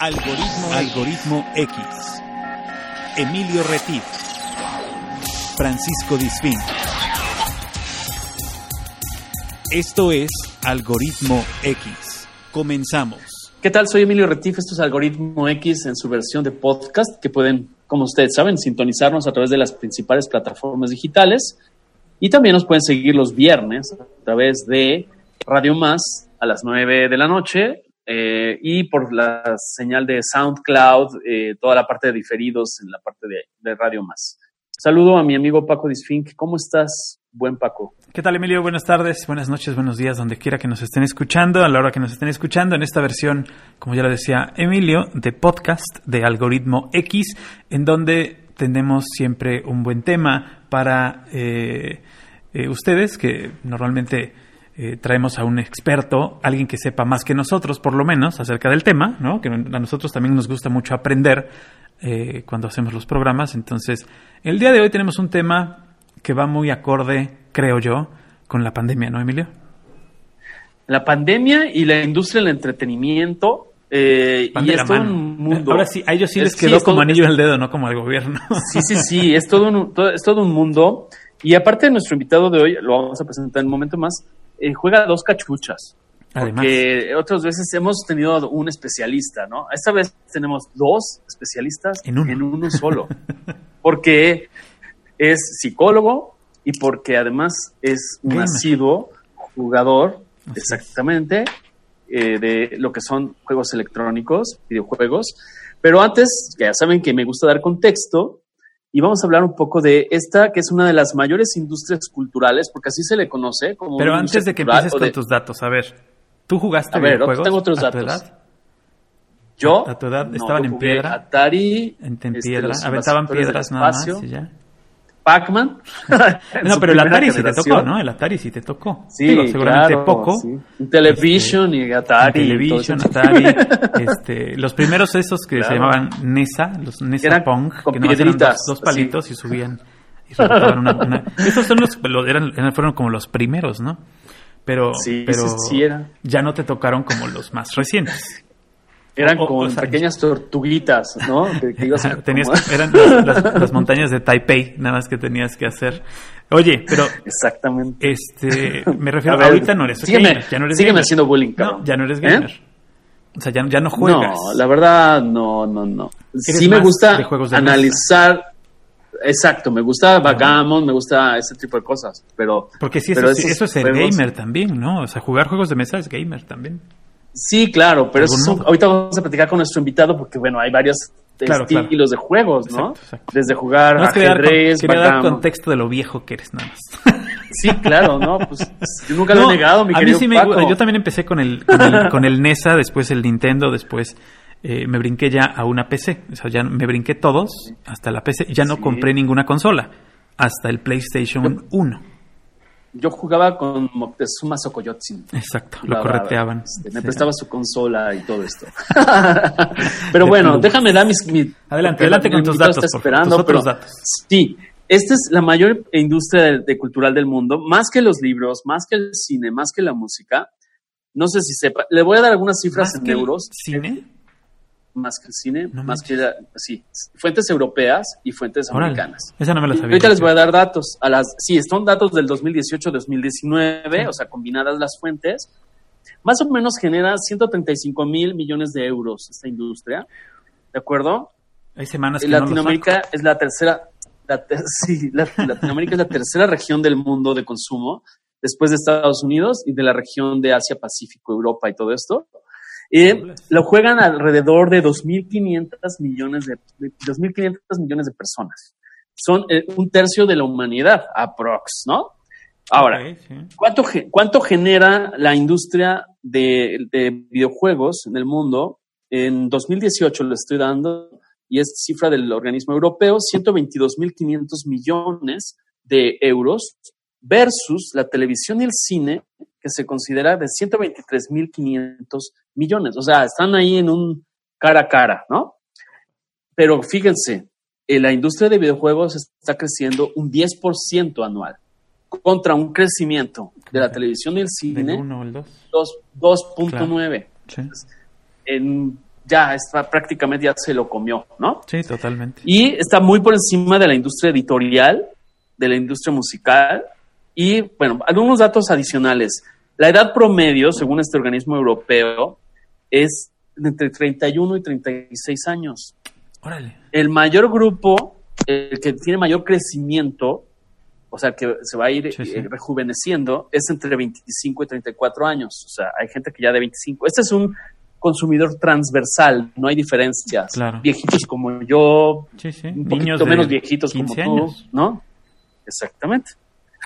Algoritmo, Algoritmo X. Emilio Retif. Francisco Disfín. Esto es Algoritmo X. Comenzamos. ¿Qué tal? Soy Emilio Retif. Esto es Algoritmo X en su versión de podcast que pueden, como ustedes saben, sintonizarnos a través de las principales plataformas digitales. Y también nos pueden seguir los viernes a través de Radio Más a las 9 de la noche eh, y por la señal de SoundCloud, eh, toda la parte de diferidos en la parte de, Radio Más. Saludo a mi amigo Paco Disfink. ¿Cómo estás, buen Paco? ¿Qué tal, Emilio? Buenas tardes, buenas noches, buenos días, donde quiera que nos estén escuchando, a la hora que nos estén escuchando, en esta versión, como ya lo decía Emilio, de podcast de Algoritmo X, en donde tenemos siempre un buen tema para eh, ustedes, que normalmente eh, traemos a un experto, alguien que sepa más que nosotros, por lo menos, acerca del tema, ¿no? Que a nosotros también nos gusta mucho aprender eh, cuando hacemos los programas. Entonces, el día de hoy tenemos un tema que va muy acorde, creo yo, con la pandemia, ¿no, Emilio? La pandemia y la industria del entretenimiento. Eh, y es todo un mundo. Ahora sí, a ellos sí les quedó como anillo en el dedo, no como al gobierno. Sí, sí, sí, es todo un, es todo un mundo. Y aparte de nuestro invitado de hoy, lo vamos a presentar en un momento más, eh, juega dos cachuchas. Porque otras veces hemos tenido un especialista, ¿no? Esta vez tenemos dos especialistas en uno, solo. porque es psicólogo y porque además es un asiduo jugador, exactamente, eh, de lo que son juegos electrónicos, videojuegos. Pero antes, ya saben que me gusta dar contexto, y vamos a hablar un poco de esta, que es una de las mayores industrias culturales, porque así se le conoce como. Pero antes de que empieces con tus datos, a ver, ¿tú jugaste a ver, tengo otros datos. edad? Yo. A tu edad estaban en piedra. Atari. En, este, piedra. Aventaban piedras nada más. Y ya. Pac-Man. no, pero el Atari sí te tocó, ¿no? El Atari sí te tocó. Sí, seguramente poco. Sí. Television y Atari. Television, Atari. este, los primeros esos que se llamaban NESA, los NESA Pong, que no eran dos, palitos y subían y una, una. Esos son los, eran, fueron como los primeros, ¿no? Pero, pero ya no te tocaron como los más recientes. Eran como pequeñas tortuguitas, ¿no? eran las, montañas de Taipei, nada más que tenías que hacer. Oye, pero. Exactamente. Este, me refiero, a ahorita no eres gamer. Ya no eres sígueme haciendo bullying, No, ya no eres gamer. ¿Eh? O sea, ya, ya no juegas. No, la verdad, no, no, no. Sí me gusta analizar. Exacto, me gusta Backgammon, me gusta ese tipo de cosas, pero... Porque sí, eso, eso es ser gamer también, ¿no? O sea, jugar juegos de mesa es gamer también. Sí, claro, pero eso ahorita vamos a platicar con nuestro invitado porque, bueno, hay varios estilos de juegos, ¿no? Desde jugar no, ajedrez, quería dar, contexto de lo viejo que eres, nada más. Sí, claro, ¿no? Pues yo nunca lo he negado, mi a mí sí me Yo también empecé con el, con el, NESA, después el Nintendo, después eh, me brinqué ya a una PC. O sea, ya me brinqué todos hasta la PC. Ya no compré ninguna consola hasta el PlayStation 1 yo jugaba con Moctezuma Xocoyotzin. Exacto, lo correteaban. Este, me prestaba su consola y todo esto. pero bueno, déjame dar mis... adelante, adelante con tus datos, esperando, pero, datos. Sí, esta es la mayor industria de, cultural del mundo, más que los libros, más que el cine, más que la música. No sé si sepa, le voy a dar algunas cifras en euros. ¿Cine? Más que el cine, más que sí, fuentes europeas y fuentes americanas. Esa no me la sabía. Ahorita les voy a dar datos. A las, sí, son datos del 2018-2019, o sea, combinadas las fuentes. Más o menos genera 135 mil millones de euros esta industria. ¿De acuerdo? Hay semanas que Latinoamérica es la tercera, sí, Latinoamérica es la tercera región del mundo de consumo, después de Estados Unidos y de la región de Asia, Pacífico, Europa y todo esto. Y lo juegan alrededor de 2.500 millones de, 2.500 millones de personas. Son eh, un tercio de la humanidad, aprox, ¿no? Ahora, ¿cuánto, ¿cuánto genera la industria de, de, videojuegos en el mundo? En 2018 lo estoy dando, y es cifra del organismo europeo, 122.500 millones de euros versus la televisión y el cine, que se considera de 123.500 millones. O sea, están ahí en un cara a cara, ¿no? Pero fíjense, eh, la industria de videojuegos está creciendo un 10% anual contra un crecimiento de la televisión y el cine 2.9. En ya está prácticamente ya se lo comió, ¿no? Sí, totalmente. Y está muy por encima de la industria editorial, de la industria musical. Y bueno, algunos datos adicionales. La edad promedio, según este organismo europeo, es entre 31 y 36 años. Órale. El mayor grupo, el que tiene mayor crecimiento, o sea, que se va a ir Sí, sí. eh, rejuveneciendo, es entre 25 y 34 años. O sea, hay gente que ya de 25. Este es un consumidor transversal, no hay diferencias. Claro. Viejitos como yo, Sí, un Niños poquito de menos viejitos como 15 tú, años. ¿no? Exactamente.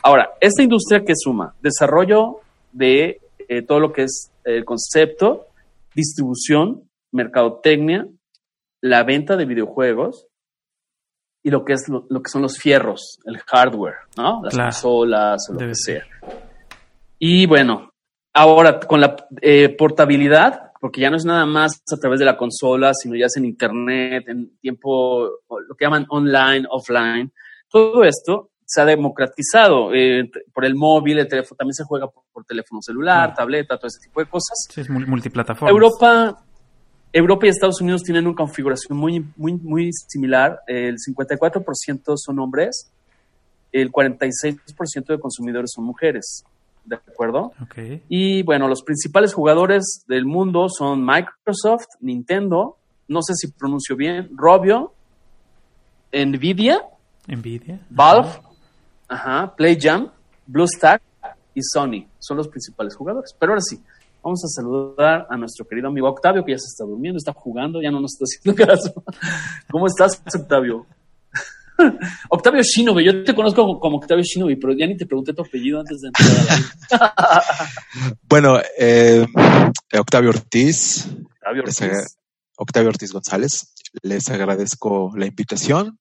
Ahora, esta industria que suma desarrollo de eh, todo lo que es el concepto, distribución, mercadotecnia, la venta de videojuegos y lo que es lo, lo que son los fierros, el hardware, ¿no? Las Claro. consolas o lo Debe que ser. sea. Y bueno, ahora con la eh, portabilidad, porque ya no es nada más a través de la consola, sino ya es en internet, en tiempo, lo que llaman online, offline, todo esto se ha democratizado eh, por el móvil, el teléfono, también se juega por, por teléfono celular, tableta, todo ese tipo de cosas. Sí, es mul- multiplataforma. Europa, Europa y Estados Unidos tienen una configuración muy, muy, muy similar. El 54% son hombres, el 46% de consumidores son mujeres. ¿De acuerdo? Ok. Y bueno, los principales jugadores del mundo son Microsoft, Nintendo, no sé si pronuncio bien, Robio, Nvidia, Nvidia. Valve, ajá, PlayJam, BlueStack y Sony. Son los principales jugadores. Pero ahora sí, vamos a saludar a nuestro querido amigo Octavio, que ya se está durmiendo, está jugando, ya no nos está haciendo caso. ¿Cómo estás, Octavio? Octavio Shinobi, yo te conozco como, Octavio Shinobi, pero ya ni te pregunté tu apellido antes de entrar a la Bueno, eh, Octavio Ortiz, Octavio Ortiz. Octavio Ortiz González, les agradezco la invitación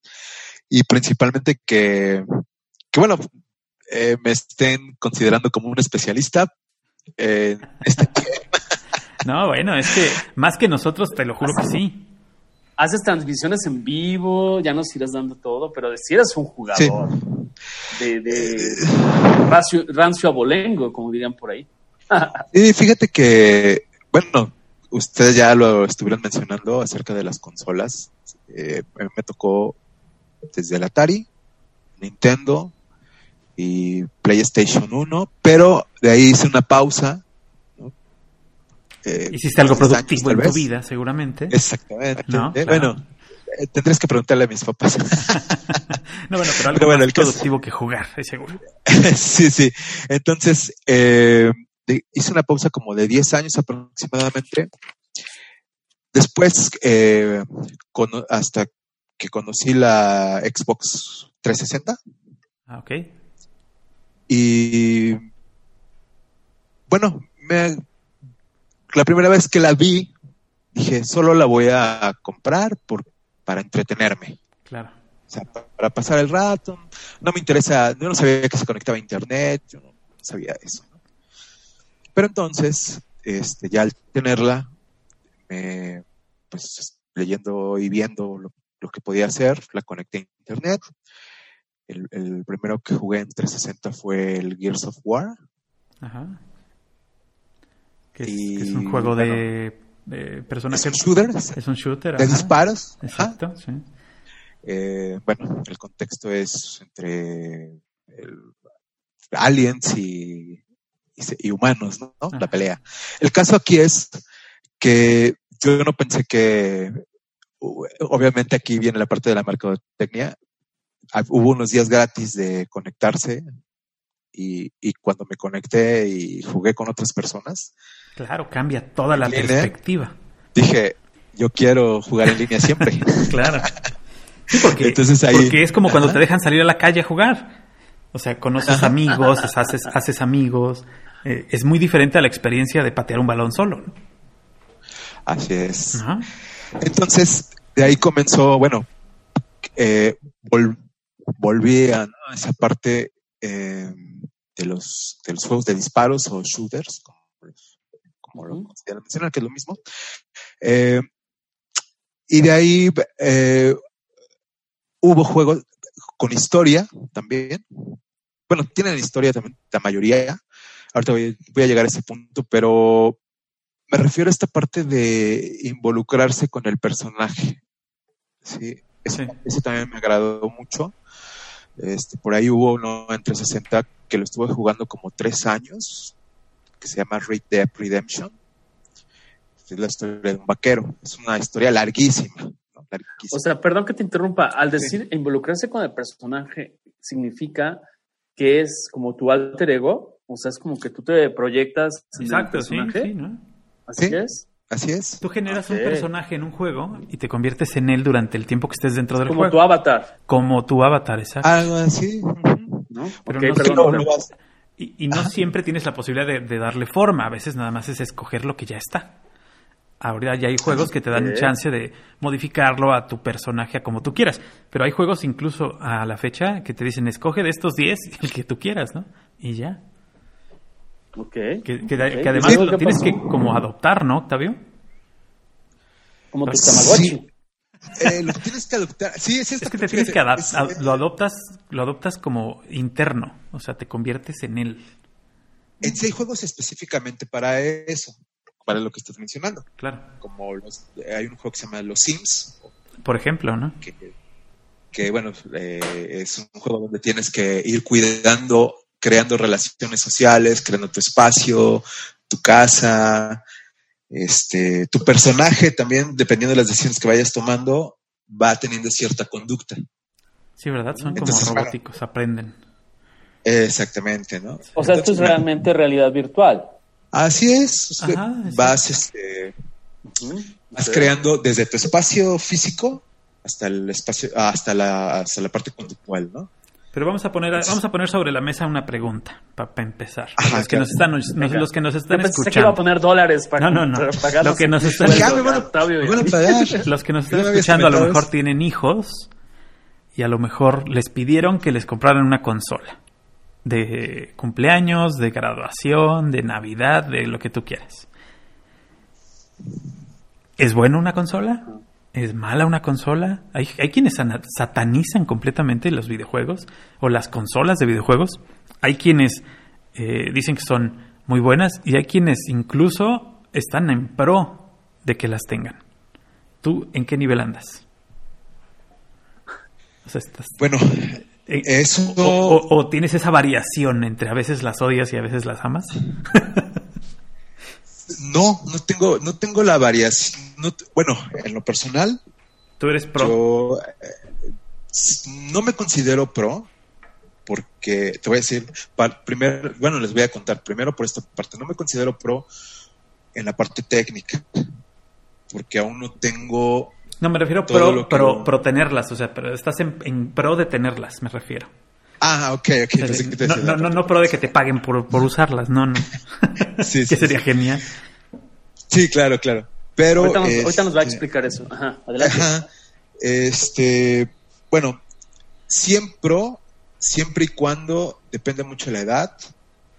y principalmente que, que bueno, eh, me estén considerando como un especialista en este No, bueno, es que más que nosotros, te lo juro que sí. Haces transmisiones en vivo, ya nos irás dando todo, pero si eres un jugador de, de rancio, rancio abolengo, como dirían por ahí. Y fíjate que, bueno, ustedes ya lo estuvieron mencionando acerca de las consolas. Eh, me tocó desde el Atari, Nintendo y PlayStation 1, pero de ahí hice una pausa. ¿no? Eh, Hiciste algo años, productivo tal en tu vida, seguramente. Exactamente. No, Eh, claro. Bueno, eh, tendrías que preguntarle a mis papás. No, bueno, pero algo Pero bueno, más el caso- productivo que jugar, es seguro. sí, sí. Entonces, eh, hice una pausa como de 10 años aproximadamente. Después, eh, cono- hasta que conocí la Xbox 360 Ah, ok. Y bueno, me, la primera vez que la vi, dije, solo la voy a comprar por, para entretenerme. Claro. O sea, pa- para pasar el rato. No me interesa, yo no sabía que se conectaba a internet, yo no sabía eso. ¿no? Pero entonces, este, ya al tenerla, me, pues leyendo y viendo lo, lo que podía hacer, la conecté a internet. El, el primero que jugué en 360 fue el Gears of War. Ajá. Que es, Y, que es un juego de, de Es personaje. un shooter de Es un shooter. ajá. disparos. Ajá. Exacto, sí. Eh, bueno, el contexto es entre el- aliens y, y se- y humanos, ¿no? Ajá. La pelea. El caso aquí es que yo no pensé que, obviamente aquí viene la parte de la mercadotecnia, hubo unos días gratis de conectarse y, y cuando me conecté y jugué con otras personas, Claro, cambia toda la perspectiva. dije, yo quiero jugar en línea siempre. Claro. Sí, porque, Entonces ahí- porque es como cuando Ajá. te dejan salir a la calle a jugar. O sea, conoces amigos, haces, haces amigos. Eh, es muy diferente a la experiencia de patear un balón solo. ¿no? Así es. Ajá. Entonces, de ahí comenzó, bueno, eh, vol- volví a, esa parte eh, de, los, de los juegos de disparos o shooters, como, lo consideran mencionar, que es lo mismo. Eh, y de ahí eh, hubo juegos con historia también. Bueno, tienen historia también, la mayoría. Ahorita voy, voy a llegar a ese punto, pero me refiero a esta parte de involucrarse con el personaje. Sí, eso, Sí. eso también me agradó mucho. Este, por ahí hubo uno en 360 que lo estuve jugando como tres años, que se llama Red Dead Redemption. Es la historia de un vaquero. Es una historia larguísima. ¿no? Larguísima. O sea, perdón que te interrumpa. Al decir involucrarse con el personaje, significa que es como tu alter ego. O sea, es como que tú te proyectas en el Exacto, sí, personaje. sí, ¿no? Así Sí. es. Así es. Tú generas un personaje en un juego y te conviertes en él durante el tiempo que estés dentro del Como juego. tu avatar. Como tu avatar, exacto. Algo así. ujú. ¿no? Pero no perdón, vas- Y, y no siempre tienes la posibilidad de, de darle forma. A veces nada más es escoger lo que ya está. Ahorita ya hay juegos que te dan Ok. chance de modificarlo a tu personaje a como tú quieras. Pero hay juegos incluso a la fecha que te dicen escoge de estos 10 el que tú quieras, ¿no? Y ya. Ok. Que, que- Ok. que además ¿Y lo tienes pasó? que como adoptar, ¿no, Octavio? Como tu Sí. Tamagotchi. Eh, lo tienes que adoptar. Sí, es, esta Es que te tienes que adaptar. es- eh, Lo adoptas, lo adoptas como interno. O sea, te conviertes en él. En sí hay juegos específicamente para eso, para lo que estás mencionando. Claro. Como los, hay un juego que se llama Los Sims, Por ejemplo, ¿no? que, que, bueno, eh, es un juego donde tienes que ir cuidando, creando relaciones sociales, creando tu espacio, tu casa, este, tu personaje también, dependiendo de las decisiones que vayas tomando, va teniendo cierta conducta. Sí, ¿verdad? Son como Entonces, bueno. robóticos, aprenden. Exactamente, ¿no? O sea, esto es realmente realidad virtual. Así es. Ajá, vas, este, vas creando desde tu espacio físico hasta el espacio, hasta la, hasta la parte conductual, ¿no? Pero vamos a poner, vamos a poner sobre la mesa una pregunta para empezar. Ajá, los, que claro. nos están, nos- los que nos Yo están que iba a escuchando. poner dólares para, No, no, no. para pagar Lo los que nos están-. Los que nos escuchando a lo mejor eso. tienen hijos y a lo mejor les pidieron que les compraran una consola de cumpleaños, de graduación, de Navidad, de lo que tú quieras. ¿Es buena una consola? ¿Es mala una consola? Hay, hay quienes satanizan completamente los videojuegos o las consolas de videojuegos. Hay quienes eh, dicen que son muy buenas y hay quienes incluso están en pro de que las tengan. ¿Tú en qué nivel andas? O sea, estás- Bueno, eso o, o- o tienes esa variación entre a veces las odias y a veces las amas. no, no tengo, no tengo la variación. no bueno, en lo personal, Tú eres pro. yo eh, no me considero pro porque te voy a decir, pa- primer, bueno, les voy a contar primero por esta parte. No me considero pro en la parte técnica porque aún no tengo No, me refiero pro, pro, pro tenerlas. O sea, pero estás en, en pro de tenerlas, me refiero. Ah, ok, ok. pensé que te no, no, no, no pro de que te paguen por, por usarlas, no, no. Sí, que sería sí. genial. Sí, claro, claro. Pero Ahorita nos, ahorita nos va a este, explicar eso. Ajá, adelante. Ajá. Este, bueno, siempre, siempre y cuando depende mucho de la edad,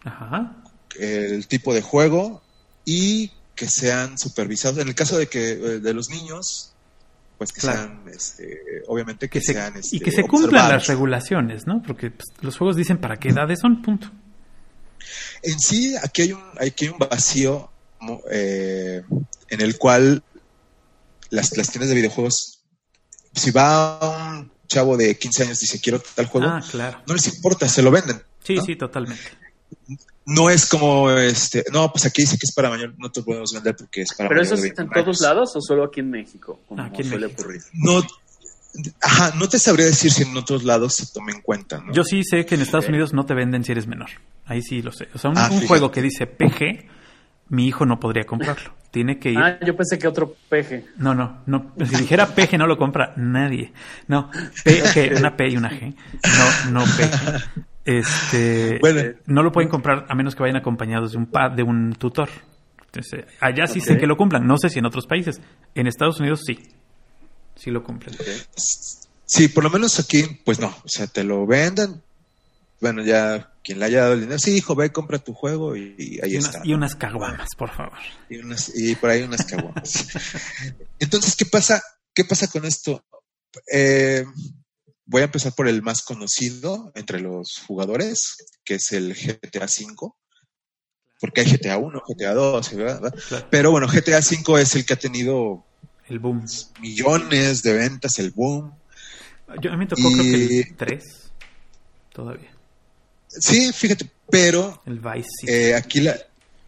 Ajá. el tipo de juego y que sean supervisados. En el caso de que eh, de los niños, pues que Claro. sean, este, obviamente que, Que se, sean, este, y que se cumplan las regulaciones, ¿no? Porque pues, los juegos dicen para qué edades son, punto. En sí, aquí hay un, aquí hay un vacío eh, en el cual las, las tiendas de videojuegos, si va un chavo de 15 años y dice quiero tal juego, Ah, claro. no les importa, se lo venden. Sí, ¿no? sí, totalmente. No es como este, no, pues aquí dice que es para mañana, no te podemos vender porque es para ¿Pero mayor eso es en 29 todos lados o solo aquí en México? Como Aquí en suele México. ocurrir. No, ajá, no te sabría decir si en otros lados se toma en cuenta, ¿no? Yo sí sé que en Estados. Unidos no te venden si eres menor. Ahí sí lo sé. O sea, un, Ah, un juego que dice PG, mi hijo no podría comprarlo. Tiene que ir. Ah, yo pensé que otro peje. No, no, no. Si dijera PG no lo compra nadie. No, PG, una P y una G. No, no PG. Este, Bueno. no lo pueden comprar a menos que vayan acompañados de un pad, de un tutor. Entonces, allá sí sé que lo cumplan. No sé si en otros países. En Estados Unidos sí. Sí lo cumplen. Sí, por lo menos aquí, pues no, o sea, te lo venden. Bueno, ya quien le haya dado el dinero, sí, hijo, ve, compra tu juego y, y ahí Y está. y unas caguamas, por favor. Y, unas- y por ahí unas caguamas. Entonces, ¿qué pasa? ¿Qué pasa con esto? Eh, voy a empezar por el más conocido entre los jugadores, que es el GTA V. porque hay GTA 1, GTA 2, ¿verdad? Claro. Pero bueno, GTA 5 es el que ha tenido El boom. millones de ventas, el boom. Yo, a mí me tocó Y- creo que el 3 todavía. Sí, fíjate, pero El Vice eh, aquí la,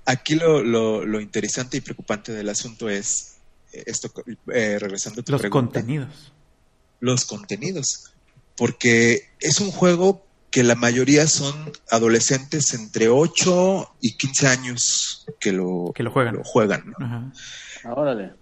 aquí lo, lo, lo interesante y preocupante del asunto es eh, esto, eh, regresando a tu Los pregunta, contenidos. los contenidos, porque es un juego que la mayoría son adolescentes entre 8 y 15 años que lo, Que lo juegan. juegan, ¿no? Ajá. Ah, Órale.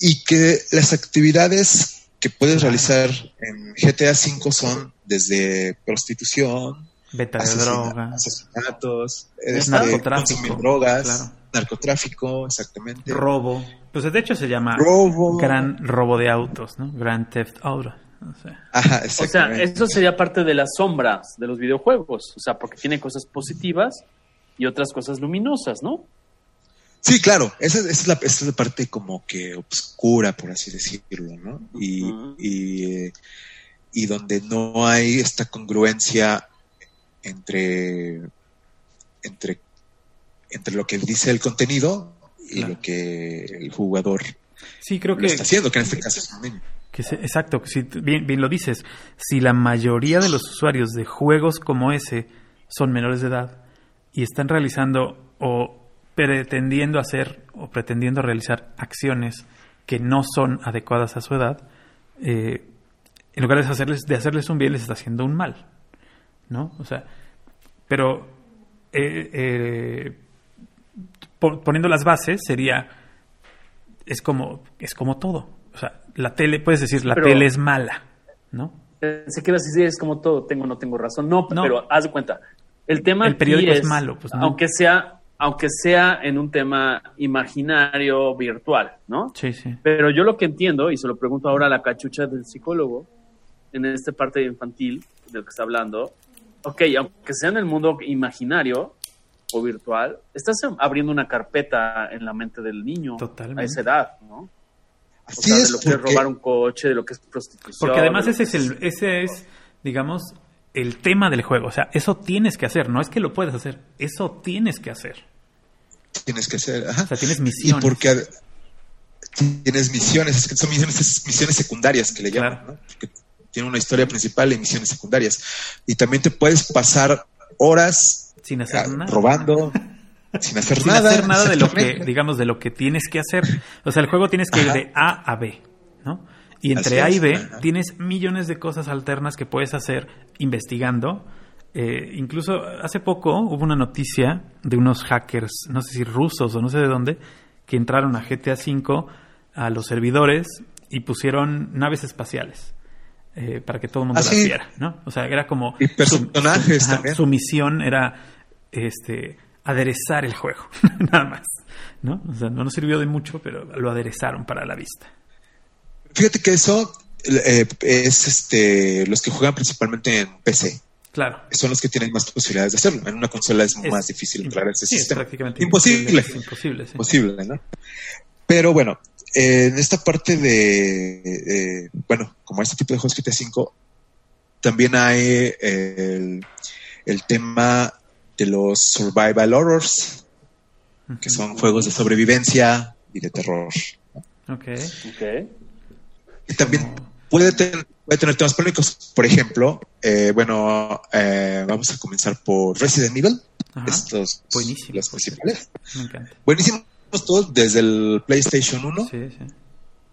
y que las actividades que puedes realizar en GTA V son desde prostitución, Beta de asesina- droga. asesinatos, este, Narcotráfico, consumir drogas, claro. narcotráfico, exactamente. Robo. Pues de hecho se llama Robo. Gran Robo de Autos, ¿no? Grand Theft Auto. O sea, Ajá, O sea, exactamente. eso sería parte de las sombras de los videojuegos. O sea, porque tiene cosas positivas y otras cosas luminosas, ¿no? Sí, claro, esa, esa es la, esa es la parte como que obscura, por así decirlo, ¿no? Y, y, eh, y donde no hay esta congruencia entre, entre, entre lo que dice el contenido y Claro. lo que el jugador sí, creo lo que, está haciendo, que en este caso es un niño. Exacto, si, bien, bien lo dices. Si la mayoría de los usuarios de juegos como ese son menores de edad y están realizando o pretendiendo hacer o pretendiendo realizar acciones que no son adecuadas a su edad, eh, en lugar de hacerles, de hacerles un bien, les está haciendo un mal. ¿No? O sea, pero eh, eh, po- poniendo las bases sería es como es como todo o sea la tele puedes decir la Pero- tele es mala no Se queda así, es como todo, tengo no tengo razón. No, No. pero haz de cuenta. El tema El periódico es malo, pues, no. aunque sea, aunque sea en un tema imaginario virtual, ¿no? sí sí Pero yo lo que entiendo, y se lo pregunto ahora a la cachucha del psicólogo, en esta parte infantil del que está hablando, ok, aunque sea en el mundo imaginario o virtual, estás abriendo una carpeta en la mente del niño Totalmente. a esa edad, ¿no? O Así sea, de lo que es porque- robar un coche, de lo que es prostitución. porque además ese es el ese es digamos el tema del juego o sea eso tienes que hacer no es que lo puedes hacer eso tienes que hacer tienes que hacer, ajá. o sea tienes Y misiones porque ad- tienes misiones, es que son misiones, misiones secundarias que le llaman, Claro. ¿no? Porque tiene una historia principal y misiones secundarias. Y también te puedes pasar horas sin hacer nada robando, sin hacer sin nada. hacer nada de lo que, digamos, de lo que tienes que hacer. O sea, el juego tienes que ir de A a B, ¿no? Y entre Así A y B ajá. tienes millones de cosas alternas que puedes hacer investigando. Eh, incluso hace poco hubo una noticia de unos hackers, no sé si rusos o no sé de dónde, que entraron a GTA V a los servidores y pusieron naves espaciales. eh, para que todo el mundo Ah, las sí. viera, ¿no? O sea, era como Y personajes ajá, también. su misión era este aderezar el juego, nada más, ¿no? O sea, no nos sirvió de mucho, pero lo aderezaron para la vista. Fíjate que eso eh, es este los que juegan principalmente en PC. Claro. Son los que tienen más posibilidades de hacerlo. En una consola es, Es más difícil entrar ese sí, es sistema. prácticamente Imposible. Es imposible, sí. posible, ¿no? Pero bueno, eh, en esta parte de, eh, bueno, como este tipo de juegos GTA V, también hay eh, el, el tema de los survival horrors, que son juegos de sobrevivencia y de terror. Ok. Ok. Y también puede, ten- puede tener temas polémicos. Por ejemplo, eh, bueno, eh, vamos a comenzar por Resident Evil. Ajá. Estos Buenísimo, los principales. Me encanta. Buenísimos todos desde el PlayStation 1. Sí, sí.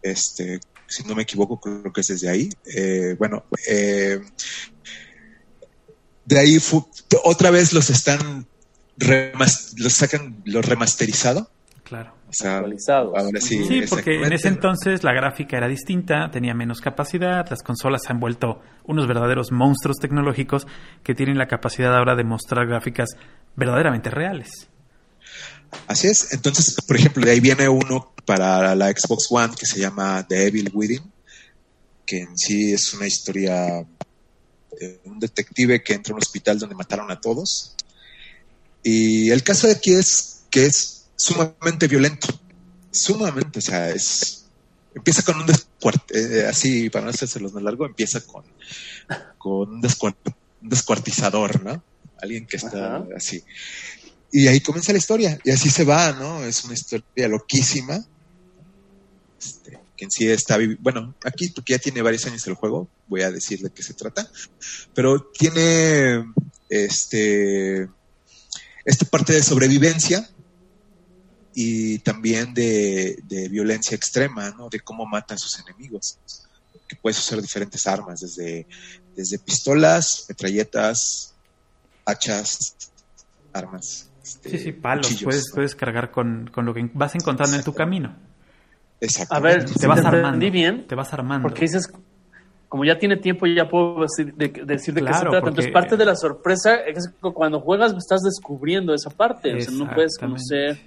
este, si no me equivoco, creo que es desde ahí. Eh, bueno, eh, de ahí fu- otra vez los están los sacan lo remasterizado. Claro. O sea, Actualizados. ahora sí. Sí, porque en ese entonces la gráfica era distinta, tenía menos capacidad, las consolas se han vuelto unos verdaderos monstruos tecnológicos que tienen la capacidad ahora de mostrar gráficas verdaderamente reales. Así es. Entonces, por ejemplo, de ahí viene uno para la Xbox One que se llama The Evil Within, que en sí es una historia de un detective que entra a un hospital donde mataron a todos. Y el caso de aquí es que es sumamente violento. Sumamente, o sea, es. Empieza con un descuartizador, así, para no hacerse los más largo, empieza con, con un, descuart- un descuartizador, ¿no? Alguien que está Ajá. así. y ahí comienza la historia, y así se va, ¿no? Es una historia loquísima. Este, que en sí está, bueno, aquí porque ya tiene varios años el juego, voy a decir de qué se trata, pero tiene este esta parte de sobrevivencia y también de, de violencia extrema, ¿no? De cómo mata a sus enemigos, que puedes usar diferentes armas, desde, desde pistolas, metralletas, hachas, armas. este, Sí, sí, palos. cuchillos, Puedes, ¿no? puedes cargar con, con lo que vas encontrando en tu camino. A Exactamente. ver, Te si vas te armando. entendí bien, Te vas armando. porque dices, como ya tiene tiempo, ya puedo decir de, decir de qué se trata. porque- Entonces, parte de la sorpresa es que cuando juegas estás descubriendo esa parte. O sea, no puedes conocer.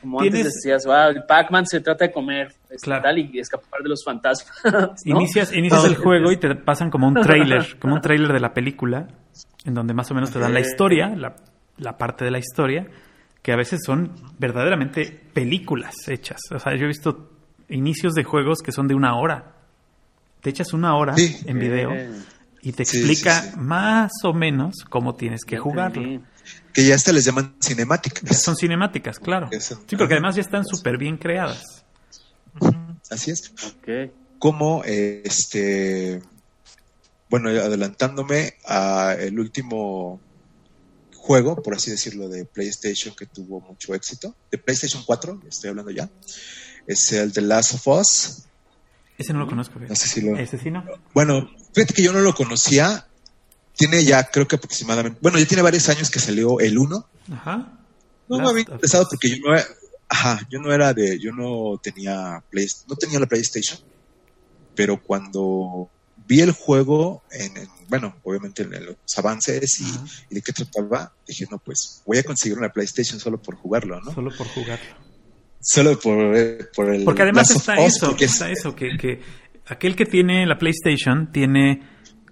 Como antes decías, ah, el Pac-Man se trata de comer este, Claro. tal y escapar de los fantasmas. ¿no? Inicias, inicias el juego y te pasan como un trailer, como un trailer de la película, en donde más o menos te dan la historia, la, la parte de la historia, que a veces son verdaderamente películas hechas. O sea, yo he visto inicios de juegos que son de una hora. Te echas una hora Sí. en video Eh, y te Sí, explica sí, sí. más o menos cómo tienes que jugarlo. Que ya hasta les llaman cinemáticas. Ya son cinemáticas, claro. Son- Sí, porque además ya están súper bien creadas. Así es. Ok. Como eh, este bueno, adelantándome a el último juego, por así decirlo, de PlayStation que tuvo mucho éxito, de PlayStation 4, estoy hablando ya, es el The Last of Us. Ese no lo conozco. No fíjate. sé si lo... Ese sí no. Bueno, fíjate que yo no lo conocía, tiene ya creo que aproximadamente, bueno, ya tiene varios años que salió el 1, Ajá. No me había interesado porque yo no era, ajá, yo no era de, yo no tenía Play, no tenía la PlayStation, pero cuando vi el juego en, en- bueno, obviamente en, en los avances y, de qué trataba, dije, no, pues voy a conseguir una PlayStation solo por jugarlo, ¿no? Solo por jugarlo. Solo por, eh, por el Porque además está eso, porque es- está eso, que, que aquel que tiene la PlayStation tiene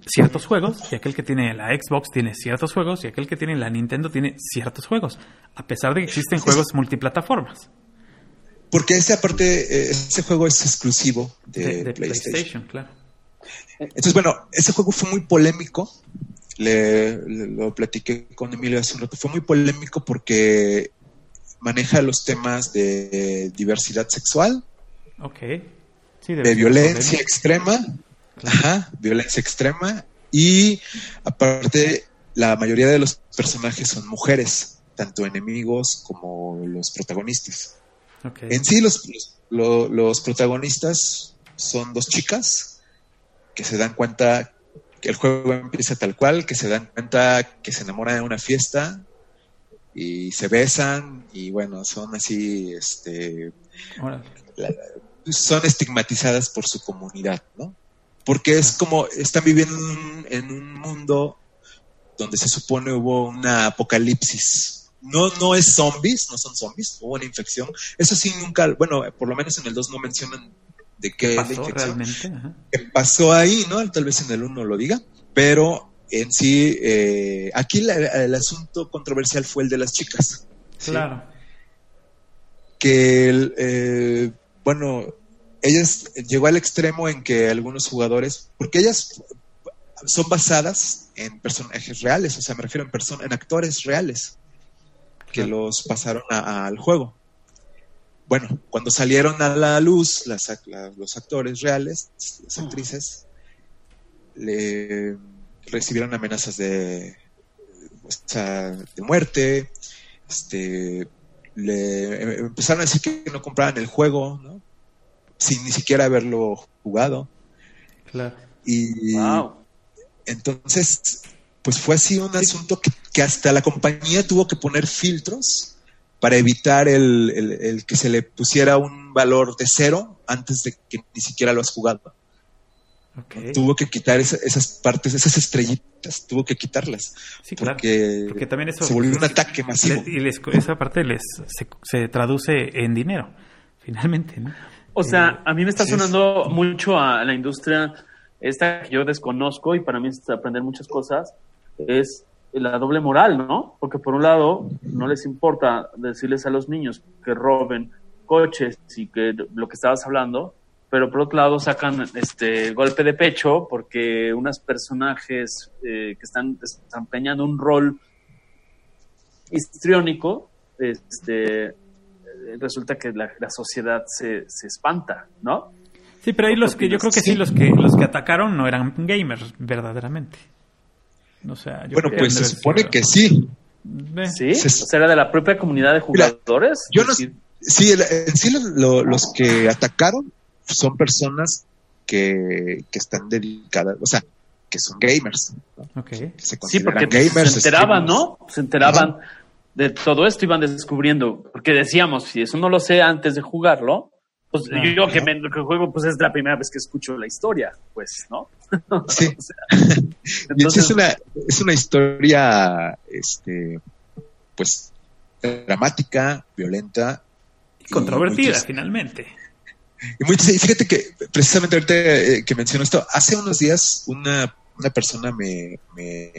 ciertos juegos y aquel que tiene la Xbox tiene ciertos juegos y aquel que tiene la Nintendo tiene ciertos juegos, a pesar de que existen juegos multiplataformas porque esa parte, eh, ese juego es exclusivo de, de, de PlayStation. PlayStation, claro. Entonces, bueno, ese juego fue muy polémico. Le, le- lo platiqué con Emilio hace un rato. Fue muy polémico porque maneja los temas de diversidad sexual. Sí, de violencia extrema, ajá, violencia extrema y aparte la mayoría de los personajes son mujeres, tanto enemigos como los protagonistas. En sí, los, los, lo- los protagonistas son dos chicas que se dan cuenta que el juego empieza tal cual, que se dan cuenta que se enamoran en una fiesta y se besan y bueno, son así, este, son estigmatizadas por su comunidad, ¿no? Porque es como, están viviendo en un, en un mundo donde se supone hubo una apocalipsis. No, no es zombies, no son zombies, hubo una infección. Eso sí nunca, bueno, por lo menos en el 2 no mencionan de qué ¿Pasó realmente? Ajá. Pasó ahí, ¿no? Tal vez en el 1 lo diga, pero en sí, eh, aquí la- el asunto controversial fue el de las chicas. ¿sí? Claro. que el, eh, bueno, ellas llegó al extremo en que algunos jugadores, porque ellas son basadas en personajes reales, o sea, me refiero en en actores reales que Claro. los pasaron a- al juego. Bueno, cuando salieron a la luz las, la- los actores reales, las actrices, le recibieron amenazas de, o sea, de muerte, este, le em- empezaron a decir que no compraran el juego, ¿no? Sin ni siquiera haberlo jugado. Claro. Y Wow. entonces, pues fue así un asunto que, que hasta la compañía tuvo que poner filtros para evitar el, el- el que se le pusiera un valor de cero antes de que ni siquiera lo has jugado. Tuvo que quitar esa- esas partes, esas estrellitas, tuvo que quitarlas. Sí, claro. porque, también eso se volvió un ataque masivo. les- y les- esa parte les se, se traduce en dinero, finalmente, ¿no? O sea, a mí me está sonando mucho a la industria esta que yo desconozco y para mí es aprender muchas cosas, es la doble moral, ¿no? Porque por un lado no les importa decirles a los niños que roben coches y que lo que estabas hablando, pero por otro lado sacan este golpe de pecho porque unos personajes eh, que están desempeñando un rol histriónico, este, eh, resulta que la, la sociedad se, se espanta, ¿no? Sí, pero ahí los que yo creo que sí, los que los que atacaron no eran gamers verdaderamente. O sea, yo Bueno, pues se supone que sí. Eh, ¿Sí? Se- O sea, era de la propia comunidad de Mira, jugadores. yo no- Sí, el- en sí lo- lo- los que atacaron son personas que, que están dedicadas, o sea, que son gamers. se Sí, porque gamers, se enteraban, streamers. ¿no? Se enteraban de todo esto, iban descubriendo. Porque decíamos, si eso no lo sé antes de jugarlo, pues yo que, me, que juego, pues es la primera vez que escucho la historia, pues, ¿no? Sí. O sea, entonces, es una, es una historia, este, pues, dramática, violenta. y Controvertida, finalmente. Y muy triste. Y fíjate que precisamente ahorita eh, que menciono esto, hace unos días una, una persona me, me,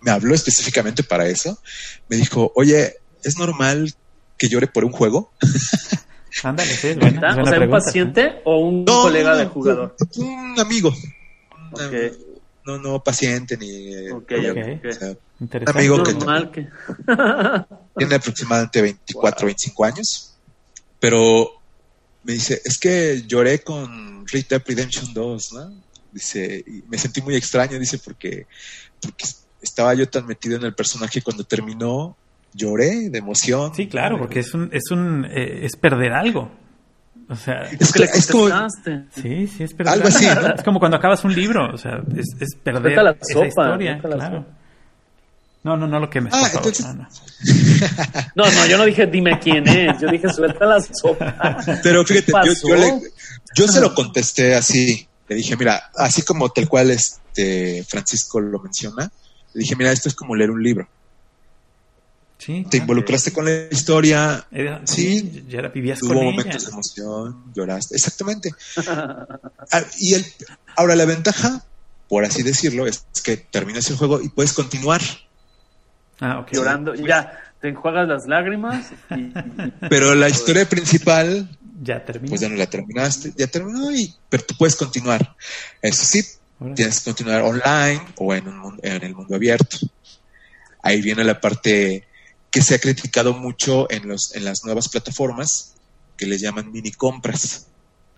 me habló específicamente para eso. Me dijo, oye, ¿es normal que llore por un juego? Ándale, sí, es un paciente o un No, colega no, de jugador. Un, un amigo. No, no paciente ni... Ok, ok. o sea, Interesante. amigo que- normal que... tiene aproximadamente 24, 25 años, pero me dice, es que lloré con Red Dead Redemption 2, ¿no? Dice, y me sentí muy extraño, dice, porque, porque estaba yo tan metido en el personaje cuando terminó, lloré de emoción. Sí, claro, porque es un, es un, eh, es perder algo. O sea, Es, que le es como, sí, sí, es perder Algo así, ¿no? Es como cuando acabas un libro, o sea, es, es perder la esa historia, la claro. sopa. No, no, no lo quemes, Ah, por favor. entonces- no, no. No, no, yo no dije dime quién es, yo dije suelta la sopa. pero fíjate, yo, le- yo se lo contesté así, le dije, mira, así como tal cual este Francisco lo menciona, le dije, mira, esto es como leer un libro. Sí, Te involucraste con la historia, Era- Sí. ya la vivías Hubo con momentos ella. de emoción, lloraste. Exactamente. Ah, y el, ahora la ventaja, por así decirlo, es que terminas el juego y puedes continuar. Ah, ok. Llorando, ya, te enjuagas las lágrimas y, y- Pero la historia principal, Ya terminó. pues ya no la terminaste, ya terminó, y, pero tú puedes continuar. Eso sí, tienes que continuar online o en, un en el mundo abierto. Ahí viene la parte que se ha criticado mucho en, los, en las nuevas plataformas, que les llaman mini compras.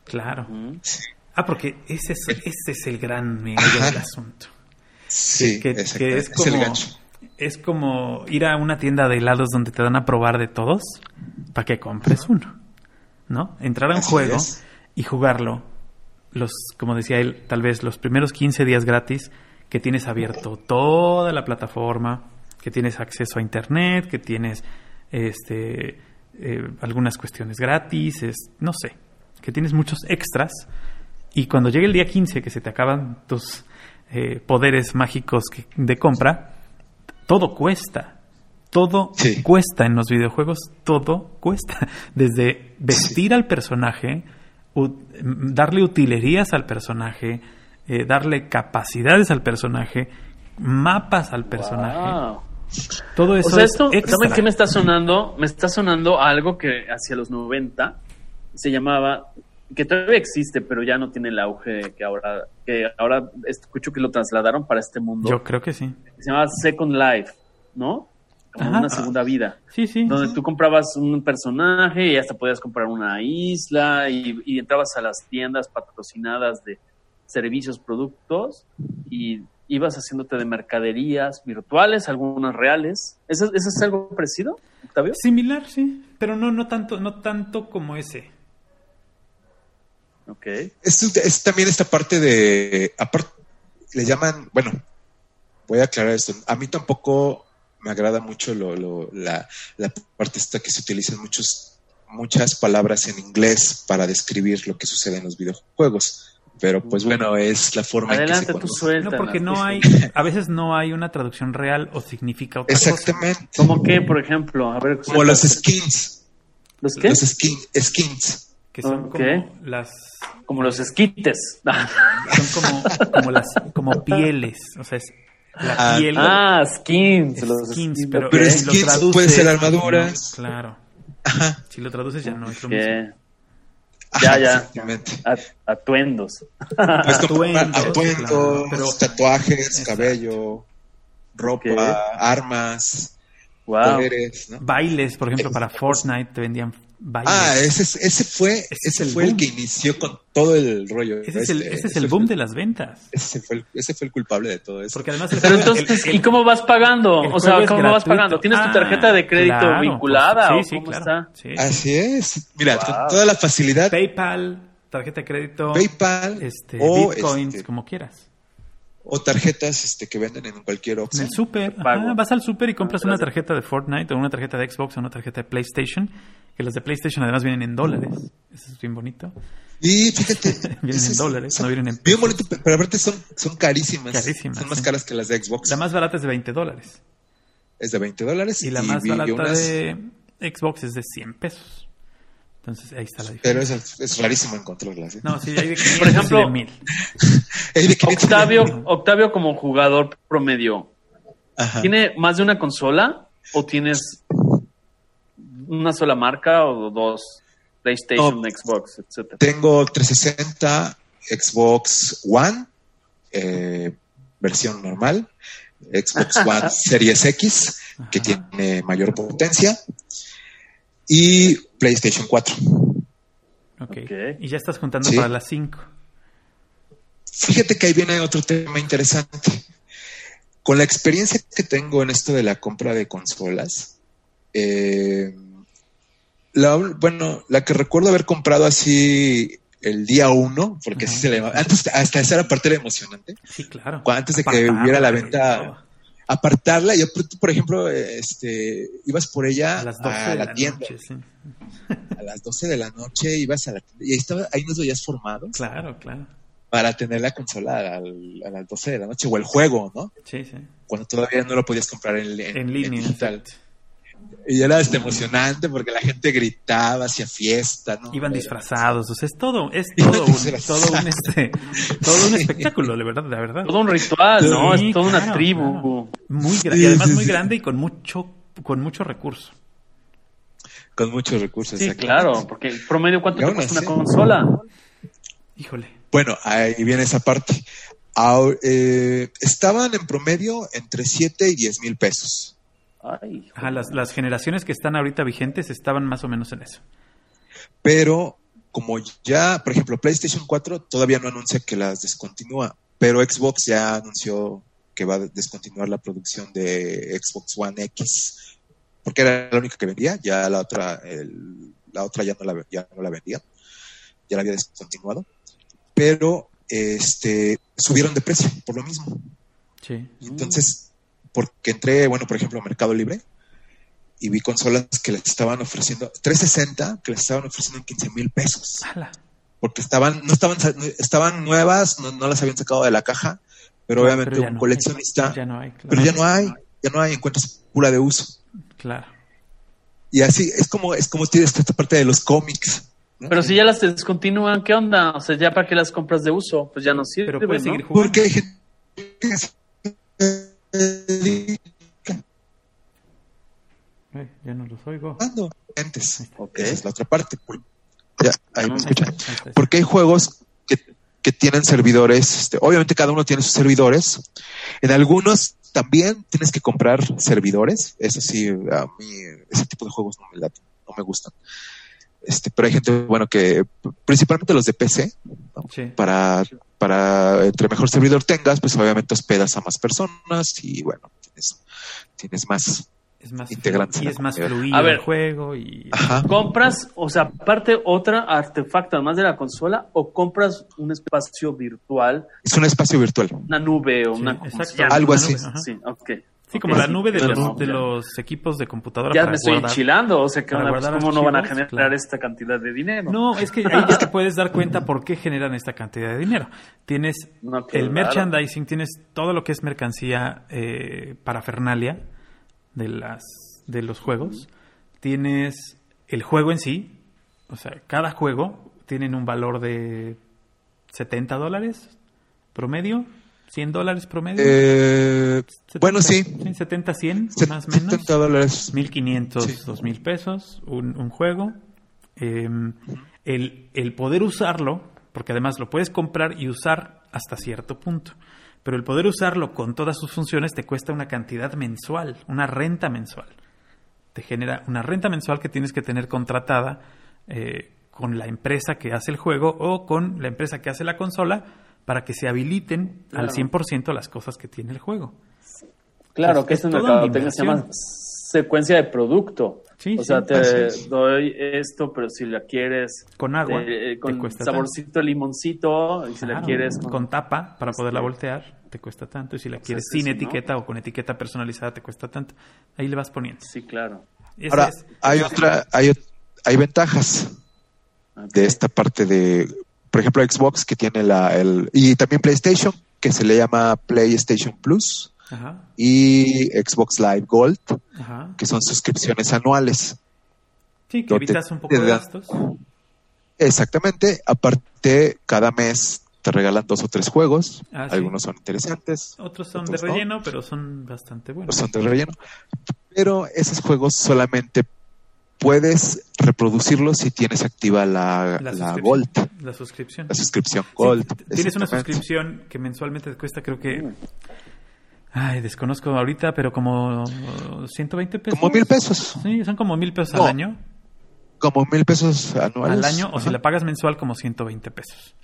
Claro. Ah, porque ese es, ese es el gran Ajá. del asunto. Sí, que, que es es el como gancho. es como ir a una tienda de helados donde te dan a probar de todos para que compres uno, ¿no? Entrar a un Así juego es. y jugarlo los como decía él, tal vez los primeros 15 días gratis que tienes abierto toda la plataforma, que tienes acceso a internet, que tienes este eh, algunas cuestiones gratis, es, no sé, que tienes muchos extras y cuando llegue el día 15 que se te acaban tus eh, poderes mágicos que- de compra, todo cuesta. Todo Sí. cuesta en los videojuegos, todo cuesta. Desde vestir al personaje, darle utilerías al personaje, eh, darle capacidades al personaje, mapas al personaje. Wow. Todo eso O sea, es esto, extra. ¿saben qué me está sonando? Me está sonando a algo que hacia los 90 se llamaba, que todavía existe, pero ya no tiene el auge que ahora, que ahora escucho que lo trasladaron para este mundo. Yo creo que sí. Se llamaba Second Life, ¿no? Como Ajá. una segunda vida. Sí, sí. Donde tú comprabas un personaje y hasta podías comprar una isla y, y entrabas a las tiendas patrocinadas de servicios, productos y ibas haciéndote de mercaderías virtuales, algunas reales. ¿Eso, eso es algo parecido, Octavio? Similar, sí. Pero no, no tanto, no tanto como ese. Ok. Es, es también esta parte de, aparte, le llaman, bueno, voy a aclarar esto. A mí tampoco me agrada mucho lo, lo- la, la parte esta que se utilizan muchos, muchas palabras en inglés para describir lo que sucede en los videojuegos. Pero pues bueno, es la forma en que Adelante, se tú suelta. No, porque no hay, a veces no hay una traducción real o significa otra cosa. Exactamente. ¿Cómo qué, por ejemplo? A ver, Como los skins. ¿Los qué? Los skin, skins. Que son Ok. como las, Como los esquites. son como, como las, como pieles. O sea, es la Ah, piel. ah, skins. los skins, pero, Pero lo skins traduces, puede ser armaduras. no, claro. Ajá. Si lo traduces ya no es lo mismo. Ya, ya. Exactamente. atuendos. Atuendos, atuendos, claro, pero- tatuajes, Exacto. cabello, ropa, armas. Wow. poderes, ¿no? Bailes, por ejemplo, para Fortnite te vendían Ah, ese, es- ese fue, Ese ese es el fue el que inició con todo el rollo. ese es el, Este, ese es ese el fue- boom de las ventas. Ese fue, el, ese fue el culpable de todo eso. Porque además el Pero juego- entonces, el- el- ¿y cómo vas pagando? el O sea, ¿cómo vas gratuito. pagando? ¿Tienes tu Ah, tarjeta de crédito claro, vinculada pues, o sí, cómo sí, está? claro, sí. Así es. Mira, Wow. con toda la facilidad, PayPal, tarjeta de crédito, PayPal este, o, bitcoins, este, como quieras. o tarjetas este, que venden en cualquier En Oxxo. el super, ajá, vas al super y compras Ah, una tarjeta de Fortnite o una tarjeta de Xbox o una tarjeta de PlayStation, que las de PlayStation además vienen en dólares. Eso es bien bonito. Y fíjate, Vienen en es- dólares, son no vienen en Bien bonito, pero aparte son, son carísimas. Carísimas, Son más sí. caras que las de Xbox. La más barata es de 20 dólares es de 20 dólares. y la más barata unas- de Xbox es de 100 pesos. Entonces ahí está la Pero diferencia. es, es rarísimo encontrarlas. ¿eh? No, sí, hay de 500 Por ejemplo, y de 1000. Hay de 500 Octavio, Octavio como jugador promedio, Ajá. ¿tiene más de una consola o tienes una sola marca o dos? PlayStation, No. Xbox, etcétera. Tengo 360, Xbox One, eh, versión normal, Xbox One Series X, que Ajá. tiene mayor potencia, y PlayStation 4. Ok. Ok. Y ya estás juntando Sí. para las 5. Fíjate que ahí viene otro tema interesante. Con la experiencia que tengo en esto de la compra de consolas, eh, la, bueno, la que recuerdo haber comprado así el día uno, porque así se le llamaba, antes, hasta esa era parte era emocionante, Sí, claro. Antes de que hubiera la venta, apartarla, yo, por- por ejemplo, este, ibas por ella A las 12 a de la, la tienda, noche, sí. a las 12 de la noche, ibas a la tienda, y ahí, estaba, ahí nos veías formados Claro, claro. para tener la consola al- a las 12 de la noche, o el juego, ¿no? Sí, sí. cuando todavía no lo podías comprar en, en- En línea. en digital. exacto. Y era este, emocionante porque la gente gritaba, hacía fiesta, ¿no? Iban disfrazados, o sea, es todo, es todo un, todo un, este, todo un espectáculo, de verdad, de verdad. Todo un ritual, ¿no? Sí, es toda una tribu. claro. Muy y además muy grande y con mucho, con mucho recurso. Con muchos recursos. Sí, claro, porque el promedio, ¿cuánto te cuesta una consola? Híjole. Bueno, ahí viene esa parte. Ahora, eh, estaban en promedio entre 7 y 10 mil pesos. Ay, Ajá, las, las generaciones que están ahorita vigentes estaban más o menos en eso. Pero como ya, por ejemplo, PlayStation 4 todavía no anuncia que las descontinúa, pero Xbox ya anunció que va a descontinuar la producción de Xbox One X, porque era la única que vendía, ya la otra, el- la otra ya no la, ya no la vendía, ya la había descontinuado, pero este subieron de precio por lo mismo. Sí. Entonces, porque entré, bueno, por ejemplo, a Mercado Libre y vi consolas que les estaban ofreciendo, 360, que les estaban ofreciendo en 15 mil pesos porque estaban, no estaban, estaban nuevas, no, no las habían sacado de la caja, pero No, obviamente pero un no hay. coleccionista, Ya no hay, claro. pero ya no hay, ya no hay, encuentras pura de uso. Claro. Y así es como, es como tienes esta parte de los cómics. Pero si ya las descontinúan, ¿qué onda? O sea, ya para qué las compras de uso, pues ya no sirve, Pero puedes ¿no? seguir jugando. Porque hay gente que se dedica Eh, ya no los oigo. jugando antes. Ok. Esa es la otra parte. Ya, ahí me Ah, escuchan. Porque hay juegos que, que tienen servidores, este, obviamente cada uno tiene sus servidores. En algunos también tienes que comprar servidores. Eso sí, a mí ese tipo de juegos no me, laten, no me gustan. Este, pero hay gente, bueno, que principalmente los de PC, ¿no? Sí. para, para entre mejor servidor tengas, pues obviamente hospedas a más personas y bueno, tienes, tienes más. Es más, Integrantes y es más fluido A ver. el juego y Ajá. ¿Compras, o sea, aparte otra artefacto además de la consola o compras un espacio virtual, Es un espacio virtual. una nube o Sí, una... ¿cómo se exacto? Algo una así. nube. Sí, ok. Sí, como la nube de los, no, de los equipos de computadora Ya para me estoy guardar. enchilando, o sea, que para van a- pues, ¿cómo no van a generar claro. esta cantidad de dinero? No, es que ahí ya te puedes dar cuenta por qué generan esta cantidad de dinero. Tienes No, el claro. merchandising, tienes todo lo que es mercancía eh, parafernalia de las de los juegos. Tienes el juego en sí, o sea, cada juego tienen un valor de 70 dólares promedio, 100 dólares promedio. Eh, 70, bueno, sí. 70, 100, Set- más o menos. 70 dólares. 1500, Sí. 2000 pesos, un, un juego. Eh, el, el poder usarlo, porque además lo puedes comprar y usar hasta cierto punto, pero el poder usarlo con todas sus funciones te cuesta una cantidad mensual, una renta mensual. te genera una renta mensual que tienes que tener contratada eh, con la empresa que hace el juego o con la empresa que hace la consola para que se habiliten al Claro. 100% las cosas que tiene el juego. Claro, Es- que es toda una mercadotecnia se llama secuencia de producto. Sí, o sí, sea, te es. doy esto, pero si la quieres Con agua, eh, te con cuesta saborcito de limoncito, y si la quieres con, tapa para poderla este, voltear, te cuesta tanto. Y si la pues quieres es sin etiqueta o con etiqueta personalizada, te cuesta tanto. Ahí le vas poniendo. Sí, claro. Ese Ahora, es- hay otra, hay, hay ventajas de esta parte de, por ejemplo, Xbox que tiene la, el, y también PlayStation, que se le llama PlayStation Plus, Ajá, y Xbox Live Gold, ajá. que son suscripciones anuales. Sí, que evitas un poco de gastos. Exactamente, aparte, cada mes te regalan dos o tres juegos, Ah, sí. algunos son interesantes, Otros son de no. relleno, pero son bastante buenos. son de relleno, pero esos juegos solamente puedes reproducirlos si tienes activa la, La la suscripción. Gold, La suscripción. la suscripción Sí, Gold. tienes una suscripción que mensualmente te cuesta, creo que. Mm. Ay, desconozco ahorita, pero como 120 pesos. Como mil pesos, Sí, son como mil pesos No, al año. como mil pesos anuales. Al año, o si la pagas mensual, como 120 pesos.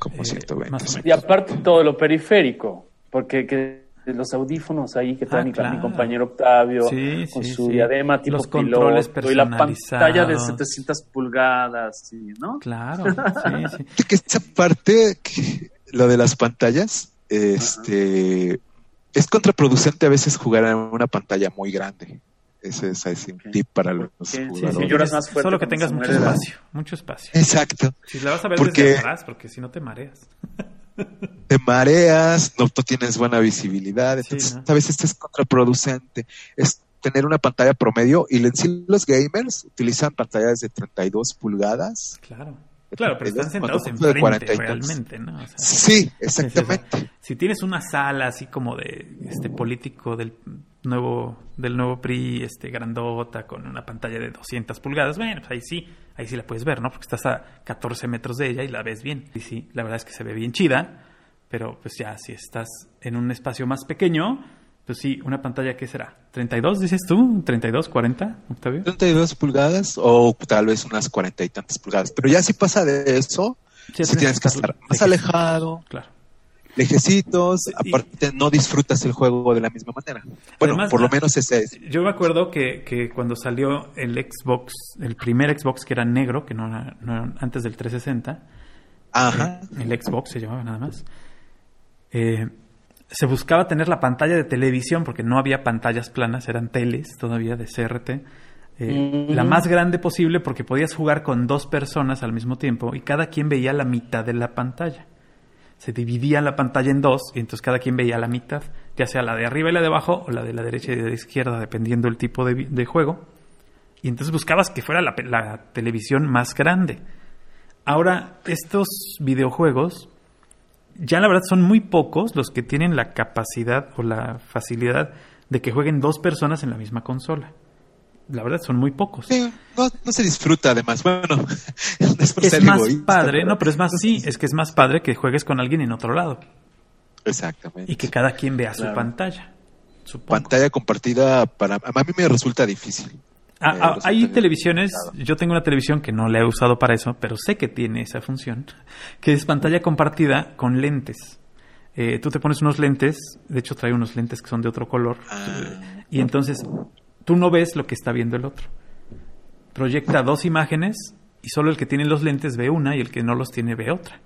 como eh, 120. más o menos. Y aparte todo lo periférico, porque que los audífonos ahí que trae Ah, mi, claro. mi compañero Octavio, Sí, con sí, su sí. diadema tipo Los controles piloto y la pantalla de personalizados. 700 pulgadas, sí, ¿no? Claro, sí, sí. Que esa parte, que- lo de las pantallas, este, es contraproducente a veces jugar en una pantalla muy grande. Ese es, un tip para los Sí, sí, jugadores. sí, lloras más fuerte Solo que tengas mucho espacio, mucho espacio. Exacto. Si la vas a ver Porque- desde atrás, porque si no te mareas. Te mareas, no, no tienes buena visibilidad, Sí, entonces ¿no? a veces es contraproducente. Es tener una pantalla promedio y en sí los gamers utilizan pantallas de 32 pulgadas. Claro. Claro, pero están 32, sentados cuando fue de 40 enfrente realmente, ¿no? O sea, Sí, exactamente. Si tienes una sala así como de este político del nuevo del nuevo PRI, este grandota con una pantalla de 200 pulgadas, bueno, pues ahí sí, ahí sí la puedes ver, ¿no? Porque estás a 14 metros de ella y la ves bien. Y sí, la verdad es que se ve bien chida, pero pues ya si estás en un espacio más pequeño, pues sí, una pantalla ¿qué será? ¿32 dices tú? ¿32, 40, Octavio? 32 pulgadas o tal vez unas 40 y tantas pulgadas. Pero ya si pasa de eso, Sí, si tienes que estar más alejado, Claro. Lejecitos, Y- aparte no disfrutas el juego de la misma manera. Bueno, Además, por lo menos ese es. Yo me acuerdo que, que cuando salió el Xbox, el primer Xbox que era negro, que no era, no era antes del 360, Ajá. eh, el Xbox se llamaba nada más, eh, se buscaba tener la pantalla de televisión, porque no había pantallas planas, eran teles todavía de CRT, eh, Mm. la más grande posible porque podías jugar con dos personas al mismo tiempo y cada quien veía la mitad de la pantalla. Se dividía la pantalla en dos y entonces cada quien veía la mitad, ya sea la de arriba y la de abajo o la de la derecha y de la izquierda, dependiendo del tipo de, juego. Y entonces buscabas que fuera la, la televisión más grande. Ahora, estos videojuegos, ya la verdad son muy pocos los que tienen la capacidad o la facilidad de que jueguen dos personas en la misma consola. La verdad son muy pocos. Sí, no, no se disfruta además. Bueno, no es más egoísta, padre, no, pero es más, sí, es que es más padre que juegues con alguien en otro lado Exactamente. y que cada quien vea su pantalla. Supongo. Pantalla compartida para a mí me resulta difícil. Ah, ah, resulta hay televisiones, complicado. yo tengo una televisión que no la he usado para eso, pero sé que tiene esa función, que es pantalla compartida con lentes. Eh, tú te pones unos lentes, de hecho trae unos lentes que son de otro color, Ah. y entonces tú no ves lo que está viendo el otro. Proyecta dos imágenes y solo el que tiene los lentes ve una y el que no los tiene ve otra.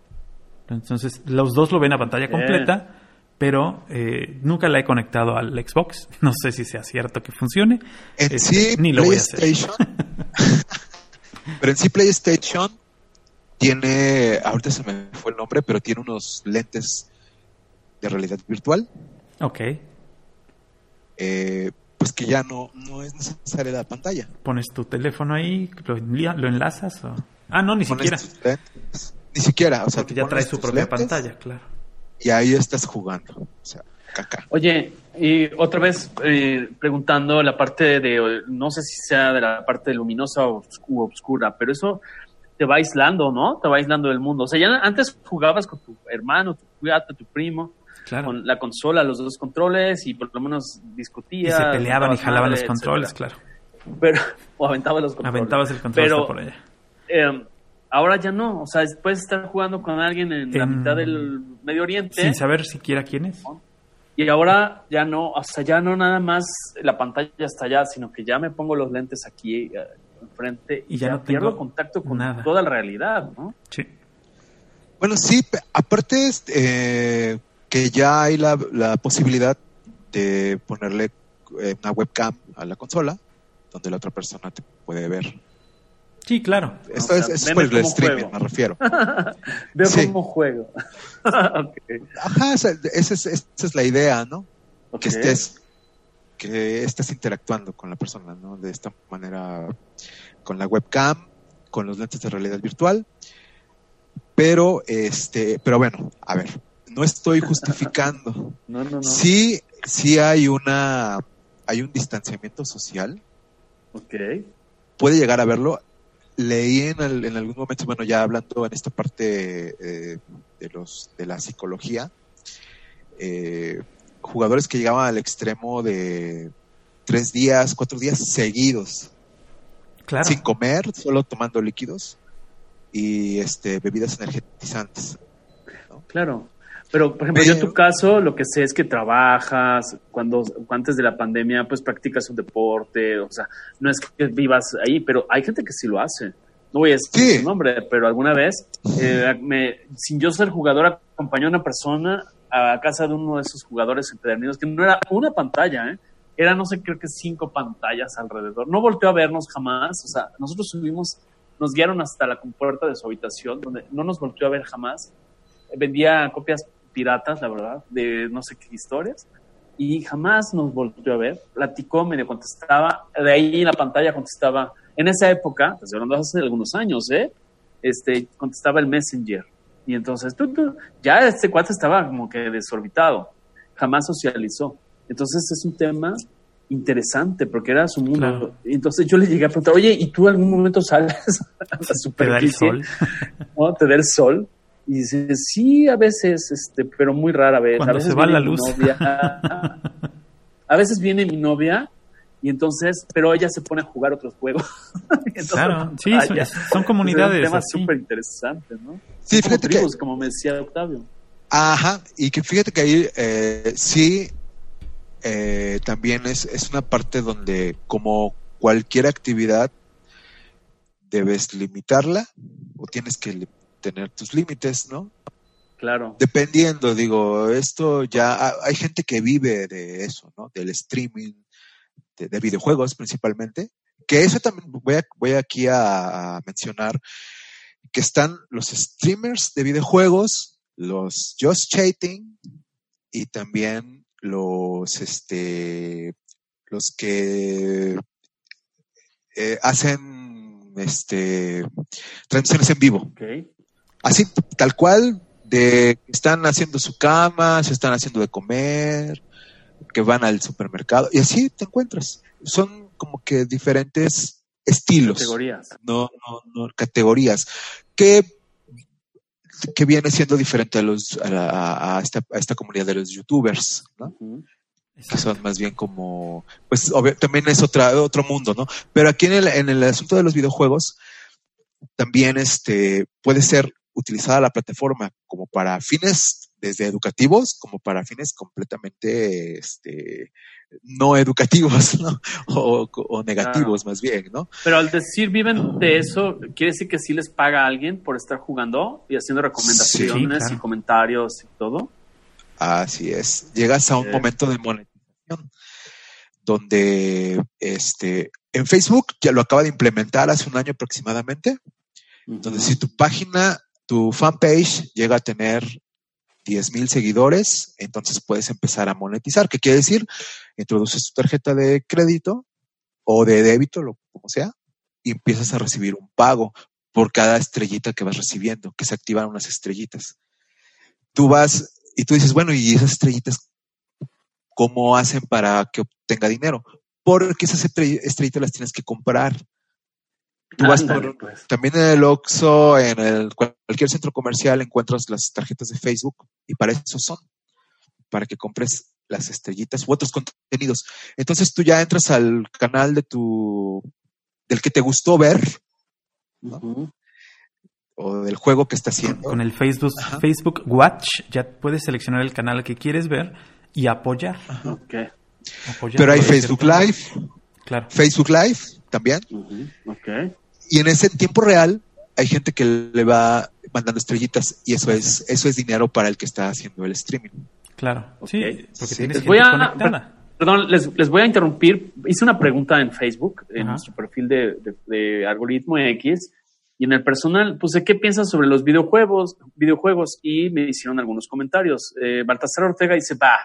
Entonces los dos lo ven a pantalla Bien. completa, pero eh, nunca la he conectado al Xbox. No sé si sea cierto que funcione. En Este, sí, ni lo voy a hacer. PlayStation. pero en sí, PlayStation tiene. Ahorita se me fue el nombre, pero tiene unos lentes de realidad virtual. Ok. eh, pues que ya no, no es necesaria la pantalla. Pones tu teléfono ahí, lo, lo enlazas o... Ah, no, ni Pones siquiera. lentes, ni siquiera, o sea, Porque ya trae su propia lentes pantalla, claro. Y ahí estás jugando. O sea, caca. Oye, y otra vez eh, preguntando la parte de, no sé si sea de la parte luminosa o obscura, pero eso te va aislando, ¿no? Te va aislando del mundo. O sea, ya antes jugabas con tu hermano, tu cuate, tu primo, Claro. con la consola, los dos controles y por lo menos Y discutías. se peleaban y jalaban madre, los controles, etcétera. claro. pero o aventaba los controles. Aventabas el control Pero- por allá. Eh, ahora ya no, o sea, puedes estar jugando con alguien en la En- mitad del Medio Oriente Sin saber siquiera quién es. y ahora ya no, o sea, ya no nada más la pantalla está allá, sino que ya me pongo los lentes aquí eh, enfrente Y ya no pierdo tengo contacto con nada. toda la realidad, ¿no? Sí. Bueno, sí, aparte es, eh, que ya hay la, la posibilidad de ponerle eh, una webcam a la consola donde la otra persona te puede ver. Sí, claro. Esto O es, sea, es por el streaming, juego. me refiero. Veo Sí. cómo juego. Ajá, esa, esa es, esa es la idea, ¿no? Que estés que estés interactuando con la persona, ¿no? De esta manera, con la webcam, con los lentes de realidad virtual. Pero, este, pero bueno, a ver, no estoy justificando. No, no, no. Sí, sí hay una, hay un distanciamiento social. Ok. Puede llegar a verlo. Leí en, el- en algún momento, bueno, ya hablando en esta parte eh, de los, de la psicología, eh, jugadores que llegaban al extremo de tres días, cuatro días seguidos, Claro. sin comer, solo tomando líquidos y este bebidas energetizantes. Claro. Pero, por ejemplo, yo en tu caso, lo que sé es que trabajas, cuando antes de la pandemia, pues practicas un deporte, o sea, no es que vivas ahí, pero hay gente que sí lo hace. No voy a decir Sí. su nombre, pero alguna vez, eh, me, sin yo ser jugador, acompañó a una persona a casa de uno de esos jugadores empedernidos, que no era una pantalla, ¿eh? Era, no sé, creo que cinco pantallas alrededor. No volteó a vernos jamás, o sea, nosotros subimos, nos guiaron hasta la compuerta de su habitación, donde no nos volteó a ver jamás vendía copias piratas, la verdad, de no sé qué historias, y jamás nos volvió a ver. Platicó, medio contestaba, de ahí en la pantalla contestaba, en esa época, estoy hablando hace algunos años, ¿eh? Este, contestaba el Messenger. Y entonces, tú, tú, ya este cuate estaba como que desorbitado, jamás socializó. Entonces es un tema interesante porque era su mundo. Claro. Entonces yo le llegué a preguntar, oye, ¿y tú algún momento sales a la Te da el superficie? sol. ¿no? Te da el sol. Y dice, sí, a veces, este, pero muy rara vez. Cuando a veces se va viene la mi luz. novia. a veces viene mi novia y entonces, pero ella se pone a jugar otros juegos. Entonces, Claro, sí, son, comunidades Es un tema súper interesante, ¿no? Sí, Son como fíjate que- como me decía Octavio. Ajá, y que fíjate que ahí eh, sí eh, también es, es una parte donde como cualquier actividad debes limitarla o tienes que tener tus límites, ¿no? Claro. Dependiendo, digo, esto ya ha- hay gente que vive de eso, ¿no? Del streaming, de, de videojuegos principalmente, que eso también voy, a- voy aquí a, a mencionar que están los streamers de videojuegos, los just chatting y también los este los que eh, hacen este transmisiones en vivo. Así tal cual de que están haciendo su cama, se están haciendo de comer, que van al supermercado y así te encuentras. Son como que diferentes estilos, Categorías. no, no, no categorías que que viene siendo diferente a los a, la- a esta, a esta comunidad de los youtubers, ¿no? Que son más bien como, pues obvio- también es otra, otro mundo, ¿no? Pero aquí en el, en el asunto de los videojuegos, también este, puede ser utilizada la plataforma como para fines desde educativos, como para fines completamente este, no educativos, ¿no? O, o negativos más bien, ¿no? Pero al decir viven de eso, ¿quiere decir que sí les paga a alguien por estar jugando y haciendo recomendaciones Sí, claro. y comentarios y todo? Así es. Llegas a un momento de monetización donde este en Facebook ya lo acaba de implementar hace un año aproximadamente, donde si tu página, tu fanpage llega a tener 10 mil seguidores, entonces puedes empezar a monetizar. ¿Qué quiere decir? Introduces tu tarjeta de crédito o de débito, lo como sea, y empiezas a recibir un pago por cada estrellita que vas recibiendo, que se activan unas estrellitas. Tú vas y tú dices, bueno, ¿y esas estrellitas cómo hacen para que obtenga dinero? Porque esas estrell- estrellitas las tienes que comprar. Tú vas Ándale, por, pues. también en el Oxxo, en el, cualquier centro comercial encuentras las tarjetas de Facebook y para eso son, para que compres las estrellitas u otros contenidos. Entonces tú ya entras al canal de tu, del que te gustó ver, o del juego que está haciendo. Con el Facebook, Ajá. Facebook Watch ya puedes seleccionar el canal que quieres ver y apoyar. Ok. apoyar Pero hay Facebook Live, Claro. Facebook Live también. Ok. Y en ese tiempo real hay gente que le va mandando estrellitas y eso es, eso es dinero para el que está haciendo el streaming. Claro. Sí, porque Sí. tienes Les voy a- conectada. Perdón, les, les voy a interrumpir. Hice una pregunta en Facebook, en Ajá. nuestro perfil de, de- de algoritmo X, y en el personal puse qué piensas sobre los videojuegos, videojuegos, y me hicieron algunos comentarios. Eh, Baltasar Ortega dice, bah,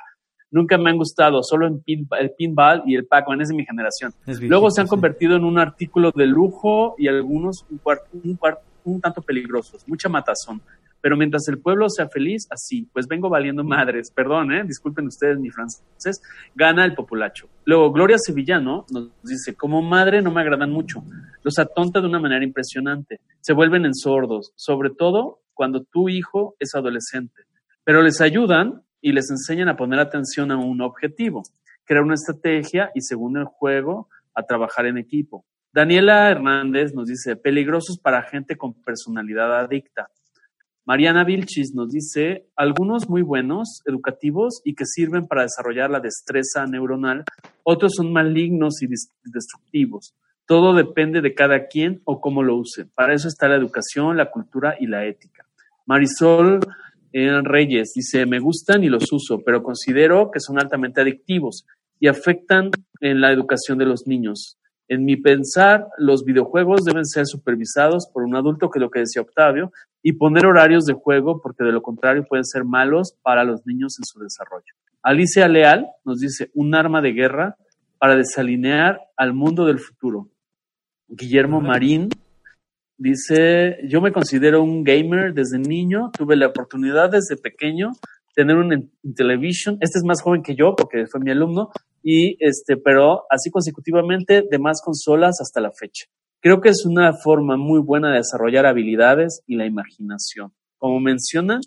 nunca me han gustado, solo en pin- el pinball y el Pac-Man, es de mi generación. Luego se han sí. convertido en un artículo de lujo y algunos un, un, un tanto peligrosos, mucha matazón. Pero mientras el pueblo sea feliz, así, pues vengo valiendo madres. Perdón, ¿eh? disculpen ustedes mi francés. Gana el populacho. Luego, Gloria Sevillano nos dice, como madre no me agradan mucho. Los atonta de una manera impresionante. Se vuelven en sordos, sobre todo cuando tu hijo es adolescente. Pero les ayudan y les enseñan a poner atención a un objetivo, crear una estrategia y según el juego, a trabajar en equipo. Daniela Hernández nos dice, peligrosos para gente con personalidad adicta. Mariana Vilchis nos dice, algunos muy buenos, educativos y que sirven para desarrollar la destreza neuronal, otros son malignos y destructivos. Todo depende de cada quien o cómo lo use. Para eso está la educación, la cultura y la ética. Marisol eh, Reyes dice, me gustan y los uso, pero considero que son altamente adictivos y afectan en la educación de los niños. En mi pensar, los videojuegos deben ser supervisados por un adulto, que es lo que decía Octavio, y poner horarios de juego, porque de lo contrario pueden ser malos para los niños en su desarrollo. Alicia Leal nos dice, un arma de guerra para desalinear al mundo del futuro. Guillermo Marín dice, yo me considero un gamer desde niño, tuve la oportunidad desde pequeño tener un Intellivision, este es más joven que yo porque fue mi alumno, y este, pero así consecutivamente de más consolas hasta la fecha. Creo que es una forma muy buena de desarrollar habilidades y la imaginación. Como mencionan,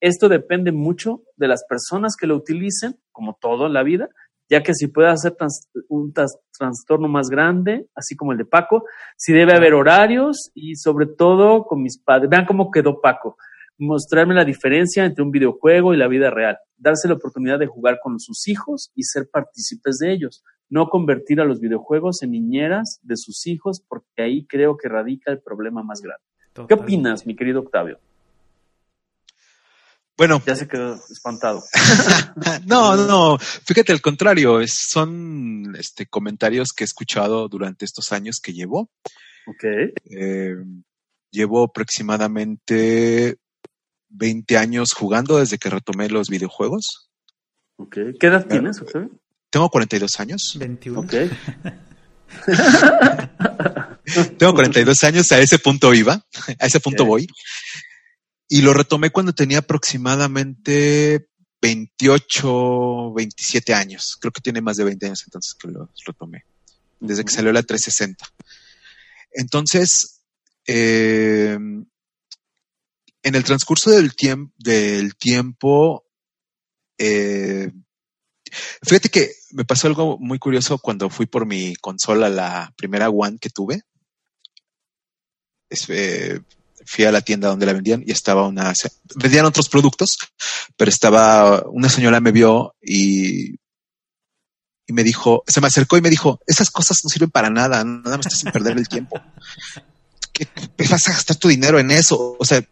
esto depende mucho de las personas que lo utilicen, como todo en la vida, ya que si puede hacer trans- un trastorno más grande, así como el de Paco, si debe haber horarios y sobre todo con mis padres. Vean cómo quedó Paco. Mostrarme la diferencia entre un videojuego y la vida real. Darse la oportunidad de jugar con sus hijos y ser partícipes de ellos. No convertir a los videojuegos en niñeras de sus hijos, porque ahí creo que radica el problema más grande. ¿Qué opinas, mi querido Octavio? Bueno, Ya se quedó espantado. no, no, no, fíjate al contrario, es- son este, comentarios que he escuchado durante estos años que llevo. Ok. Eh, llevo aproximadamente 20 años jugando desde que retomé los videojuegos. Ok. ¿Qué edad tienes, Octavio? Tengo 42 años. 21. Ok. Tengo 42 años, a ese punto iba, a ese punto voy. Y lo retomé cuando tenía aproximadamente 28, 27 años. Creo que tiene más de 20 años entonces que lo retomé, desde que salió la 360. Entonces, eh, en el transcurso del, tiemp- del tiempo, eh, fíjate que me pasó algo muy curioso cuando fui por mi consola, la primera One que tuve. Es, eh, fui a la tienda donde la vendían y estaba una, vendían otros productos, pero estaba, una señora me vio y, y me dijo, se me acercó y me dijo, esas cosas no sirven para nada, nada más te hacen perder el tiempo. ¿Qué, qué vas a gastar tu dinero en eso? O sea,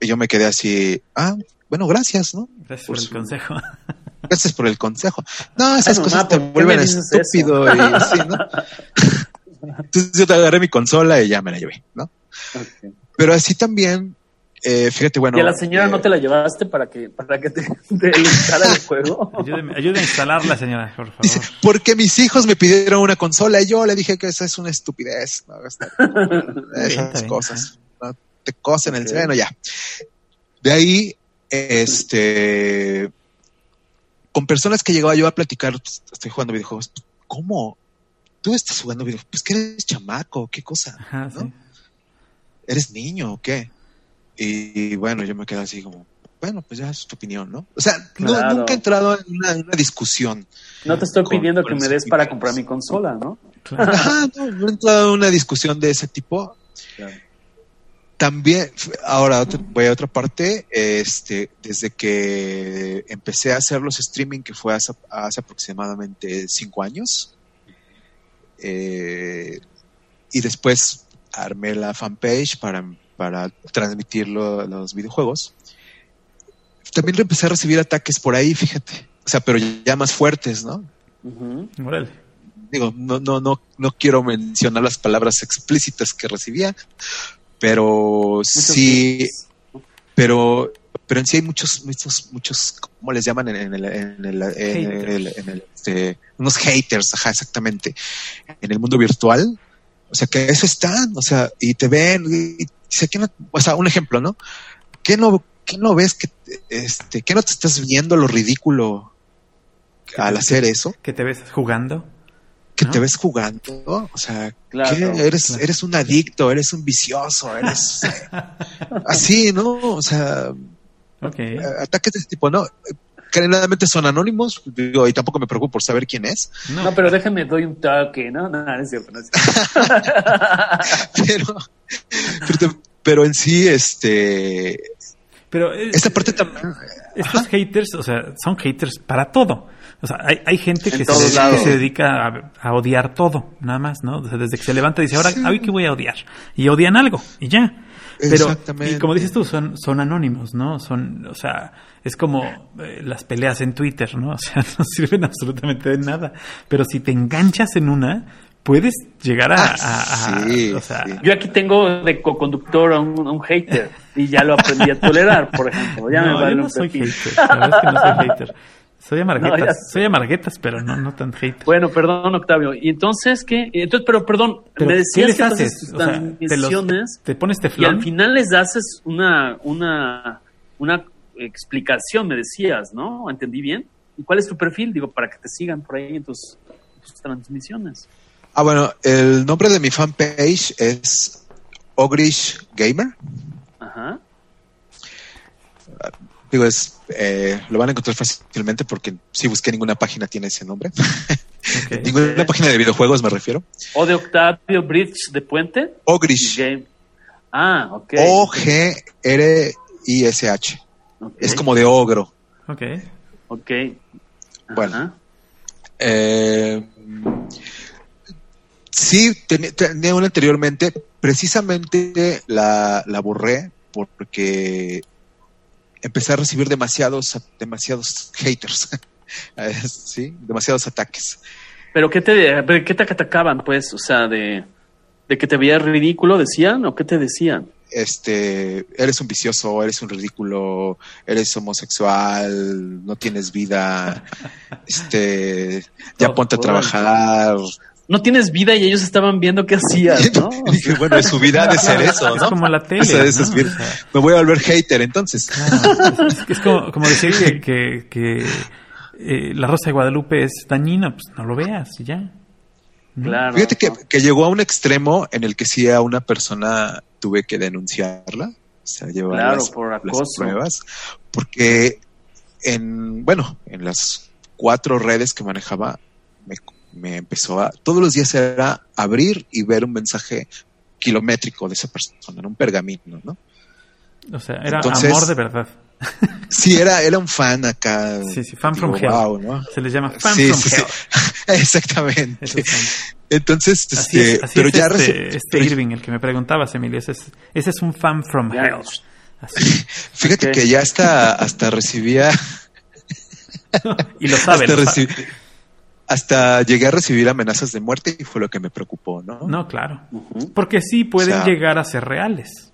y yo me quedé así, ah, bueno, gracias, ¿no? Gracias Por por el su- consejo. Gracias por el consejo. No, esas Ay, cosas mamá, te ¿por qué vuelven estúpido y sí, ¿no? Entonces yo te agarré mi consola y ya me la llevé, ¿no? Pero así también, eh, fíjate, bueno. ¿Y a la señora eh, no te la llevaste para que, para que te, te instalara el juego? Ayúdeme, ayúdeme a instalarla, señora, por favor. Dice, porque mis hijos me pidieron una consola y yo le dije que esa es una estupidez, ¿no? Esas bien, cosas. ¿no? Te cosen el seno, ya. De ahí, este, con personas que llegaba yo a platicar, pues, estoy jugando videojuegos, ¿cómo? ¿Tú estás jugando videojuegos? Pues que eres chamaco, ¿qué cosa? Ajá, ¿no? sí. ¿Eres niño o qué? Y, bueno, yo me quedé así como, bueno, pues ya es tu opinión, ¿no? O sea, no- nunca he entrado en una, en una discusión. No te estoy Con- pidiendo con que me des para comprar mi consola, ¿no? Claro. Ajá, no, no he entrado en una discusión de ese tipo. También, ahora voy a otra parte, este, desde que empecé a hacer los streaming, que fue hace, hace aproximadamente cinco años, eh, y después armé la fanpage para, para transmitir lo- los videojuegos. También empecé a recibir ataques por ahí, fíjate. O sea, pero ya más fuertes, ¿no? Ujú. Órale. digo, no, no, no, no quiero mencionar las palabras explícitas que recibía, pero Muchos sí, pero, pero en sí hay muchos, muchos, muchos, ¿cómo les llaman en, en el, en el, en el- en el, este, unos haters, ajá, exactamente, en el mundo virtual, o sea que eso están, o sea, y te ven, y, dice, ¿qué no- o sea, un ejemplo, ¿no? ¿Qué no, qué no ves que, este, qué no te estás viendo lo ridículo al hacer eso? ¿Que te ves jugando? que ¿no? te ves jugando, o sea, Claro, ¿qué? eres, claro. eres un adicto, eres un vicioso, eres así, ¿no? O sea, Ok. eh, ataques de este tipo, ¿no? Generalmente son anónimos, digo, y tampoco me preocupo por saber quién es, No, No, pero déjenme doy un toque, ¿no? No, no es cierto, no es cierto. pero, pero, te- pero en sí, este, pero eh, esta parte también, estos haters, o sea, son haters para todo. O sea, hay, hay gente En que se, dedica- lados. que se dedica a, a odiar todo, nada más, ¿no? O sea, desde que se levanta dice, ahora, Sí. ¿a qué voy a odiar? Y odian algo, y ya. Pero, Exactamente. y como dices tú, son, son anónimos, ¿no? Son, o sea, es como eh, las peleas en Twitter, ¿no? O sea, no sirven absolutamente de nada. Pero si te enganchas en una, puedes llegar a, Ah, a- a- sí, o sea, sí. Yo aquí tengo de co-conductor a un, hater y ya lo aprendí a tolerar, por ejemplo. Ya me vale yo no un soy hater. La verdad es que no soy hater. Soy amarguetas, No, soy amarguetas, pero no, no tan hater. Bueno, perdón, Octavio. Y entonces, ¿qué? Entonces, pero perdón, Pero, me ¿qué decías les que haces? O sea, te, los- te pones y al teflón. final les haces una, una, una explicación, me decías, ¿no? ¿Entendí bien? ¿Y cuál es tu perfil? Digo, para que te sigan por ahí en tus, tus transmisiones. ah, bueno, el nombre de mi fanpage es Ogrish Gamer, Ajá. digo, es, eh, lo van a encontrar fácilmente porque si busqué ninguna página tiene ese nombre. Ninguna página de videojuegos me refiero. O de Octavio Bridge de Puente. Ogrish. Game. Ah, ok. O-G-R-I-S-H. Es como de ogro. Ok. Ok. Bueno. Ajá. Eh, sí, ten- tenía una anteriormente. Precisamente la, la borré porque empecé a recibir demasiados, demasiados haters. Eh, sí, demasiados ataques. ¿Pero qué te, qué te atacaban, pues? O sea, de, de que te veías ridículo, decían, o qué te decían? Este, eres un vicioso, eres un ridículo, eres homosexual, no tienes vida, este, ya Todo, ponte a todo. trabajar. No tienes vida y ellos estaban viendo qué hacías, ¿no? Dije, bueno, su vida de ser eso, Es ¿no? como la tele. O sea, es ¿no? bien. O sea, Me voy a volver hater entonces. claro, es, es como, como decir que, que, que, eh, la Rosa de Guadalupe es dañina, pues no lo veas y ya. Claro. Fíjate que, que llegó a un extremo en el que sí a una persona tuve que denunciarla, o sea, llevar Claro, las, por las acoso. pruebas, porque en, bueno, en las cuatro redes que manejaba, me, me empezó a, todos los días era abrir y ver un mensaje kilométrico de esa persona, en un pergamino, ¿no? O sea, era Entonces- amor de verdad. Sí, era, era un fan acá. Sí, sí, fan digo, from hell. wow, ¿no? Se les llama fan Sí, from sí, hell. sí. Exactamente. Son. Entonces, Así este, es, así pero es ya este, este pero- Irving, el que me preguntabas, Emilio. Ese es, ese es un fan from Ya. hell. Así. Fíjate que ya hasta, hasta recibía, Y lo sabe. hasta, lo sabe. reci- hasta llegué a recibir amenazas de muerte y fue lo que me preocupó, ¿no? No, claro. Porque sí pueden O sea- llegar a ser reales.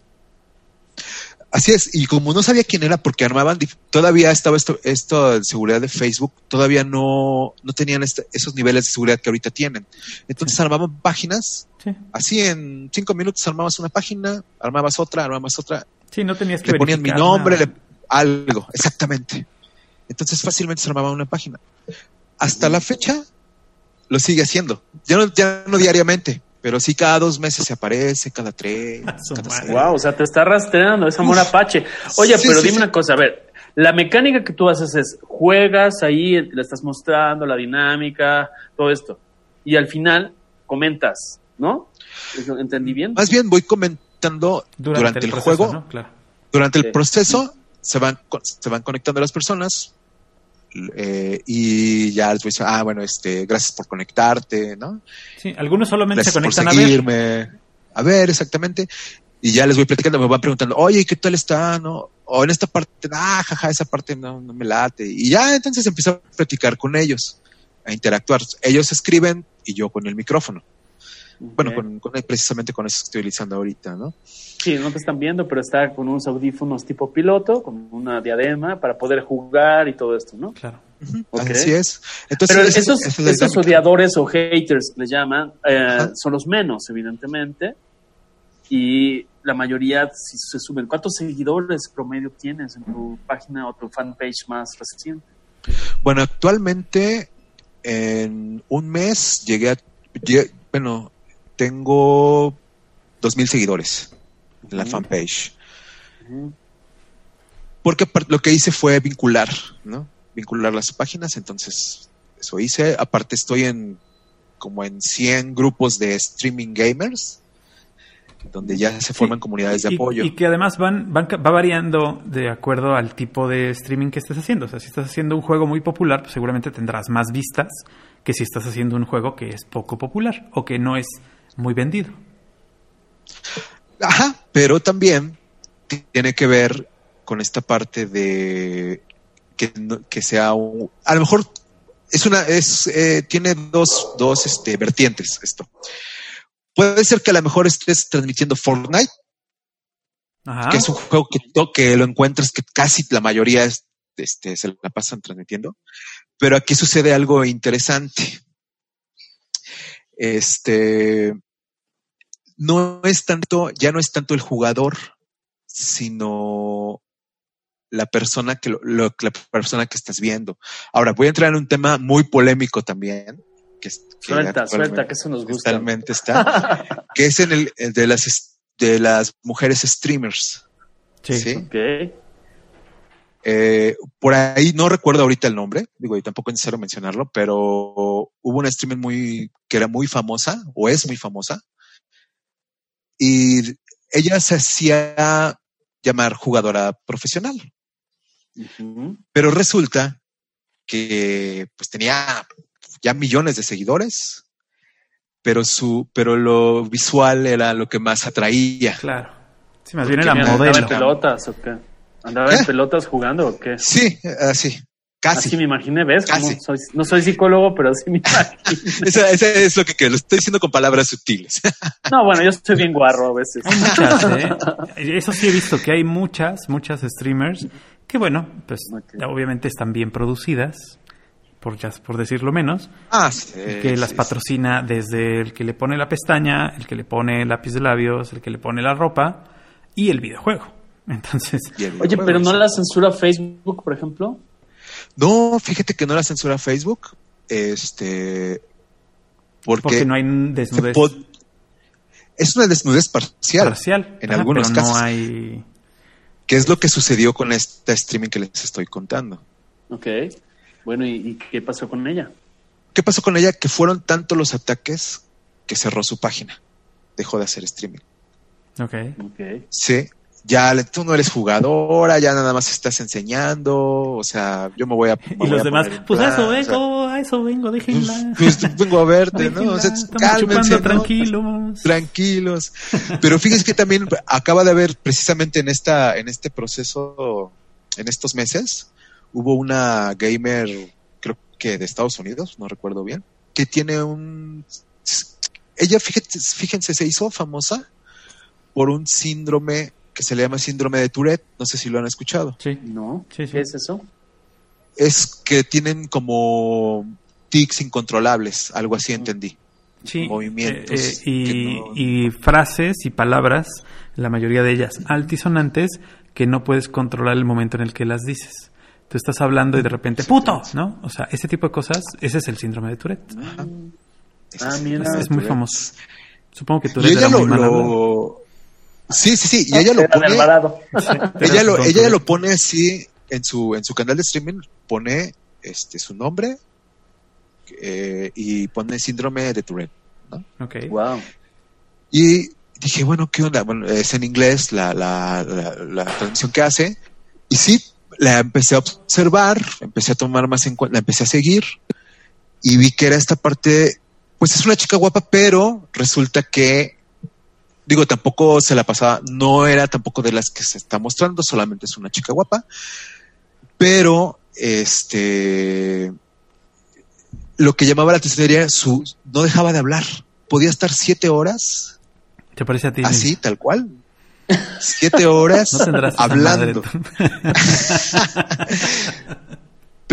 Así es, y como no sabía quién era, porque armaban, todavía estaba esto, esto de seguridad de Facebook, todavía no, no tenían este- esos niveles de seguridad que ahorita tienen. Entonces armaban páginas, Sí. así en cinco minutos armabas una página, armabas otra, armabas otra, Sí, no tenías que le ponían mi nombre, le- algo, exactamente. Entonces fácilmente se armaba una página. Hasta la fecha lo sigue haciendo. Ya no, ya no diariamente, pero sí cada dos meses se aparece, cada tres, cada. Wow, o sea, te está rastreando, es amor apache. Oye, Sí, pero sí, dime sí. una cosa, a ver, la mecánica que tú haces es juegas ahí, le estás mostrando la dinámica, todo esto. Y al final comentas, ¿no? ¿Eso- ¿Entendí bien? Más bien voy comentando durante, el, proceso, juego, ¿no? Claro. durante el Sí. proceso se van se van conectando las personas eh, y ya les voy a decir, ah, bueno, este, gracias por conectarte, ¿no? Sí, algunos solamente Gracias se por conectan a ver. seguirme. A ver, exactamente. Y ya les voy platicando, me van preguntando, oye, ¿qué tal está? ¿No? O en esta parte, ah, jaja, esa parte no, no me late. Y ya entonces empiezo a platicar con ellos, a interactuar. Ellos escriben y yo con el micrófono. Bueno, con, con- precisamente con eso que estoy utilizando ahorita, ¿no? Sí, no te están viendo, pero está con unos audífonos tipo piloto, con una diadema para poder jugar y todo esto, ¿no? Claro. Así es. Entonces, Pero esos, es esos odiadores o haters le llaman, eh, son los menos, evidentemente. Y la mayoría si se suben. ¿Cuántos seguidores promedio tienes en tu página o tu fanpage más reciente? Bueno, actualmente en un mes llegué a, bueno, tengo dos mil seguidores en la fanpage. Ujú. Porque apar- lo que hice fue vincular, ¿no? Vincular las páginas, entonces eso hice. Aparte estoy en como en 100 grupos de streaming gamers, donde ya se forman Sí, comunidades de y- apoyo. Y que además van, van va variando de acuerdo al tipo de streaming que estés haciendo. O sea, si estás haciendo un juego muy popular, pues seguramente tendrás más vistas que si estás haciendo un juego que es poco popular o que no es muy vendido. Ajá, pero también tiene que ver con esta parte de que, no- que sea un, a lo mejor es una es eh, tiene dos dos este vertientes esto. Puede ser que a lo mejor estés transmitiendo Fortnite, Ajá. que es un juego que, que lo encuentras que casi la mayoría es- este, se la pasan transmitiendo, pero aquí sucede algo interesante. Este no es tanto, ya no es tanto el jugador, sino la persona que lo- lo- la persona que estás viendo. Ahora voy a entrar en un tema muy polémico también. Que, es- que Suelta, suelta, que eso nos gusta. Totalmente está, que es en el, de las de las mujeres streamers. Sí. ¿sí? Ok. Eh, por ahí no recuerdo ahorita el nombre, digo, y tampoco es necesario mencionarlo, pero hubo una streamer muy que era muy famosa o es muy famosa y ella se hacía llamar jugadora profesional, pero resulta que pues tenía ya millones de seguidores, pero su pero lo visual era lo que más atraía. Claro. Sí, más bien era mira, ¿Andaba en modelo. pelotas o qué? ¿Andaba en ¿Eh? pelotas jugando o qué? Sí, así, casi. Así me imaginé, ¿ves? Como Casi. soy- no soy psicólogo, pero sí me imagino. Esa, esa es lo que quiero, lo estoy diciendo con palabras sutiles. No, bueno, yo estoy bien guarro a veces. Hay muchas, ¿eh? Eso sí he visto que hay muchas, muchas streamers que, bueno, pues Ok. obviamente están bien producidas, por, ya, por decirlo menos, Ah, sí, que las sí, patrocina desde el que le pone la pestaña, el que le pone el lápiz de labios, el que le pone la ropa y el videojuego. Entonces, Oye, pero no la censura Facebook, por ejemplo. No, fíjate que no la censura Facebook. Este. Porque, porque no hay desnudez es una desnudez parcial, parcial. en Ajá, algunos pero casos. no hay... que es lo que sucedió con esta streaming que les estoy contando. Ok. Bueno, ¿y, y qué pasó con ella? ¿Qué pasó con ella? Que fueron tanto los ataques que cerró su página. Dejó de hacer streaming. Ok. Ok. Sí, ya tú no eres jugadora, ya nada más estás enseñando, o sea, yo me voy a... me Y voy los a demás, pues a eso o sea, vengo, a eso vengo, déjenla. pues, pues, vengo a verte, ¿no? O sea, cálmense, ¿no? tranquilos. tranquilos. Pero fíjense que también acaba de haber precisamente en esta, en este proceso, en estos meses, hubo una gamer, creo que de Estados Unidos, no recuerdo bien, que tiene un ella fíjense, fíjense, se hizo famosa por un síndrome que se le llama síndrome de Tourette, no sé si lo han escuchado. Sí. No. Sí, sí. ¿Qué es eso? Es que tienen como tics incontrolables, algo así entendí. Sí, movimientos eh, eh, y, que no- y frases y palabras, la mayoría de ellas altisonantes, que no puedes controlar el momento en el que las dices. Tú estás hablando y de repente, ¡puto! ¿No? O sea, ese tipo de cosas, ese es el síndrome de Tourette. Ah, mira. Es, es muy Tourette. famoso. Supongo que Tourette ella era lo, muy mal lo- Sí, sí, sí. Y ella lo pone. Ella lo, ella lo pone así en su, en su canal de streaming pone este su nombre eh, y pone síndrome de Tourette. ¿no? Ok. Wow. Y dije, bueno, ¿qué onda? Bueno, es en inglés la, la, la, la transmisión que hace. Y sí, la empecé a observar, empecé a tomar más en cuenta, la empecé a seguir y vi que era esta parte, pues es una chica guapa, pero resulta que, digo, tampoco se la pasaba, no era tampoco de las que se está mostrando, solamente es una chica guapa, pero este, lo que llamaba la atención era su, no dejaba de hablar, podía estar siete horas ¿Te parece a ti? así, tal cual. Siete horas No hablando.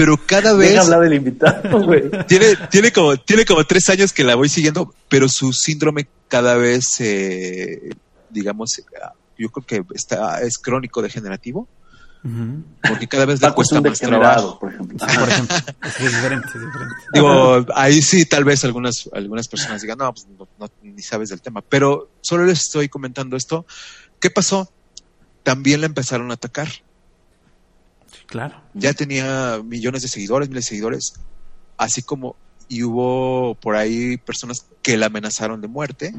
Pero cada vez Deja hablar del invitado, güey. tiene, tiene como, tiene como tres años que la voy siguiendo, pero su síndrome cada vez, eh, digamos, yo creo que está, es crónico degenerativo, porque cada vez le Paco es cuesta un más trabajo. por ejemplo. Sí, por ejemplo. Es diferente, es diferente. Digo, ahí sí, tal vez algunas, algunas personas digan, no, pues no, no, ni sabes del tema, pero solo les estoy comentando esto. ¿Qué pasó? También la empezaron a atacar. Claro. ya tenía millones de seguidores, miles de seguidores, así como y hubo por ahí personas que la amenazaron de muerte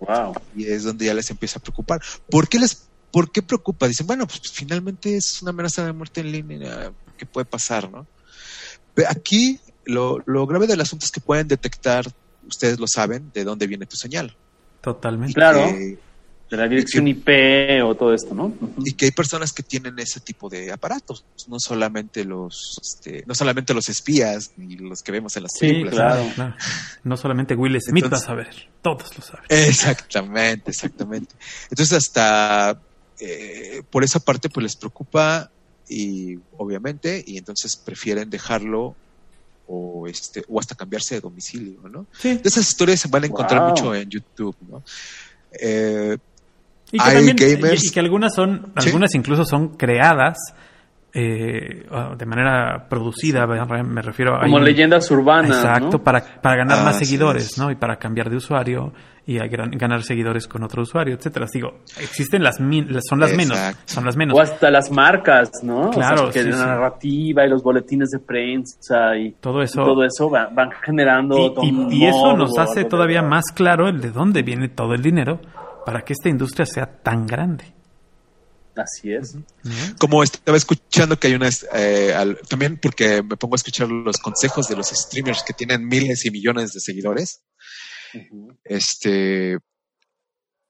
Wow. y es donde ya les empieza a preocupar. ¿Por qué les por qué preocupa? Dicen, bueno, pues finalmente es una amenaza de muerte en línea, ¿qué puede pasar, no? Aquí lo, lo grave del asunto es que pueden detectar, ustedes lo saben, de dónde viene tu señal. Totalmente. Claro. Que- De la dirección IP o todo esto, ¿no? Y que hay personas que tienen ese tipo de aparatos, no solamente los, este, no solamente los espías ni los que vemos en las Sí, películas. claro. Claro, claro. No solamente Will Smith Entonces- va a saber, todos lo saben. Exactamente, exactamente. Entonces hasta eh, por esa parte pues les preocupa y obviamente y entonces prefieren dejarlo o este o hasta cambiarse de domicilio, ¿no? Sí. De esas historias se van a encontrar Wow. mucho en YouTube, ¿no? Eh, Y que, Hay también, gamers- y, que algunas son, Sí. algunas incluso son creadas eh, de manera producida, me refiero a... Como leyendas urbanas, Exacto, ¿no? para, para ganar Ah, más seguidores, es. ¿no? Y para cambiar de usuario y a gran- ganar seguidores con otro usuario, etcétera. Digo, existen las, min- son las menos, Exacto. son las menos. O hasta las marcas, ¿no? Claro, O sea, que sí, la sí. narrativa y los boletines de prensa y Todo eso. y todo eso van, van generando Y, y- un y eso nos hace todavía más claro el de dónde viene todo el dinero para que esta industria sea tan grande. Así es. como estaba escuchando que hay unas eh, al- también porque me pongo a escuchar los consejos de los streamers que tienen miles y millones de seguidores. Este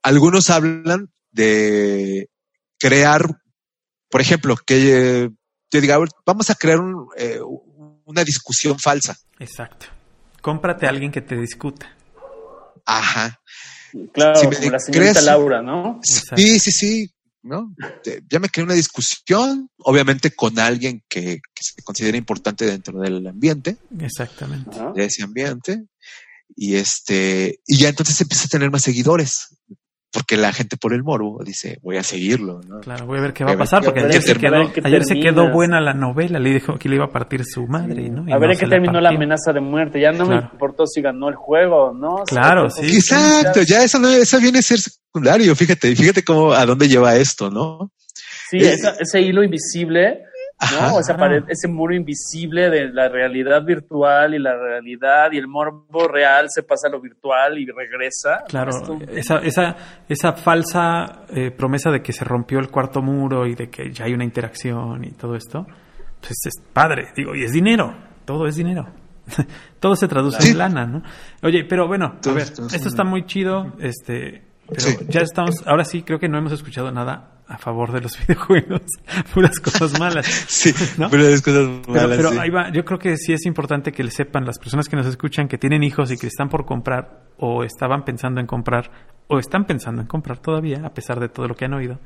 algunos hablan de crear por ejemplo que eh, yo diga vamos a crear un, eh, una discusión falsa Exacto. Cómprate a alguien que te discuta. ajá Claro, Si me como la señorita crees- Laura, ¿no? Sí sí sí no ya me creé una discusión obviamente con alguien que, que se considera importante dentro del ambiente. Exactamente. De ese ambiente. Y este y ya entonces empieza a tener más seguidores porque la gente por el morbo dice voy a seguirlo ¿no? Claro, voy a ver qué va a pasar, porque ayer se quedó, ayer se quedó buena la novela, le dijo que le iba a partir su madre, ¿no? Y A ver no en qué terminó la amenaza de muerte. Ya no Claro. me importó si ganó el juego, ¿no? O sea, Claro, sí. Exacto, ya eso no, eso viene a ser secundario, fíjate, fíjate cómo a dónde lleva esto, ¿no? Sí, Eh, esa- ese hilo invisible. ¿No? Esa Claro. pared, ese muro invisible de la realidad virtual y la realidad y el morbo real se pasa a lo virtual y regresa. Claro, esa, esa, esa falsa eh, promesa de que se rompió el cuarto muro y de que ya hay una interacción y todo esto, pues es padre, digo, y es dinero, todo es dinero. todo se traduce Sí. en lana, ¿no? Oye, pero bueno, a ver, esto está muy chido, este, pero Sí. ya estamos, ahora sí creo que no hemos escuchado nada a favor de los videojuegos, puras cosas malas. Sí, ¿no? pero es cosas Pero, malas, pero sí. ahí va, yo creo que sí es importante que le sepan las personas que nos escuchan que tienen hijos y que están por comprar o estaban pensando en comprar o están pensando en comprar todavía, a pesar de todo lo que han oído,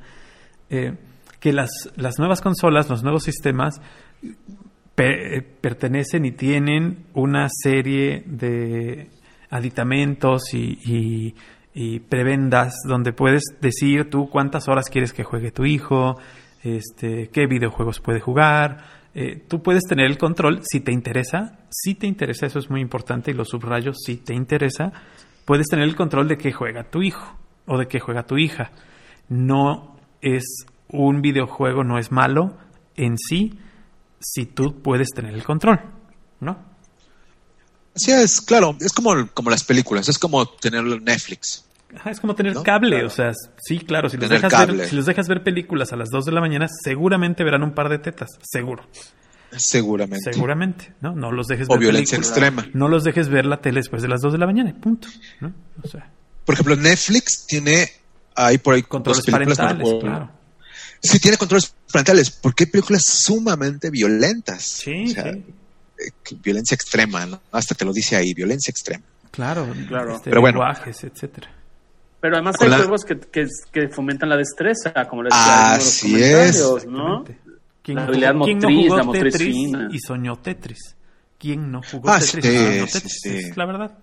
eh, que las, las nuevas consolas, los nuevos sistemas eh, pertenecen y tienen una serie de aditamentos y, y- y prebendas donde puedes decir tú cuántas horas quieres que juegue tu hijo, este, qué videojuegos puede jugar. Eh, tú puedes tener el control si te interesa, si te interesa, eso es muy importante y lo subrayo, si te interesa, puedes tener el control de qué juega tu hijo o de qué juega tu hija. No es un videojuego, no es malo en sí si tú puedes tener el control, ¿no? Así es, claro, es como, como las películas, es como tener Netflix. Ajá, es como tener ¿No? cable, Claro. o sea, sí, claro, si los, Tener dejas cable. ver, si los dejas ver películas a las 2 de la mañana, seguramente verán un par de tetas, seguro, Seguramente. seguramente, ¿no? No los dejes O ver violencia extrema. no los dejes ver la tele después de las 2 de la mañana, punto, ¿no? O sea, Por ejemplo, Netflix tiene ahí por ahí controles no parentales, claro. Sí, tiene controles parentales, porque hay películas sumamente violentas. Sí, O sea, sí. eh, violencia extrema, ¿no? Hasta te lo dice ahí, violencia extrema. Claro, Claro. este, Pero bueno. lenguajes, etcétera. Pero además hay la- juegos que, que, que fomentan la destreza, como les decía en de los Así comentarios, ¿no? Exactamente. ¿Quién La no habilidad jugó- quién no motriz, jugó la motriz Tetris fina. y soñó Tetris? ¿Quién no jugó Ah, Tetris sí, y soñó sí, Tetris? sí. Es la verdad.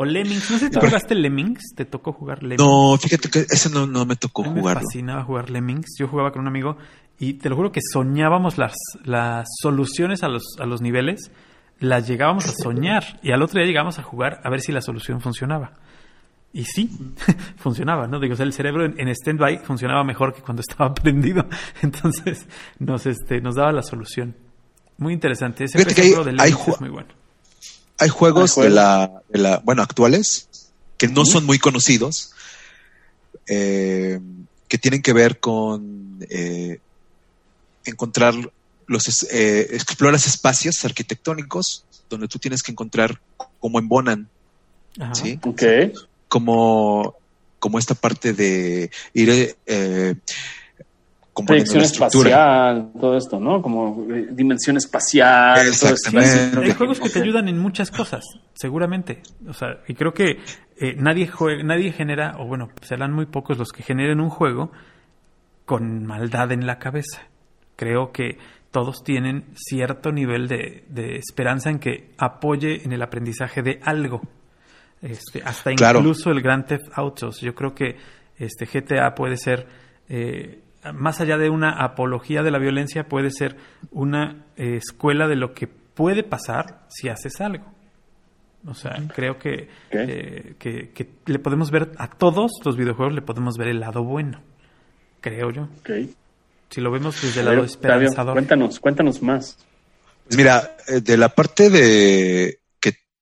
O Lemmings. No sé si tú jugaste Lemmings. ¿Te tocó jugar Lemmings? No, fíjate que ese no, no me tocó mí me jugarlo. fascinaba jugar Lemmings. Yo jugaba con un amigo y te lo juro que soñábamos las, las soluciones a los, a los niveles. Las llegábamos a soñar y al otro día llegábamos a jugar a ver si la solución funcionaba. Y sí, funcionaba, ¿no? Digo, o sea, el cerebro en, en stand-by funcionaba mejor que cuando estaba prendido. Entonces nos, este, nos daba la solución. Muy interesante. Ese Fíjate que hay- ejemplo de hay es muy bueno. Hay juegos Hay de la, de la, bueno, actuales, que no son muy conocidos, eh, que tienen que ver con eh, encontrar los, eh, exploras espacios arquitectónicos donde tú tienes que encontrar cómo embonan, Ajá. ¿sí? Ok. Como, como esta parte de ir eh, Proyección espacial, todo esto, ¿no? Como eh, dimensión espacial. todo esto. Exactamente. Hay juegos que te ayudan en muchas cosas, seguramente. O sea, y creo que eh, nadie jue- nadie genera, o bueno, serán muy pocos los que generen un juego con maldad en la cabeza. Creo que todos tienen cierto nivel de, de esperanza en que apoye en el aprendizaje de algo. Este, hasta Claro. incluso el Grand Theft Autos. Yo creo que este GTA puede ser, eh, más allá de una apología de la violencia, puede ser una eh, escuela de lo que puede pasar si haces algo. O sea, creo que, eh, que, que le podemos ver a todos los videojuegos, le podemos ver el lado bueno. Creo yo. Si lo vemos desde el lado esperanzador. cuéntanos, cuéntanos más. Pues mira, de la parte de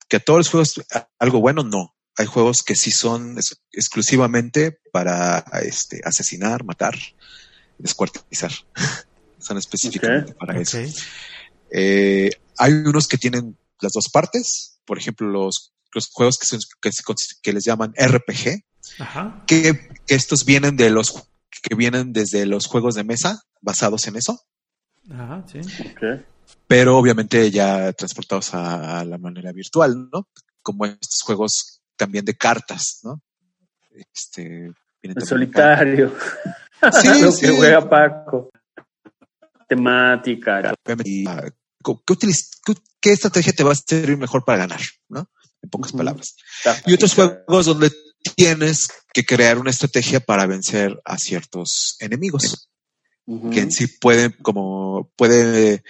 que, a todos los juegos algo bueno, no. Hay juegos que sí son ex- exclusivamente para este, asesinar, matar, descuartizar. son específicamente para eso. Eh, hay unos que tienen las dos partes, por ejemplo, los, los juegos que, son- que, se cons- que les llaman RPG, Ajá. que, que estos vienen de los que vienen desde los juegos de mesa basados en eso Ajá, sí. Ok. Pero obviamente ya transportados a, a la manera virtual, ¿no? Como estos juegos también de cartas, ¿no? Este, vienen El solitario. Sí, Lo sí. que juega Paco. Temática. Obviamente, ah, ¿qué, utiliz- qué- qué estrategia te va a servir mejor para ganar, ¿no? En pocas palabras. Y otros juegos donde tienes que crear una estrategia para vencer a ciertos enemigos. Que en sí pueden, como puede,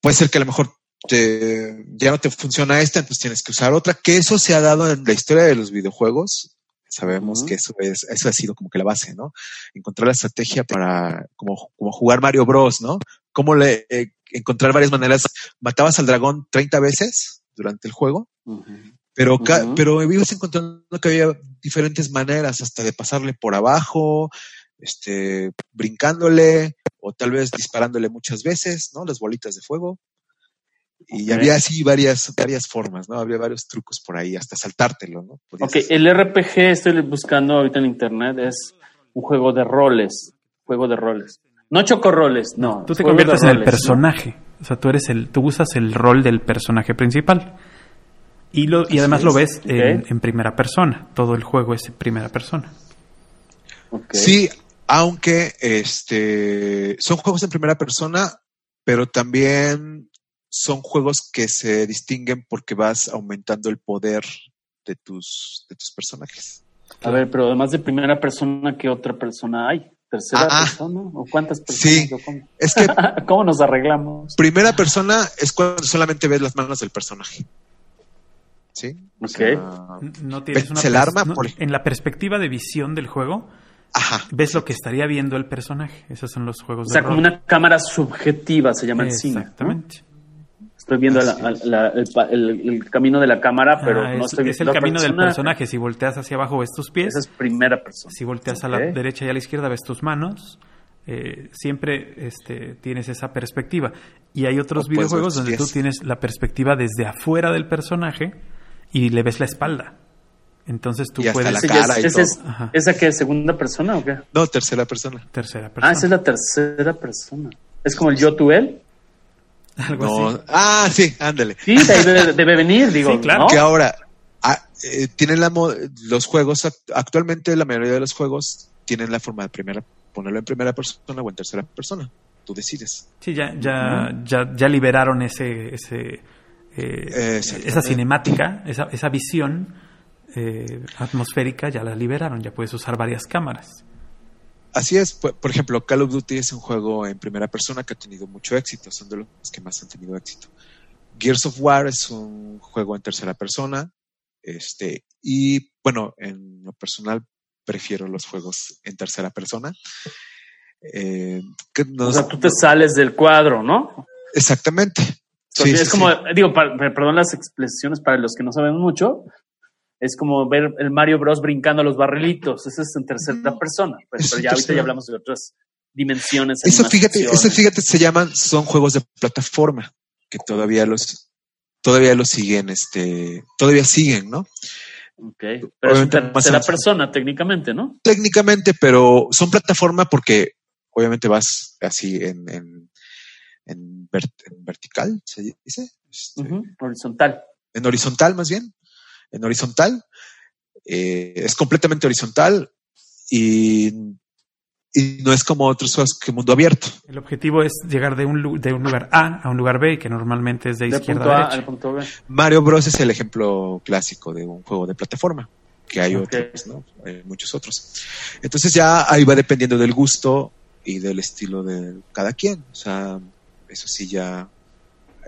puede ser que a lo mejor te, ya no te funciona esta, entonces tienes que usar otra, que eso se ha dado en la historia de los videojuegos. Sabemos que eso es, eso ha sido como que la base, ¿no? Encontrar la estrategia para, como, como jugar Mario Bros, ¿no? Cómo le, eh, encontrar varias maneras. Matabas al dragón 30 veces durante el juego, pero, ca- Ujú. pero ibas encontrando que había diferentes maneras, hasta de pasarle por abajo, este, brincándole, o tal vez disparándole muchas veces, ¿no? Las bolitas de fuego. Y había así varias, varias formas, ¿no? Habría varios trucos por ahí, hasta saltártelo, ¿no? Podías Ok, hacer- el RPG estoy buscando ahorita en internet, es un juego de roles. Juego de roles. No chocorroles, no. Tú te conviertes en el personaje. O sea, tú eres el, tú usas el rol del personaje principal. Y lo, y además es. lo ves en, en primera persona. Todo el juego es en primera persona. Ok. Sí, aunque este son juegos en primera persona, pero también son juegos que se distinguen porque vas aumentando el poder de tus, de tus personajes. A ver, pero además de primera persona, ¿qué otra persona hay? ¿Tercera Ah, persona? ¿O cuántas personas? sí. o cómo? Es que ¿Cómo nos arreglamos? primera persona es cuando solamente ves las manos del personaje. ¿Sí? O Ok. sea, No tienes una el arma, no- por en la perspectiva de visión del juego, Ajá. ves lo que estaría viendo el personaje. Esos son los juegos O sea, de como rol. una cámara subjetiva se llama el cine. ¿no? Exactamente. Estoy viendo la- la- el, el- el camino de la cámara, pero Ah, no es, estoy es viendo el la camino del persona. personaje. Si volteas hacia abajo ves tus pies. Esa es primera persona. Si volteas a la derecha y a la izquierda ves tus manos. Eh, siempre este, tienes esa perspectiva. Y hay otros O videojuegos donde tú tienes la perspectiva desde afuera del personaje y le ves la espalda. Entonces tú Y hasta puedes... la cara es-. ¿Esa que es segunda persona o qué? No, tercera persona. Tercera persona. Ah, esa es la tercera persona. Es como el yo, tú, él. Algo No. así. Ah, sí, ándale. Sí, de ahí debe, debe venir, digo. Sí, claro. ¿no? Que ahora ah, eh, tienen la mo- los juegos act- actualmente la mayoría de los juegos tienen la forma de primera ponerlo en primera persona o en tercera persona. Tú decides. Sí, ya, ya, ya, ya liberaron ese, ese eh, esa cinemática, esa, esa visión eh, atmosférica, ya la liberaron, ya puedes usar varias cámaras. Así es, por, por ejemplo, Call of Duty es un juego en primera persona que ha tenido mucho éxito, son de los que más han tenido éxito. Gears of War es un juego en tercera persona, este, y bueno, en lo personal prefiero los juegos en tercera persona. Eh, que no- O sea, tú te sales del cuadro, ¿no? Exactamente. Sí, es sí, como, sí. digo, perdón las expresiones para los que no saben mucho, es como ver el Mario Bros brincando los barrilitos, eso es en tercera persona, pues, Es pero en ya ahorita ya hablamos de otras dimensiones. Eso fíjate, eso fíjate se llaman, son juegos de plataforma que todavía los, todavía los siguen, este, todavía siguen, ¿no? Ok, Pero es Obviamente en más tercera persona técnicamente, ¿no? técnicamente, pero son plataforma porque obviamente vas así en, en, en, ver- en vertical, se dice, Este, Horizontal. en horizontal más bien, en horizontal, eh, es completamente horizontal y, y no es como otros juegos que mundo abierto. El objetivo es llegar de un, de un lugar A a un lugar B, que normalmente es de De izquierda punto a A derecha. al punto B. Mario Bros es el ejemplo clásico de un juego de plataforma, que hay otros, ¿no? Hay muchos otros. Entonces ya ahí va dependiendo del gusto y del estilo de cada quien. O sea, eso sí ya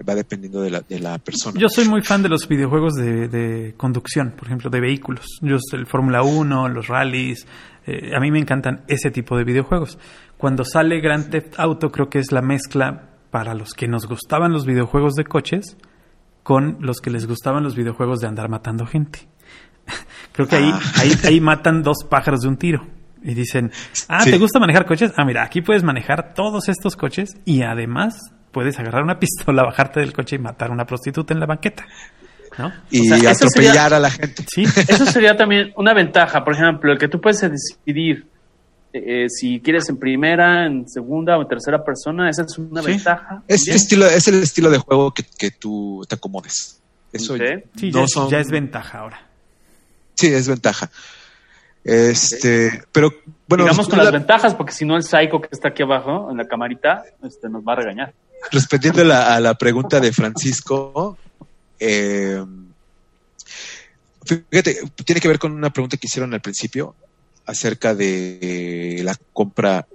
va dependiendo de la, de la persona. Yo soy muy fan de los videojuegos de, de conducción, por ejemplo, de vehículos. Yo el Fórmula 1, los rallies. eh, a mí me encantan ese tipo de videojuegos. Cuando sale Grand Theft Auto, creo que es la mezcla para los que nos gustaban los videojuegos de coches con los que les gustaban los videojuegos de andar matando gente. creo que ahí, Ah. ahí, ahí matan dos pájaros de un tiro. Y dicen, ah, Sí. ¿te gusta manejar coches? Ah, mira, aquí puedes manejar todos estos coches y además puedes agarrar una pistola, bajarte del coche y matar a una prostituta en la banqueta. ¿No? y o sea, eso atropellar sería- a la gente. Sí, Eso sería también una ventaja, por ejemplo, el que tú puedes decidir eh, si quieres en primera, en segunda o en tercera persona, esa es una Sí. ventaja. Es, estilo, es el estilo de juego que, que tú te acomodes. Eso Ok. sí no ya, es- son- ya es ventaja ahora. Sí, es ventaja. Este, pero bueno, Digamos con la- las ventajas, porque si no el psycho que está aquí abajo en la camarita este, nos va a regañar. Respondiendo a la, a la pregunta de Francisco, eh, fíjate, tiene que ver con una pregunta que hicieron al principio acerca de la compra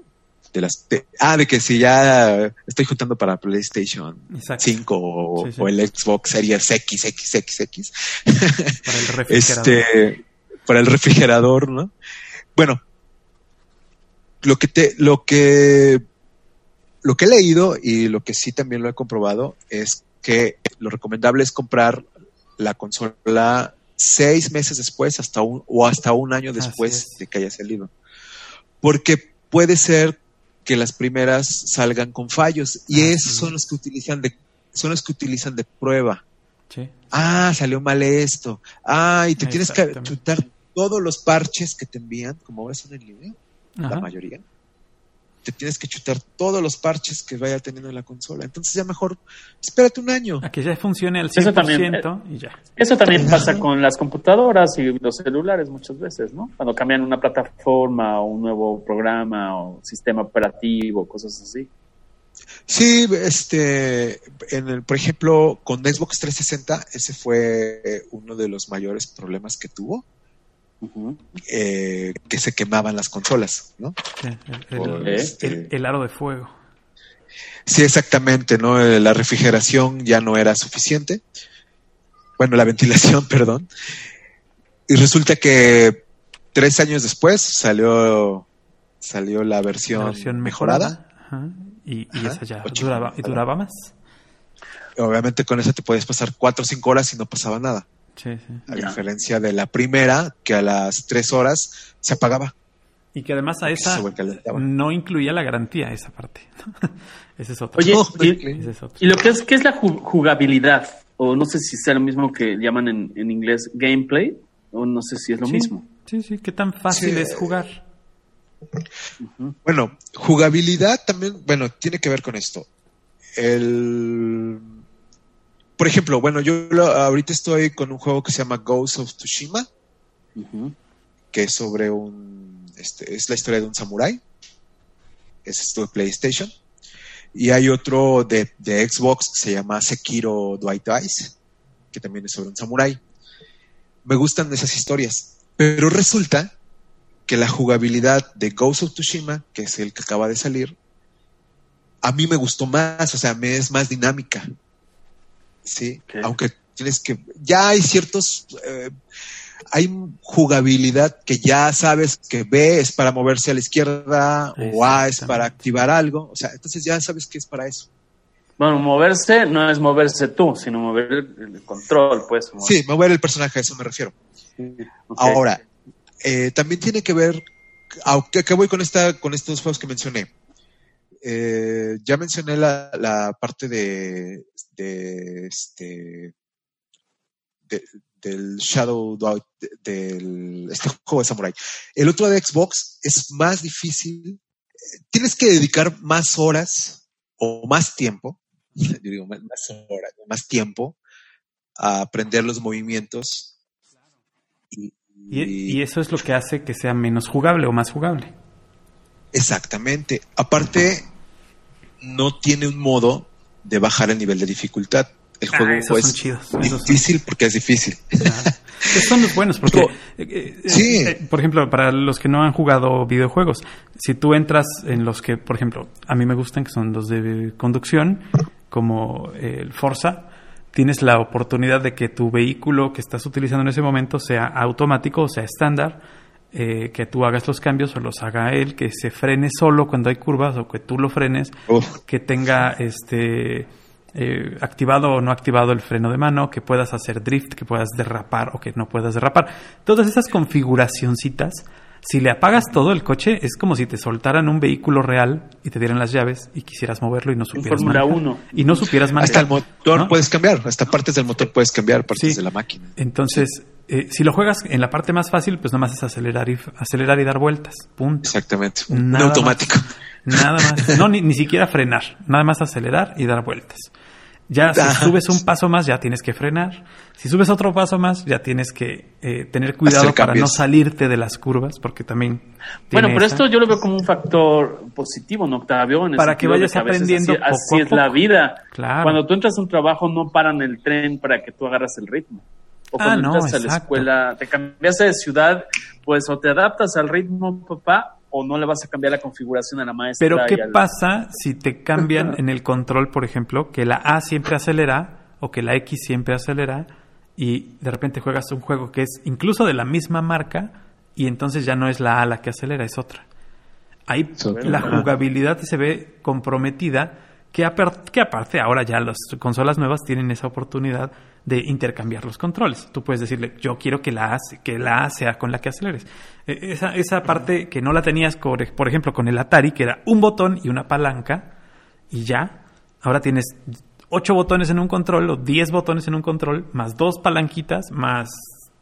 de las... de- ah, de que si ya estoy juntando para PlayStation Exacto. 5 o, Sí, sí. o el Xbox Series X, X, X, X. Para el refrigerador. este para el refrigerador, ¿no? Bueno, lo que te, lo que lo que he leído y lo que sí también lo he comprobado es que lo recomendable es comprar la consola seis meses después hasta un, o hasta un año después es. de que haya salido. Porque puede ser que las primeras salgan con fallos y Así esos son los que utilizan de, son los que utilizan de prueba. Sí. Ah, salió mal esto. Ah, y te tienes que chutar todos los parches que te envían, como ves en línea, la Ajá. mayoría. Te tienes que chutar todos los parches que vaya teniendo la consola. Entonces ya mejor, espérate un año. A que ya funcione al 100% Eso también, eh, y ya. Eso también pasa con las computadoras y los celulares muchas veces, ¿no? Cuando cambian una plataforma o un nuevo programa o sistema operativo, cosas así. Sí, este, en el, por ejemplo, con Xbox 360, ese fue eh, uno de los mayores problemas que tuvo, Eh, que se quemaban las consolas, ¿no? El, Por, el- este, el- el aro de fuego. Sí, exactamente, ¿no? Eh, La refrigeración ya no era suficiente. Bueno, la ventilación, perdón. Y resulta que tres años después salió salió la versión, La versión mejorada. mejorada. Ajá, Y, y Ajá, esa ya ocho duraba, y duraba más. Obviamente con eso te puedes pasar cuatro o cinco horas y no pasaba nada. Sí, sí. A Ya. diferencia de la primera, que a las tres horas se apagaba. Y que además a esa no incluía la garantía, esa parte. Ese es otro. Oye, No, y, Ese es otro. y lo que es, ¿qué es la ju- jugabilidad? O no sé si sea lo mismo que llaman en, en inglés gameplay, o no sé si es lo Sí, mismo. Sí, sí, qué tan fácil Sí. es jugar. Bueno, jugabilidad también, bueno, tiene que ver con esto. El, por ejemplo, bueno, yo ahorita estoy con un juego que se llama Ghost of Tsushima, que es sobre un, este, es la historia de un samurái. Es esto de PlayStation. Y hay otro de, de Xbox que se llama Sekiro Dwight Dice, que también es sobre un samurái. Me gustan esas historias, pero resulta que la jugabilidad de Ghost of Tsushima, que es el que acaba de salir, a mí me gustó más, o sea, me es más dinámica. Sí, aunque tienes que, ya hay ciertos, eh, hay jugabilidad que ya sabes que B es para moverse a la izquierda o A es para activar algo, o sea, entonces ya sabes que es para eso. Bueno, moverse no es moverse tú, sino mover el, control, pues. mover- Sí, mover el personaje, a eso me refiero. Ahora, eh, también tiene que ver, aunque que voy con esta, con estos juegos que mencioné. Eh, ya mencioné la, parte de, este de- del Shadow del este juego de Samurai. El otro de Xbox es más difícil. Tienes que dedicar más horas o más tiempo, yo digo más, más horas, más tiempo a aprender los movimientos y eso es lo que hace que sea menos jugable o más jugable. Exactamente. Aparte, no tiene un modo de bajar el nivel de dificultad. El Ah, juego es chidos, son- difícil porque es difícil. Ah, son los buenos, porque, Pero- eh, eh, Sí. eh, por ejemplo, para los que no han jugado videojuegos, si tú entras en los que, por ejemplo, a mí me gustan, que son los de conducción, como eh, el Forza, tienes la oportunidad de que tu vehículo que estás utilizando en ese momento sea automático o sea estándar, eh, que tú hagas los cambios o los haga él, que se frene solo cuando hay curvas o que tú lo frenes, Uf, que tenga este eh, activado o no activado el freno de mano, que puedas hacer drift, que puedas derrapar o que no puedas derrapar. Todas esas configuracioncitas, si le apagas todo el coche, es como si te soltaran un vehículo real y te dieran las llaves y quisieras moverlo y no supieras Fórmula manejar. 1. Y no supieras manejar. hasta el motor ¿no? puedes cambiar, hasta partes del motor puedes cambiar, partes Sí. de la máquina. Entonces, eh, si lo juegas en la parte más fácil, pues nomás es acelerar y, acelerar y dar vueltas. Punto. Exactamente. Nada automático. más. Nada más. No, ni, ni siquiera frenar. Nada más acelerar y dar vueltas. Ya si Ajá. subes un paso más, ya tienes que frenar. Si subes otro paso más, ya tienes que eh, tener cuidado para no salirte de las curvas, porque también. Bueno, pero esto yo lo veo como un factor positivo, ¿no, Octavio? En el Para que vayas aprendiendo Así, poco así a es la vida. Claro. Cuando tú entras a un trabajo, no paran el tren para que tú agarras el ritmo. O Ah, cuando no, entras a la escuela, te cambiaste de ciudad, pues o te adaptas al ritmo, papá, o no le vas a cambiar la configuración a la maestra. Pero ¿qué al- pasa si te cambian en el control, por ejemplo, que la A siempre acelera o que la X siempre acelera y de repente juegas un juego que es incluso de la misma marca y entonces ya no es la A la que acelera, es otra. Ahí la jugabilidad se ve comprometida, que, que aparte ahora ya las consolas nuevas tienen esa oportunidad de intercambiar los controles. Tú puedes decirle, yo quiero que la A, que la A sea con la que aceleres. Eh, Esa, esa parte que no la tenías, por, por ejemplo, con el Atari, que era un botón y una palanca, y ya, ahora tienes ocho botones en un control o diez botones en un control, más dos palanquitas, más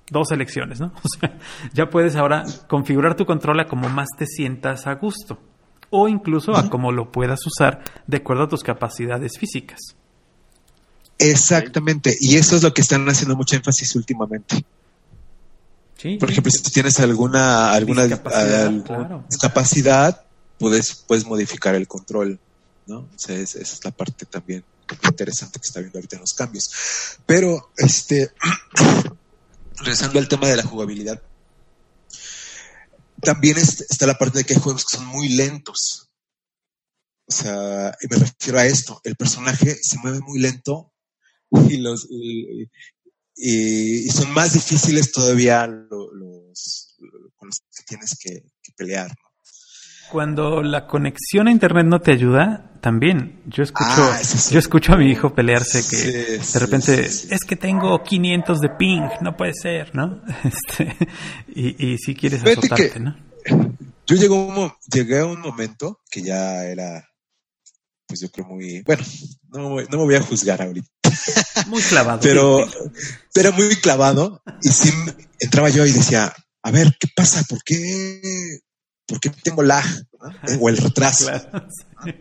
dos selecciones, ¿no? O sea, ya puedes ahora configurar tu control a como más te sientas a gusto. O incluso a como lo puedas usar de acuerdo a tus capacidades físicas. Exactamente. Y eso es lo que están haciendo mucho énfasis últimamente. Sí. Por ejemplo, si tú tienes alguna, alguna Discapacidad, al- claro. discapacidad, puedes, puedes modificar el control, ¿no? O sea, es- esa es la parte también interesante que está viendo ahorita en los cambios. Pero, este, regresando al tema de la jugabilidad, también es- está la parte de que hay juegos que son muy lentos. O sea, y me refiero a esto, el personaje se mueve muy lento y los y, y- y son más difíciles todavía lo- los, con los que tienes que, que pelear. ¿no? Cuando la conexión a internet no te ayuda, también. Yo escucho, Ah, sí. yo escucho a mi hijo pelearse que Sí, de repente sí, es que tengo 500 de ping, no puede ser, ¿no? Este, y, y si quieres Fíjate azotarte, que- ¿no? Yo llegué a, un, llegué a un momento que ya era, pues yo creo muy, bueno, no, me voy- no me voy a juzgar ahorita, Muy clavado. pero, pero muy clavado y sí entraba yo y decía, a ver, ¿qué pasa? ¿Por qué, por qué tengo lag? ¿no? O el retraso. Claro, sí.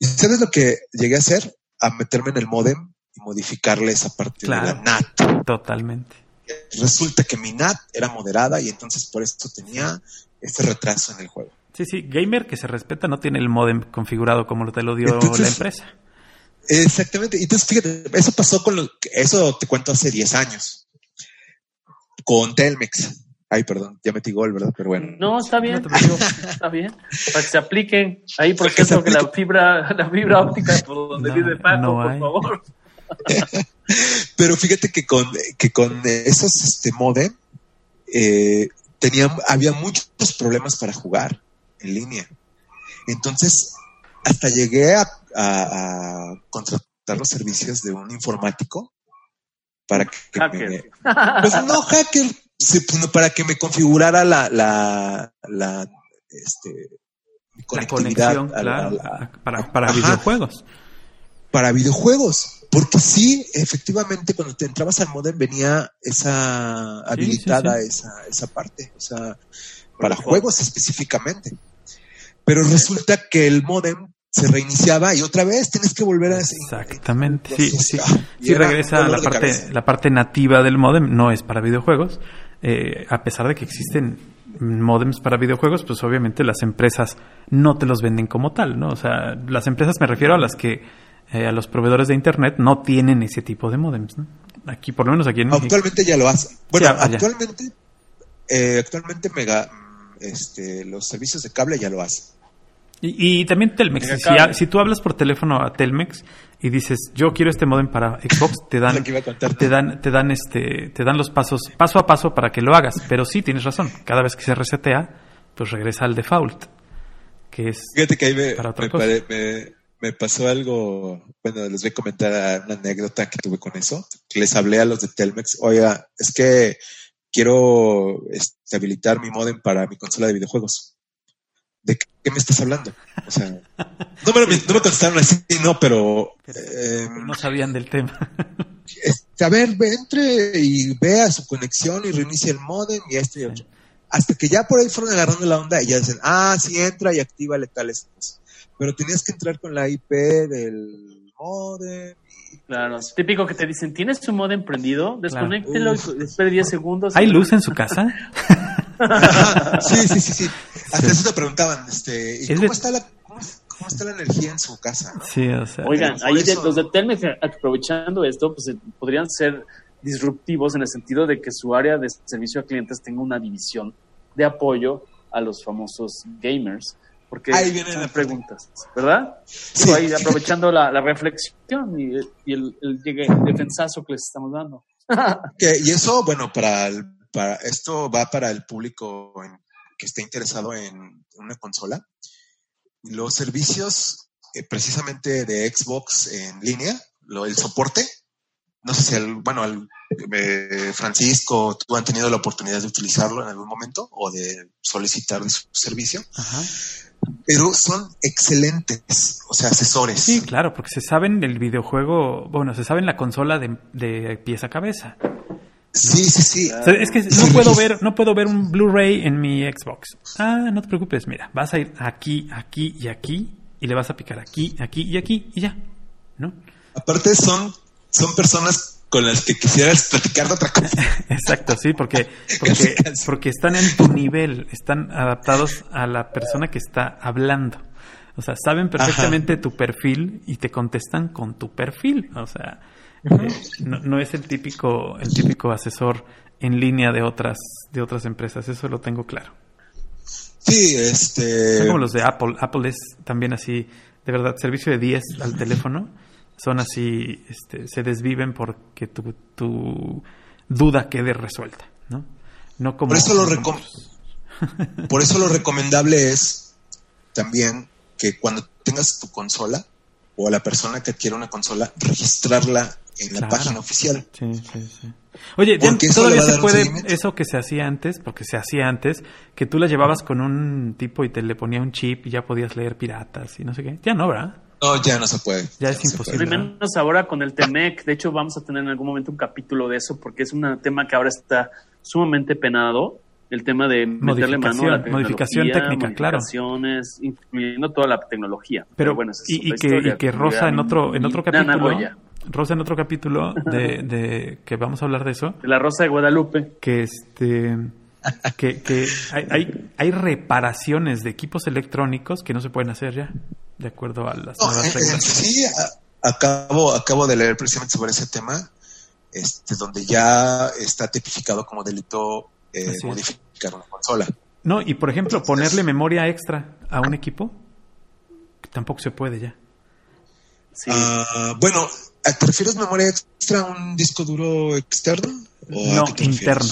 ¿Y sabes lo que llegué a hacer? A meterme en el modem y modificarle esa parte Claro. de la NAT. Totalmente. Resulta que mi NAT era moderada y entonces por eso tenía ese retraso en el juego. Sí, sí, gamer que se respeta no tiene el modem configurado como te lo dio Entonces- la empresa. Exactamente. Y Entonces, fíjate, eso pasó con lo eso te cuento hace 10 años. Con Telmex. Ay, perdón, ya metí gol, ¿verdad? Pero bueno. No, está bien, No te digo, está bien. Para que se apliquen. Ahí, por que ejemplo, que la fibra, la fibra óptica por donde No, vive Paco, no por hay. favor. Pero fíjate que con, que con esos este, modem eh, tenían, había muchos problemas para jugar en línea. Entonces, hasta llegué a, a- a contratar los servicios de un informático para que, Hacker. me, pues no hacker, sino para que me configurara la, la, la, este, La conectividad conexión, a claro, a la- para, para Ajá. videojuegos. para videojuegos. Porque sí, efectivamente, cuando te entrabas al modem venía esa habilitada sí. Esa, esa parte, o sea, para juegos específicamente. Pero resulta que el modem se reiniciaba y otra vez tienes que volver a ese Exactamente, sí, sí. ah, Sí regresa a la parte, cabeza. la parte nativa del modem, no es para videojuegos. Eh, a pesar de que existen modems para videojuegos, pues obviamente las empresas no te los venden como tal, ¿no? O sea, las empresas me refiero a las que, eh, a los proveedores de internet no tienen ese tipo de modems, ¿no? Aquí, por lo menos aquí en México. Actualmente ya lo hace. Bueno, Sí, allá. actualmente, eh, actualmente mega, este, los servicios de cable ya lo hacen. Y, y también Telmex. Si, si tú hablas por teléfono a Telmex y dices, yo quiero este modem para Xbox, te dan, a contar, te dan, te dan este, te dan los pasos, paso a paso para que lo hagas. Pero sí, tienes razón. Cada vez que se resetea, pues regresa al default. Que es, Fíjate que ahí me, Para otra me cosa. pare- me- me pasó algo, bueno, les voy a comentar una anécdota que tuve con eso. Les hablé a los de Telmex, oiga, es que quiero este, habilitar mi modem para mi consola de videojuegos. ¿De qué, qué me estás hablando? O sea, no me, lo- no me contestaron así, no, pero... eh, no sabían del tema. este, a ver, ve, entre y vea su conexión y reinicia el modem y esto y otro. Hasta que ya por ahí fueron agarrando la onda y ya dicen, ah, sí, entra y activa tales cosas. Pero tenías que entrar con la IP del modem. Claro, típico que te dicen, ¿tienes tu modem prendido? Desconéctelo Uf. y espere 10 segundos. ¿Hay luz en su casa? Sí, sí, sí, sí. Hasta eso te preguntaban, este, ¿y Es cómo de- está la, cómo, cómo está la energía en su casa? no? Sí, o sea. Oigan, ahí de- eso- los de Telmex, aprovechando esto, pues eh, podrían ser disruptivos en el sentido de que su área de servicio a clientes tenga una división de apoyo a los famosos gamers. Porque Ahí viene son la preguntas, ¿verdad? Sí. Digo, ahí aprovechando la, la reflexión y, y el, el el defensazo que les estamos dando. Que- y eso, bueno, para, el- para esto va para el público en- que esté interesado en una consola. Los servicios eh, precisamente de Xbox en línea, lo, el soporte, no sé si, el, bueno, el, eh, Francisco, tú han tenido la oportunidad de utilizarlo en algún momento o de solicitar su servicio, Ajá. pero son excelentes, o sea, asesores. Sí, claro, porque se saben del videojuego, bueno, se saben la consola de, de pieza a cabeza. Sí, sí. sí. O sea, es que no puedo ver, no puedo ver un Blu-ray en mi Xbox. Ah, no te preocupes, mira, vas a ir aquí, aquí y aquí y le vas a picar aquí, aquí y aquí y ya, ¿no? Aparte son, son personas con las que quisieras platicar de otra cosa. Exacto, sí, porque porque, porque están en tu nivel, están adaptados a la persona que está hablando. O sea, saben perfectamente tu perfil y te contestan con tu perfil. O sea, eh, no, no es el típico el típico asesor en línea de otras de otras empresas. Eso lo tengo claro. Sí, este. Son como los de Apple. Apple es también así, de verdad, servicio de 10 al teléfono. Son así, este, se desviven porque tu, tu duda quede resuelta, ¿no? No como... Por eso lo recom-. Por eso lo recomendable es también que cuando tengas tu consola o la persona que adquiere una consola, registrarla en la página oficial. Sí, sí, sí. Oye, ya todavía a se puede eso que se hacía antes, porque se hacía antes, que tú la llevabas con un tipo y te le ponía un chip y ya podías leer piratas y no sé qué. Ya no, ¿verdad? No, ya no se puede. Ya es no imposible. Menos ahora con el TEMEC. De hecho, vamos a tener en algún momento un capítulo de eso porque es un tema que ahora está sumamente penado. El tema de meterle mano a la Modificación, técnica, claro. incluyendo toda la tecnología. Pero, bueno, esa es y, que, historia, y que Rosa en otro, en otro capítulo, Rosa en otro capítulo de, de que vamos a hablar de eso, de la Rosa de Guadalupe. que este que, que hay, hay, hay reparaciones de equipos electrónicos que no se pueden hacer ya, de acuerdo a las No, nuevas en- en reglas. sí, a- acabo, acabo de leer precisamente sobre ese tema, este, donde ya está tipificado como delito eh, modificar una consola. No, y por ejemplo, ponerle memoria extra a un equipo, tampoco se puede ya. Sí. Ah, bueno, ¿a- ¿te refieres memoria extra a un disco duro externo? ¿O No, interno.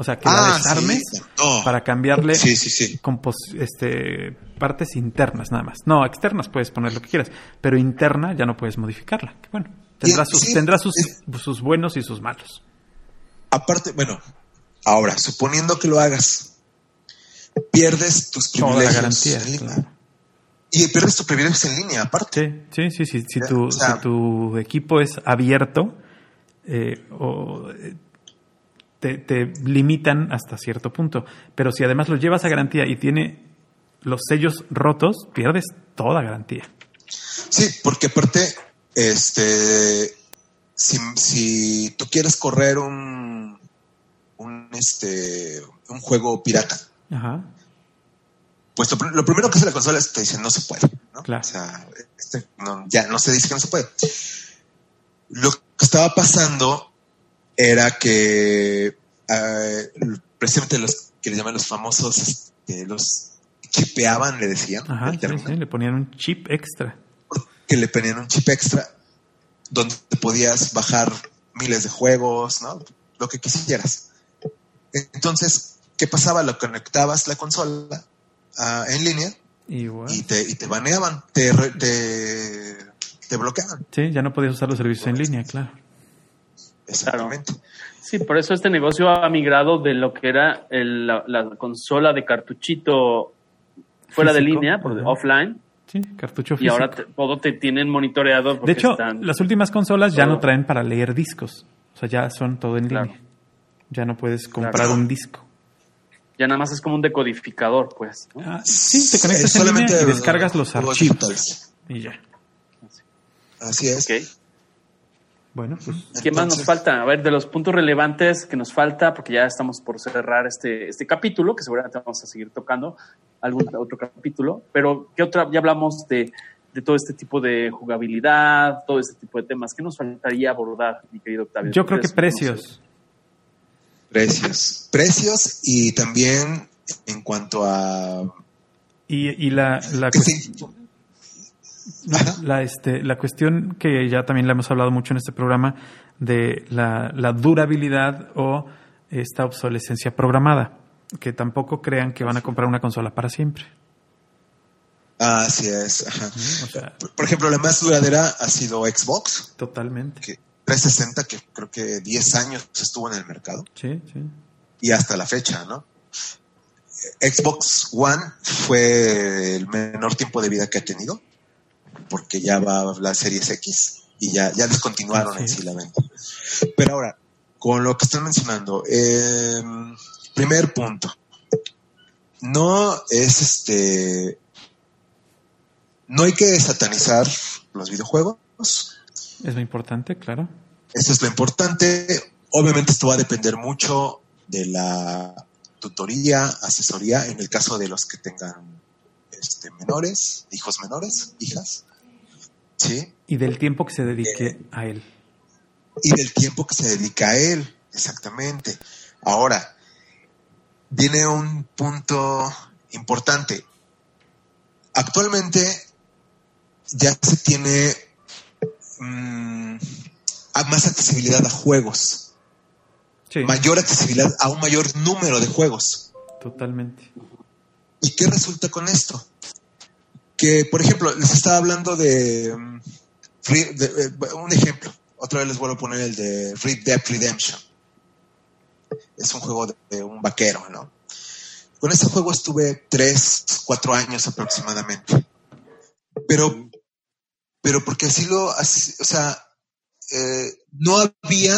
O sea, que Ah, la desarmes sí, no. para cambiarle Sí, sí, sí. compos- este, partes internas nada más. No, externas puedes poner lo que quieras, pero interna ya no puedes modificarla. Que bueno, tendrá, Sí, sus, sí, tendrá sus, es- sus buenos y sus malos. Aparte, bueno, ahora, suponiendo que lo hagas, pierdes tus la privilegios garantía, en línea. claro. Y pierdes tus privilegios en línea, aparte. Sí, sí, sí, sí. Si, Ya, tu, o sea- si tu equipo es abierto, eh, o, eh, te, te limitan hasta cierto punto. Pero si además lo llevas a garantía y tiene los sellos rotos, pierdes toda garantía. Sí, porque aparte, este, si, si tú quieres correr un, un, este, un juego pirata, Ajá. pues lo, pr- lo primero que hace la consola es te dice no se puede, ¿no? Claro. O sea, este, no, ya no se dice que no se puede. Lo que estaba pasando era que eh, precisamente los que le llaman los famosos, este, los chipeaban, le decían, Ajá, sí, sí, le ponían un chip extra. que le ponían un chip extra donde te podías bajar miles de juegos, ¿no? Lo que quisieras. Entonces, ¿qué pasaba? Lo conectabas la consola ah, en línea Y y te, y te baneaban, te, re- te, te bloqueaban. sí, ya no podías usar los servicios en línea, claro. Exactamente. Sí, por eso este negocio ha migrado de lo que era el- la, la consola de cartuchito fuera de Físico, línea, por, offline, Sí, cartucho y físico. ahora te- todo te tienen monitoreado. de porque hecho, están- las últimas consolas ya no traen para leer discos. O sea, ya son todo en Claro. línea. Ya no puedes comprar Claro. un disco. ya nada más es como un decodificador, pues. ¿no? Ah, sí, te conectas en solamente línea y descargas los archivos. Y ya. Así es. Ok. Bueno, pues ¿Qué más nos falta? A ver, de los puntos relevantes que nos falta, porque ya estamos por cerrar este, este capítulo, que seguramente vamos a seguir tocando algún otro capítulo, pero ¿qué otra? Ya hablamos de, de todo este tipo de jugabilidad, todo este tipo de temas. ¿Qué nos faltaría abordar, mi querido Octavio? yo creo que precios. Precios. Precios y también en cuanto a... Y, y la, la, sí, Ajá. la, este, la cuestión que ya también le hemos hablado mucho en este programa de la, la durabilidad o esta obsolescencia programada, que tampoco crean que van a comprar una consola para siempre. Así es. ajá. O sea, Por, por ejemplo, la más duradera ha sido Xbox, totalmente. que 360, que creo que 10 años estuvo en el mercado. Sí, sí. y hasta la fecha, ¿no? Xbox One fue el menor tiempo de vida que ha tenido, porque ya va la Series X y ya, ya descontinuaron en sí la venta. Pero ahora, con lo que están mencionando, eh, primer punto, no es este, no hay que satanizar los videojuegos, Es muy importante, claro. eso es lo importante. Obviamente esto va a depender mucho de la tutoría, asesoría, en el caso de los que tengan este, menores, hijos menores, hijas, ¿sí? Y del tiempo que se dedique a él. Y del tiempo que se dedica a él, exactamente. Ahora, viene un punto importante. Actualmente ya se tiene mm, a- más accesibilidad a juegos. Sí, mayor accesibilidad a un mayor número de juegos. totalmente. ¿Y qué resulta con esto? Que, por ejemplo, les estaba hablando de, mm, de- eh, un ejemplo. Otra vez les vuelvo a poner el de Red Dead Redemption. Es un juego de, de un vaquero, ¿no? Con este juego estuve tres, cuatro años aproximadamente. Pero, pero porque así lo, así- o sea, eh, no había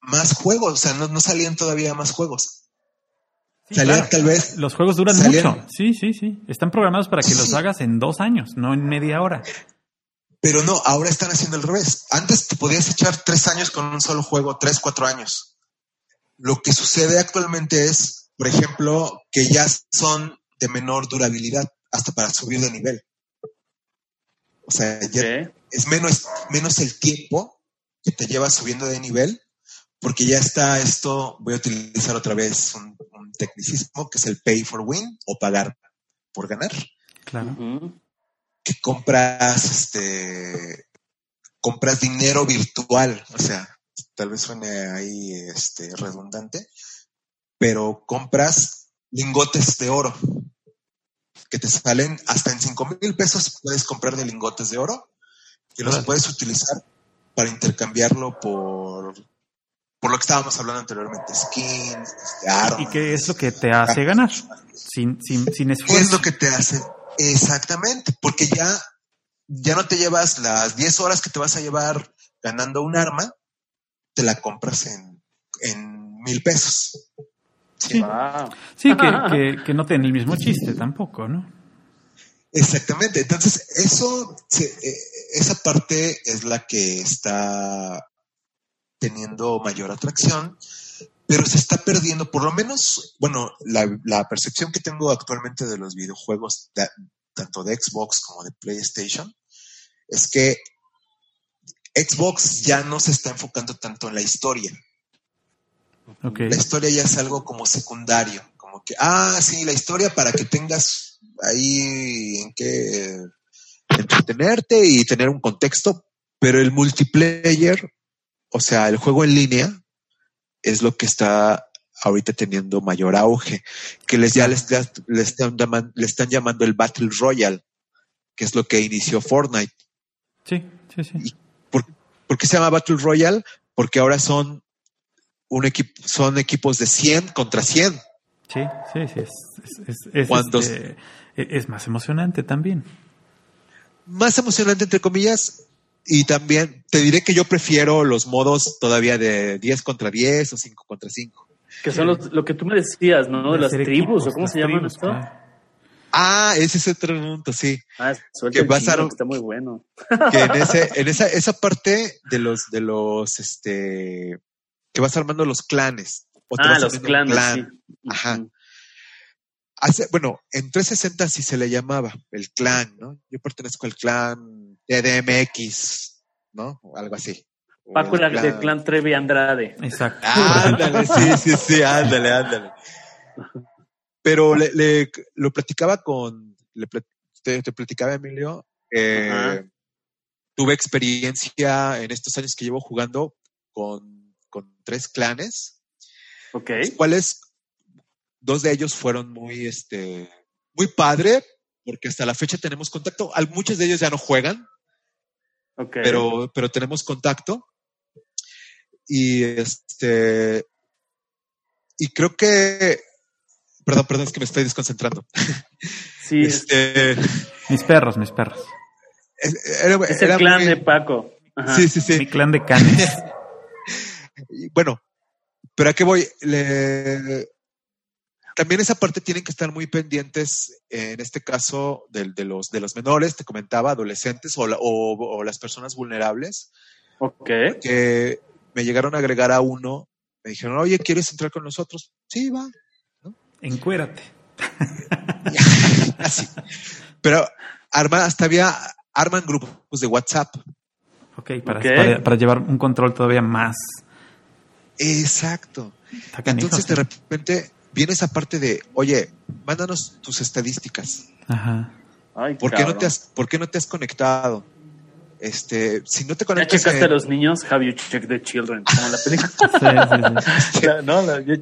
más juegos, o sea, no, no salían todavía más juegos. Sí, Salían claro. tal vez Los juegos duran mucho. Sí, sí, sí. Están programados para que los hagas en dos años, no en media hora. Pero no, ahora están haciendo al revés. Antes te podías echar tres años con un solo juego, tres, cuatro años. Lo que sucede actualmente es, por ejemplo, que ya son de menor durabilidad, hasta para subir de nivel. O sea, ya es menos, menos el tiempo que te lleva subiendo de nivel, porque ya está esto, voy a utilizar otra vez un, un tecnicismo, que es el pay for win o pagar por ganar. Claro. Que compras este compras dinero virtual, o sea, tal vez suene ahí este redundante, pero compras lingotes de oro que te salen hasta en cinco mil pesos puedes comprar de lingotes de oro que los puedes utilizar para intercambiarlo por por lo que estábamos hablando anteriormente, skins, este, armas. ¿Y qué es lo que te hace ganar? Sin, sin, sin ¿Qué es esfuerzo. lo que te hace? Exactamente, porque ya, ya no te llevas las 10 horas que te vas a llevar ganando un arma, te la compras en, en mil pesos. Sí. Sí, que, que, que no tiene el mismo chiste tampoco, ¿no? Exactamente, entonces eso, se- eh, esa parte es la que está teniendo mayor atracción, pero se está perdiendo, por lo menos, bueno, la, la percepción que tengo actualmente de los videojuegos, de- tanto de Xbox como de PlayStation, es que Xbox ya no se está enfocando tanto en la historia. La historia ya es algo como secundario, como que, ah, sí, la historia para que tengas ahí en qué entretenerte y tener un contexto, pero el multiplayer, o sea, el juego en línea, es lo que está ahorita teniendo mayor auge, que les ya les, le están llaman- le están llamando el Battle Royale, que es lo que inició Fortnite. Sí, sí, sí. ¿Por, por qué se llama Battle Royale? Porque ahora son un equipo, son equipos de 100 contra 100. Sí, sí, sí. Es, es, es- es, Cuando- este, es más emocionante también. Más emocionante, entre comillas. Y también te diré que yo prefiero los modos todavía de 10 contra 10 o 5 contra 5. Que son los- lo que tú me decías, ¿no? De las tribus, equipos, ¿o cómo se llaman tribus, esto? claro. Ah, ese es otro punto, sí. Ah, suelta Que el chino, pasaron- que está muy bueno. Que en, ese, en esa, esa parte de los, de los, este, que vas armando los clanes. o te Ah, vas los clanes, clan. sí. Ajá. Hace, bueno, en 360 sí se le llamaba el clan, ¿no? Yo pertenezco al clan DDMX, ¿no? O algo así. Paco el era del clan Trevi Andrade. Exacto. Ándale, sí, sí, sí, ándale, ándale. Pero le, le- lo platicaba con, le te, te platicaba Emilio, eh, tuve experiencia en estos años que llevo jugando con, con tres clanes, Ok. los cuales dos de ellos fueron muy, este, muy padre, porque hasta la fecha tenemos contacto. Al- Muchos de ellos ya no juegan, Ok. pero, pero tenemos contacto. Y este. Y creo que. Perdón, perdón, es que me estoy desconcentrando. sí, Este, Mis perros, mis perros. era, es el era clan muy- de Paco. Ajá. Sí, sí, sí. Mi clan de canes. Bueno, pero a qué voy. Le- también esa parte tienen que estar muy pendientes, en este caso, de, los, de los menores, te comentaba, adolescentes o, la- o- o las personas vulnerables, Ok. que me llegaron a agregar a uno, me dijeron, oye, ¿quieres entrar con nosotros? Sí, va. Encuérate. Así. Pero arma, hasta había, arman grupos de WhatsApp. Ok, para, Ok. para, para llevar un control todavía más. Exacto. Entonces sí. de repente viene esa parte de, oye, mándanos tus estadísticas. Ajá. Ay, ¿Por qué, no te has, ¿Por qué no te has conectado? Este, si no te ¿Ya conectas checaste a los niños? Have you checked the children? Como la película. Sí, sí, sí. La- no, la- yo-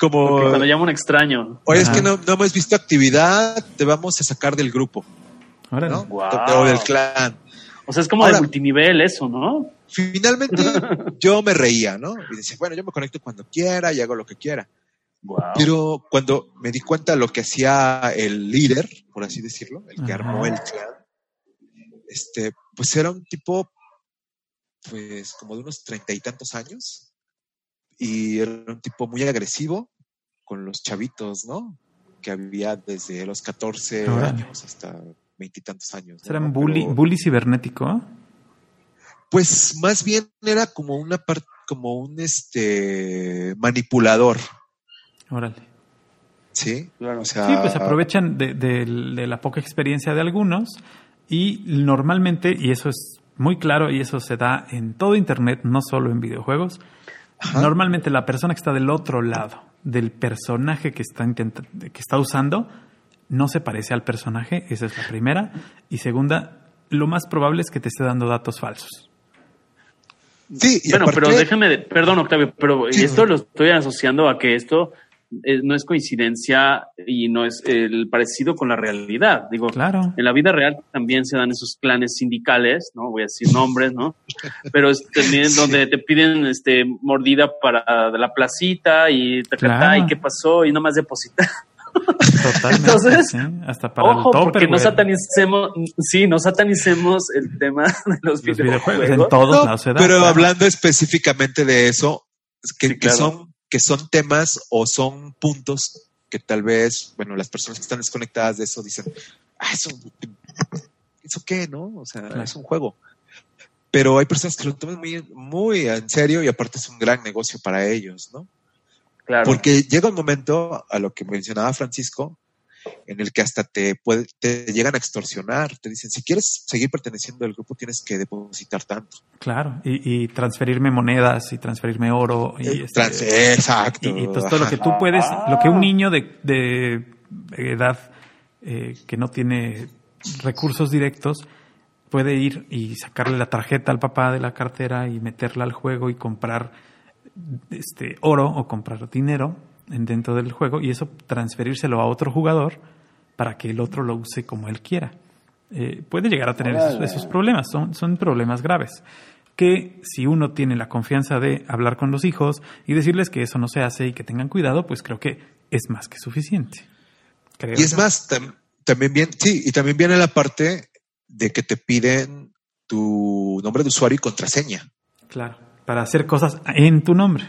como, Porque cuando llama un extraño. oye, es que no, no hemos visto actividad, te vamos a sacar del grupo, Órale. ¿no? Guau. O del clan. O sea, es como Ahora- de multinivel eso, ¿no? Finalmente yo me reía, ¿no? Y decía, bueno, yo me conecto cuando quiera y hago lo que quiera. Wow. Pero cuando me di cuenta de lo que hacía el líder, por así decirlo, el que Ajá. armó el clan, este, pues era un tipo, pues como de unos treinta y tantos años, y era un tipo muy agresivo con los chavitos, ¿no? Que había desde los 14 Órale. años hasta veintitantos años. ¿no? Será un bully, Pero, bully cibernético. Pues más bien era como una parte, como un este manipulador, Órale. ¿sí? Claro. O sea, Sí, pues aprovechan de, de- de la poca experiencia de algunos y normalmente, y eso es muy claro y eso se da en todo Internet, no solo en videojuegos, Ajá. normalmente la persona que está del otro lado del personaje que está, que está usando no se parece al personaje, esa es la primera. Y segunda, lo más probable es que te esté dando datos falsos. Sí, y bueno, aparte- pero déjame, de- perdón Octavio, pero Sí, esto no. lo estoy asociando a que esto eh, no es coincidencia y no es el parecido con la realidad. Digo, Claro. en la vida real también se dan esos planes sindicales, no voy a decir nombres, ¿no? Pero es también Sí. donde te piden este mordida para de la placita y tacatá, Claro. y qué pasó y nomás depositar. Totalmente. Entonces, sí, hasta para Ojo, el porque no satanicemos, sí, no satanicemos el tema de los, los videojuegos. videojuegos. En todos No, lados se da. pero claro. hablando específicamente de eso, es que, Sí, que claro. son que son temas o son puntos que tal vez, bueno, las personas que están desconectadas de eso dicen, ah, eso, eso qué, ¿no? O sea, Claro. es un juego. Pero hay personas que lo toman muy, muy en serio y aparte es un gran negocio para ellos, ¿no? Claro. Porque llega un momento, a lo que mencionaba Francisco, en el que hasta te, puede, te llegan a extorsionar. Te dicen, si quieres seguir perteneciendo al grupo, tienes que depositar tanto. Claro, y, y transferirme monedas y transferirme oro. Y, Eh, este, trans- exacto. y, y, pues todo lo que tú puedes, lo que un niño de, de edad eh, que no tiene recursos directos puede ir y sacarle la tarjeta al papá de la cartera y meterla al juego y comprar este oro o comprar dinero en- dentro del juego y eso transferírselo a otro jugador para que el otro lo use como él quiera. Eh, puede llegar a tener esos, problemas, son, son problemas graves. Que si uno tiene la confianza de hablar con los hijos y decirles que eso no se hace y que tengan cuidado, pues creo que es más que suficiente. Creo Y es más, tam- también bien, sí, y también viene la parte de que te piden tu nombre de usuario y contraseña Claro, para hacer cosas en tu nombre.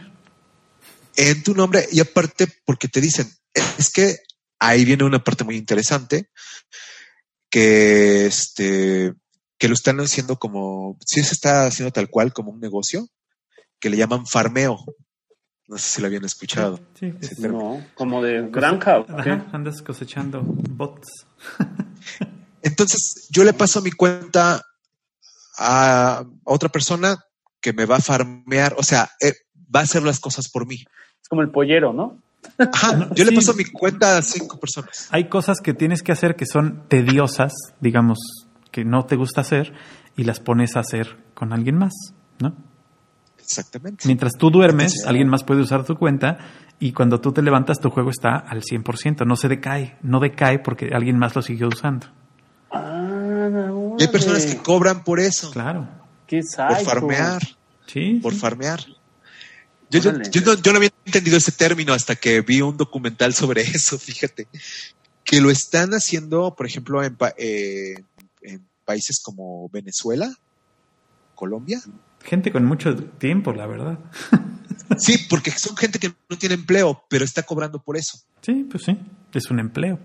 en tu nombre y aparte porque te dicen, es que ahí viene una parte muy interesante que este que lo están haciendo como si se está haciendo tal cual como un negocio que le llaman farmeo. No sé si lo habían escuchado. Sí, es- No, como de granja. ¿o qué? Ajá, andas cosechando bots. Entonces, yo le paso mi cuenta a otra persona que me va a farmear, o sea, eh, va a hacer las cosas por mí. Es como el pollero, ¿no? Ajá, No, yo le paso mi cuenta a cinco personas. Hay cosas que tienes que hacer que son tediosas, digamos, que no te gusta hacer y las pones a hacer con alguien más, ¿no? Exactamente. Mientras tú duermes, alguien más puede usar tu cuenta y cuando tú te levantas tu juego está al 100%, no se decae, no decae porque alguien más lo siguió usando. Ah, Y hay personas que cobran por eso, Claro. Qué por farmear, Sí. por farmear. Yo, yo, Órale. yo no, yo no había entendido ese término hasta que vi un documental sobre eso, fíjate. Que lo están haciendo, por ejemplo, en, pa- eh, en países como Venezuela, Colombia. Gente con mucho tiempo, la verdad. Sí, porque son gente que no tiene empleo, pero está cobrando por eso. Sí, pues sí. Es un empleo.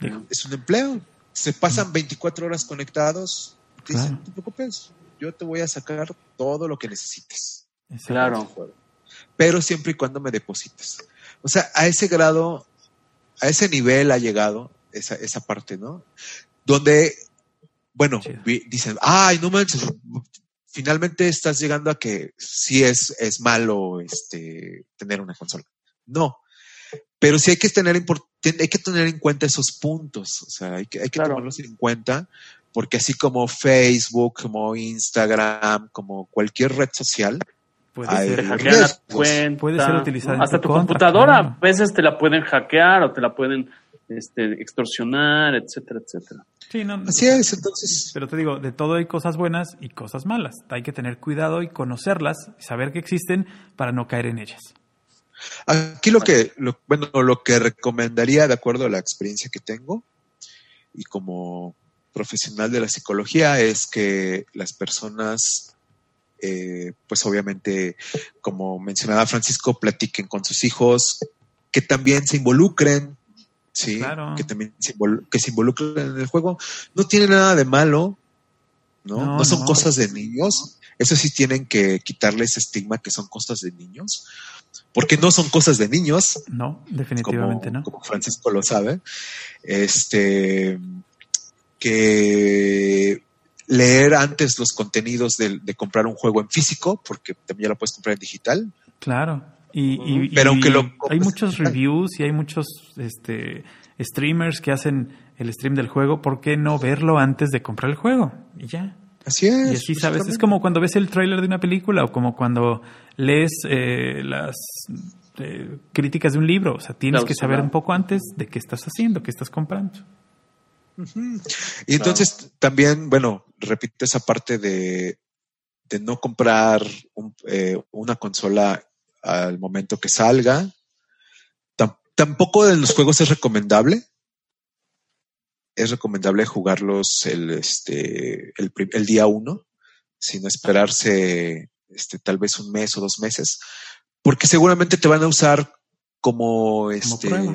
digo. Es un empleo. Se pasan 24 horas conectados. Te dicen, Claro. no te preocupes, yo te voy a sacar todo lo que necesites. Claro. Pero siempre y cuando me deposites. O sea, a ese grado, a ese nivel ha llegado esa, esa parte, ¿no? Donde, bueno, vi- dicen, ay, no manches, finalmente estás llegando a que sí es, es malo este, tener una consola. No. Pero sí hay que tener hay que tener en cuenta esos puntos. O sea, hay que, hay que Claro. tomarlos en cuenta, porque así como Facebook, como Instagram, como cualquier red social, Puede hay ser Te hackean la cuenta. Puede ser utilizada en Hasta tu contra, computadora. claro. A veces te la pueden hackear o te la pueden este, extorsionar, etcétera, etcétera. Sí, no, Así es, entonces. Pero te digo, de todo hay cosas buenas y cosas malas. Hay que tener cuidado y conocerlas, saber que existen para no caer en ellas. Aquí lo que, lo- bueno, lo que recomendaría de acuerdo a la experiencia que tengo y como profesional de la psicología es que las personas, eh, pues obviamente, como mencionaba Francisco, platiquen con sus hijos, que también se involucren, sí, Claro. que también se, invol- que se involucren en el juego. No tiene nada de malo, ¿no? No, No, son no. cosas de niños. Eso sí tienen que quitarle ese estigma que son cosas de niños, porque no son cosas de niños, No, como, definitivamente no. como Francisco lo sabe. Este que leer antes los contenidos de, de comprar un juego en físico, porque también ya lo puedes comprar en digital. Claro. Y, y- Pero y aunque lo hay muchos digital. reviews y hay muchos este, streamers que hacen el stream del juego. ¿Por qué no verlo antes de comprar el juego? Y ya. Así es. Y así sabes, es como cuando ves el tráiler de una película o como cuando lees eh, las eh, críticas de un libro. O sea, tienes Claro, que saber claro. un poco antes de qué estás haciendo, qué estás comprando. Y entonces también, bueno, repito esa parte de, de no comprar un- eh, una consola al momento que salga. Tam- tampoco en los juegos es recomendable. Es recomendable jugarlos el, este, el, día uno, sino esperarse este, tal vez un mes o dos meses, porque seguramente te van a usar como, este, prueba.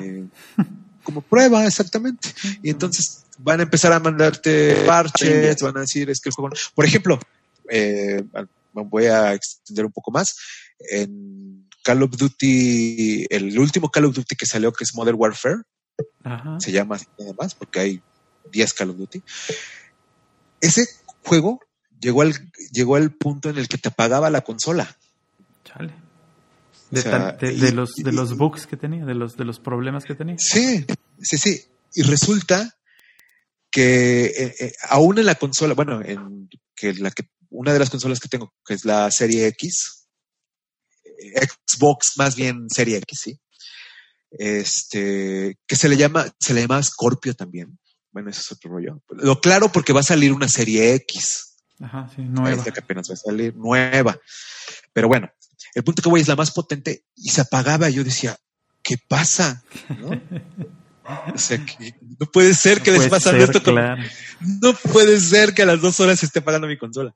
como prueba, exactamente. Y entonces van a empezar a mandarte parches, van a decir, es que el juego... no- Por ejemplo, eh, voy a extender un poco más. En Call of Duty, el último Call of Duty que salió, que es Modern Warfare, Ajá. se llama así nada más, porque hay 10 Call of Duty. Ese juego llegó al, llegó al punto en el que te apagaba la consola. Chale. De, O sea, tan- de- y- de los, de los bugs que tenía, de los, de los problemas que tenía. Sí, sí, sí. Y resulta que eh, eh, aún en la consola, bueno, en que la que una de las consolas que tengo, que es la serie X, eh, Xbox más bien serie X, sí. Este, que se le llama, se le llama Scorpio también. Bueno, eso es otro rollo. Lo claro porque va a salir una serie X. Ajá, sí, nueva. Esta que apenas va a salir, nueva. Pero bueno, el punto que voy es la más potente y se apagaba. Yo decía, ¿qué pasa? ¿No? O sea, que no puede ser que les Puede pasa ser, esto. con-. No puede ser que a las dos horas se esté apagando mi consola.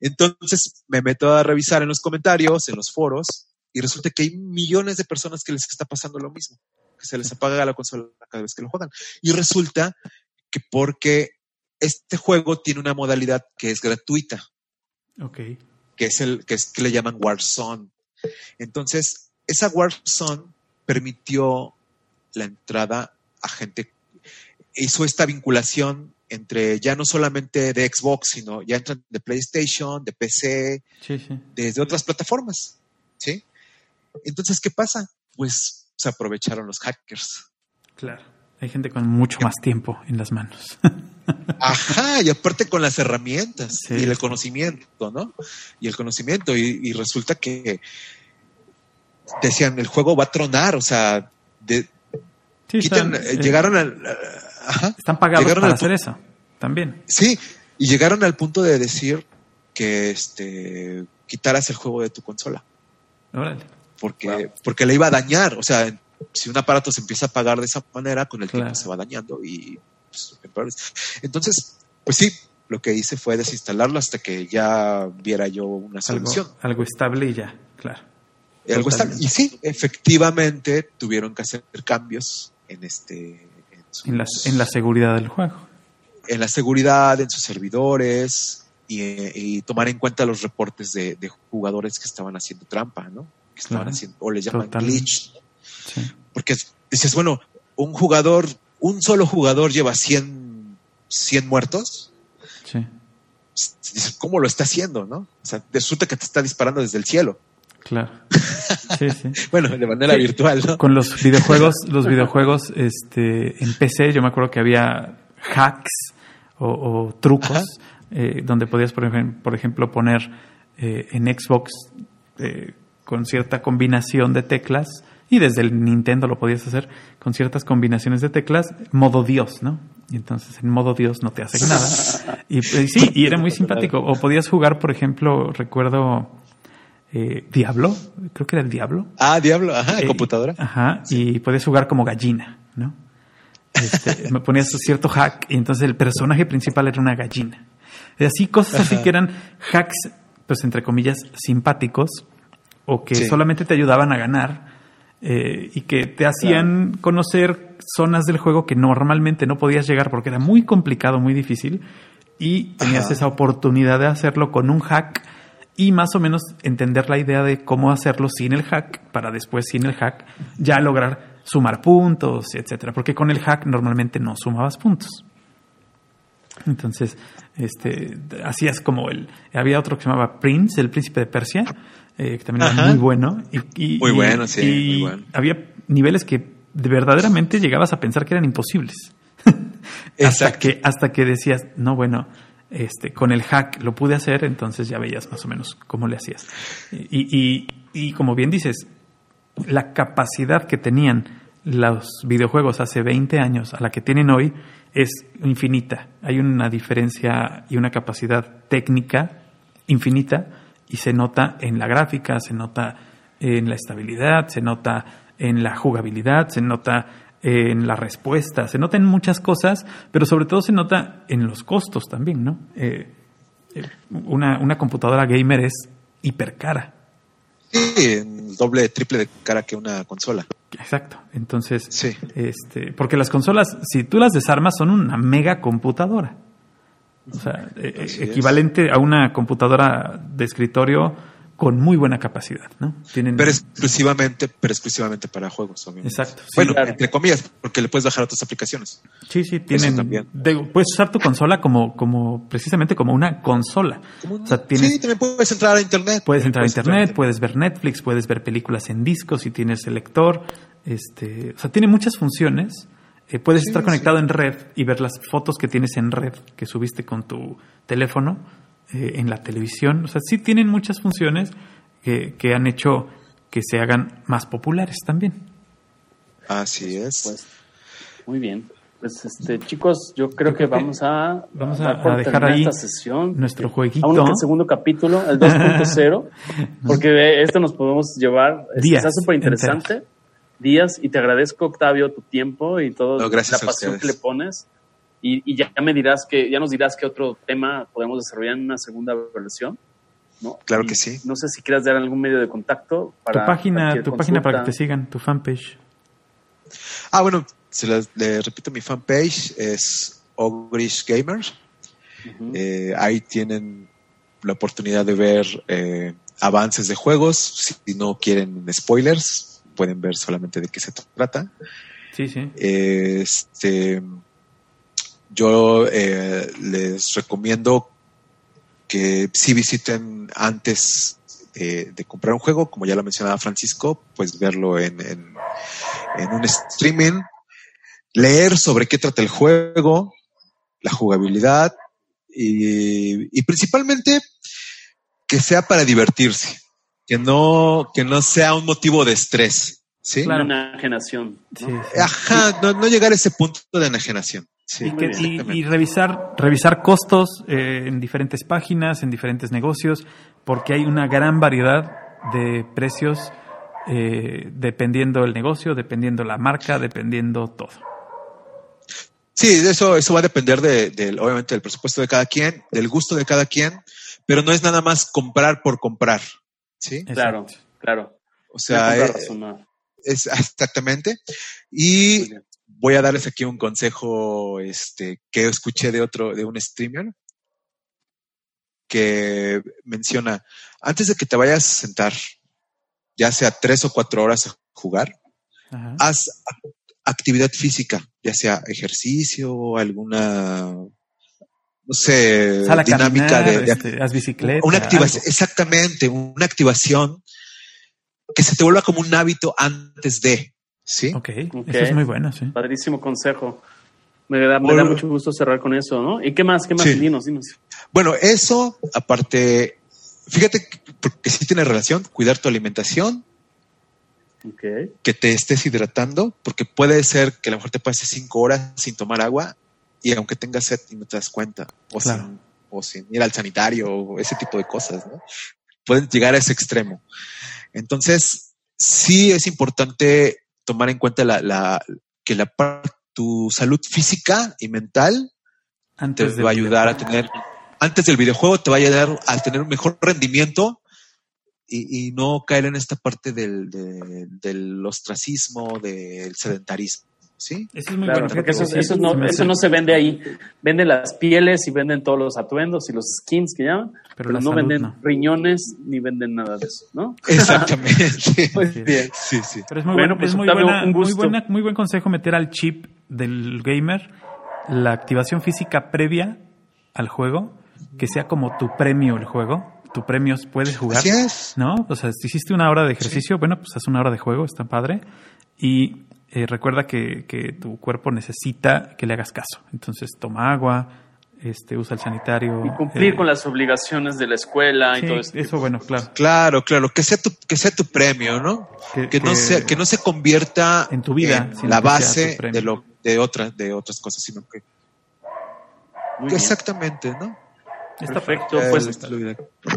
Entonces me meto a revisar en los comentarios, en los foros, y resulta que hay millones de personas que les está pasando lo mismo, que se les apaga la consola cada vez que lo juegan. Y resulta que porque este juego tiene una modalidad que es gratuita, Ok. que es el que, es, que le llaman Warzone. Entonces, esa Warzone permitió la entrada a gente, hizo esta vinculación entre ya no solamente de Xbox, sino ya entran de PlayStation, de PC, Sí, sí. desde otras plataformas. ¿Sí? Entonces, ¿qué pasa? Pues se aprovecharon los hackers. Claro. Hay gente con mucho más tiempo en las manos. Ajá, y aparte con las herramientas Sí. y el conocimiento, ¿no? Y el conocimiento, y, y resulta que decían, el juego va a tronar, o sea, de, Sí, quitan, están, eh, eh, llegaron al... Ajá, están pagados llegaron para al hacer eso. También. Sí, y llegaron al punto de decir que este quitaras el juego de tu consola, Órale. porque, Wow. porque le iba a dañar, o sea, si un aparato se empieza a apagar de esa manera, con el Claro. tiempo se va dañando y pues, entonces, pues sí, lo que hice fue desinstalarlo hasta que ya viera yo una solución. Algo, algo estable y ya, claro. Algo Totalmente. y sí, efectivamente tuvieron que hacer cambios en este en, sus- En la, en la seguridad del juego. en la seguridad, en sus servidores y, y tomar en cuenta los reportes de, de jugadores que estaban haciendo trampa, ¿no? Que estaban Claro. haciendo, o les llaman Totalmente. glitch. Sí. Porque dices, bueno, un jugador, un solo jugador lleva 100, 100 muertos. Sí. Dices, ¿cómo lo está haciendo, no? O sea, resulta que te está disparando desde el cielo. Claro. Sí, sí. Bueno, de manera Sí. virtual, ¿no? Con los videojuegos, los videojuegos, este, en PC, yo me acuerdo que había hacks o, o trucos eh, donde podías, por ejemplo, por ejemplo poner eh, en Xbox eh, con cierta combinación de teclas, y desde el Nintendo lo podías hacer con ciertas combinaciones de teclas, modo Dios, ¿no? Y entonces en modo Dios no te hace nada. Y pues, sí, y era muy simpático. O podías jugar, por ejemplo, recuerdo eh, Diablo, creo que era el Diablo. Ah, Diablo, ajá, Eh, computadora. Ajá, y podías jugar como gallina, ¿no? Este, me ponías cierto hack y entonces el personaje principal era una gallina. Y así, cosas así que eran hacks, pues entre comillas, simpáticos o que Sí. solamente te ayudaban a ganar eh, y que te hacían conocer zonas del juego que normalmente no podías llegar porque era muy complicado, muy difícil y tenías Ajá. esa oportunidad de hacerlo con un hack y más o menos entender la idea de cómo hacerlo sin el hack para después sin el hack ya lograr sumar puntos, etcétera, porque con el hack normalmente no sumabas puntos. Entonces, este, hacías como el, había otro que se llamaba Prince, el príncipe de Persia, eh, que también era muy bueno. Y, y- Muy y- bueno, sí, y muy bueno. Había niveles que de verdaderamente llegabas a pensar que eran imposibles. hasta Exacto. que, hasta que decías, no, bueno, este, con el hack lo pude hacer, entonces ya veías más o menos cómo le hacías. Y, y, y como bien dices, la capacidad que tenían los videojuegos hace 20 años a la que tienen hoy es infinita. Hay una diferencia y una capacidad técnica infinita y se nota en la gráfica, se nota en la estabilidad, se nota en la jugabilidad, se nota en la respuesta, se nota en muchas cosas, pero sobre todo se nota en los costos también, ¿no? Eh, eh, una, una computadora gamer es hiper cara. Sí, en doble, triple de cara que una consola. Exacto. Entonces, Sí. este, porque las consolas, si tú las desarmas, son una mega computadora. O sea, eh, es. equivalente a una computadora de escritorio con muy buena capacidad, ¿no? Tienen, Pero exclusivamente, pero exclusivamente para juegos, obviamente. Exacto. sí. bueno, claro. entre comillas, porque le puedes bajar otras aplicaciones. Sí, sí, tienen. también. de- puedes usar tu consola como, como, precisamente como una consola. O sea, tienes, Sí, también puedes entrar a internet. puedes entrar a internet, puedes ver Netflix, puedes ver películas en disco si tienes el lector. Este, o sea, tiene muchas funciones. Eh, puedes Sí, estar sí. conectado en red y ver las fotos que tienes en red que subiste con tu teléfono eh, en la televisión. O sea, sí tienen muchas funciones que, que han hecho que se hagan más populares también. Así es. Pues, muy bien. Pues, este, chicos, yo creo que vamos a, Vamos a- dejar ahí esta sesión. nuestro jueguito. Aún el segundo capítulo, el 2.0, porque de esto nos podemos llevar. es- Días Está súper interesante. Días, y te agradezco, Octavio, tu tiempo y todo No, la pasión que le pones. Y, y ya me dirás que, ya nos dirás qué otro tema podemos desarrollar en una segunda versión. ¿no? Claro Y que sí. No sé si quieras dar algún medio de contacto para tu página, tu página para que te sigan, tu fanpage. Ah, bueno, se las- le repito, mi fanpage es Ogrish Gamer. Ujú. Eh, ahí tienen la oportunidad de ver eh, avances de juegos. Si no quieren spoilers, pueden ver solamente de qué se trata. Sí, sí. Este, yo eh, les recomiendo que si visiten antes de, de comprar un juego, como ya lo mencionaba Francisco, pues verlo en, en, en un streaming, leer sobre qué trata el juego, la jugabilidad y, y principalmente que sea para divertirse, que no, que no sea un motivo de estrés. ¿sí? Claro. Una enajenación. ¿no? Sí, sí. Ajá, no, no llegar a ese punto de enajenación. Sí, Y, que- y- exactamente. y revisar, revisar costos eh, en diferentes páginas, en diferentes negocios, porque hay una gran variedad de precios eh, dependiendo el negocio, dependiendo la marca, dependiendo todo. Sí, eso, eso va a depender de, del, obviamente del presupuesto de cada quien, del gusto de cada quien, pero no es nada más comprar por comprar. ¿Sí? Claro, Exacto. claro. O sea, eh, es exactamente. Y. voy a darles aquí un consejo este, que escuché de otro, de un streamer que menciona, antes de que te vayas a sentar, ya sea tres o cuatro horas a jugar, Ajá. haz ac- actividad física, ya sea ejercicio o alguna, no sé, dinámica caminar, de, de este, haz bicicleta. una activación, algo. exactamente, una activación que se te vuelva como un hábito antes de, ¿sí? Ok, Ok. eso es muy bueno, sí. Padrísimo consejo. Me da, me da Bueno. mucho gusto cerrar con eso, ¿no? ¿Y qué más? ¿Qué más? Sí. Dinos, dinos. Bueno, eso, aparte, fíjate, que porque sí tiene relación, cuidar tu alimentación, Ok. que te estés hidratando, porque puede ser que a lo mejor te pases cinco horas sin tomar agua y aunque tengas sed y no te das cuenta, o, Claro. sin, o sin ir al sanitario, o ese tipo de cosas, ¿no? Pueden llegar a ese extremo. Entonces, sí es importante tomar en cuenta la, la- que la tu salud física y mental te Antes de va a ayudar a tener, antes del videojuego te va a ayudar a tener un mejor rendimiento y, y no caer en esta parte del, de- del ostracismo, del sedentarismo, ¿sí? Eso es muy Claro, porque eso, Sí, eso se no, eso no se vende ahí. Venden las pieles y venden todos los atuendos y los skins que llaman, Pero no salud venden no. riñones ni venden nada de eso, ¿no? Exactamente. Muy Así es. bien. Sí, sí. Pero es muy, Bueno, buen- pues, es muy, buena, un muy, buena- muy buen consejo meter al chip del gamer la activación física previa al juego, que sea como tu premio el juego. Tu premio es- puedes jugar. Así es. ¿No? O sea, si hiciste una hora de ejercicio, bueno, pues haz una hora de juego, está padre. Y eh, recuerda que, que tu cuerpo necesita que le hagas caso. Entonces toma agua, este, usa el sanitario. Y cumplir eh, con las obligaciones de la escuela sí, y todo eso. Eso, bueno, claro. Claro, claro, que sea tu, que sea tu premio, ¿no? Que- Que, no sea, que no se convierta En tu vida, en la base de lo, de otras, de otras cosas, sino que, Muy que bien. exactamente, ¿no? Está Perfecto, pues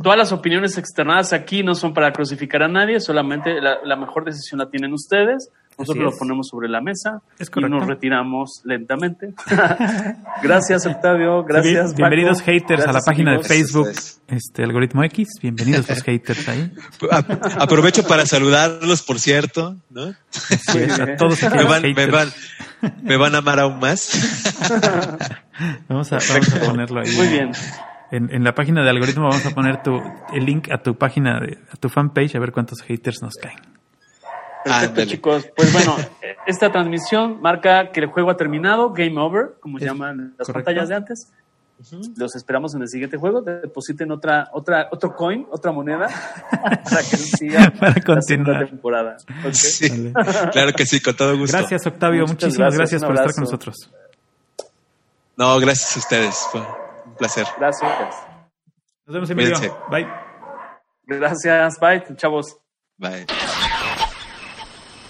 todas las opiniones externadas aquí no son para crucificar a nadie, solamente la, la mejor decisión la tienen ustedes. Nosotros lo ponemos sobre la mesa Es y nos retiramos lentamente. gracias, Octavio. Gracias. Bien- Bienvenidos haters a la página amigos. de Facebook, este algoritmo X. Bienvenidos los haters ahí. A- Aprovecho para saludarlos, por cierto, ¿no? Sí, a todos Me van, me van a amar aún más. Vamos a, vamos a ponerlo ahí. Muy bien. En, en la página de algoritmo vamos a poner tu, el link a tu página, de, a tu fanpage, a ver cuántos haters nos caen. Perfecto, Ándale. chicos. Pues bueno, esta transmisión marca que el juego ha terminado, game over, como Es llaman las correcto. pantallas de antes. Los esperamos en el siguiente juego. Depositen otra, otra, otro coin, otra moneda, para que siga Para la continuar. temporada. Ok. Sí, claro que sí, con todo gusto. Gracias, Octavio. Muchas Muchísimas gracias, por estar con nosotros. No, gracias a ustedes. Fue un placer. Gracias. Nos vemos. Cuídense. Bye. Gracias. Bye, chavos. Bye.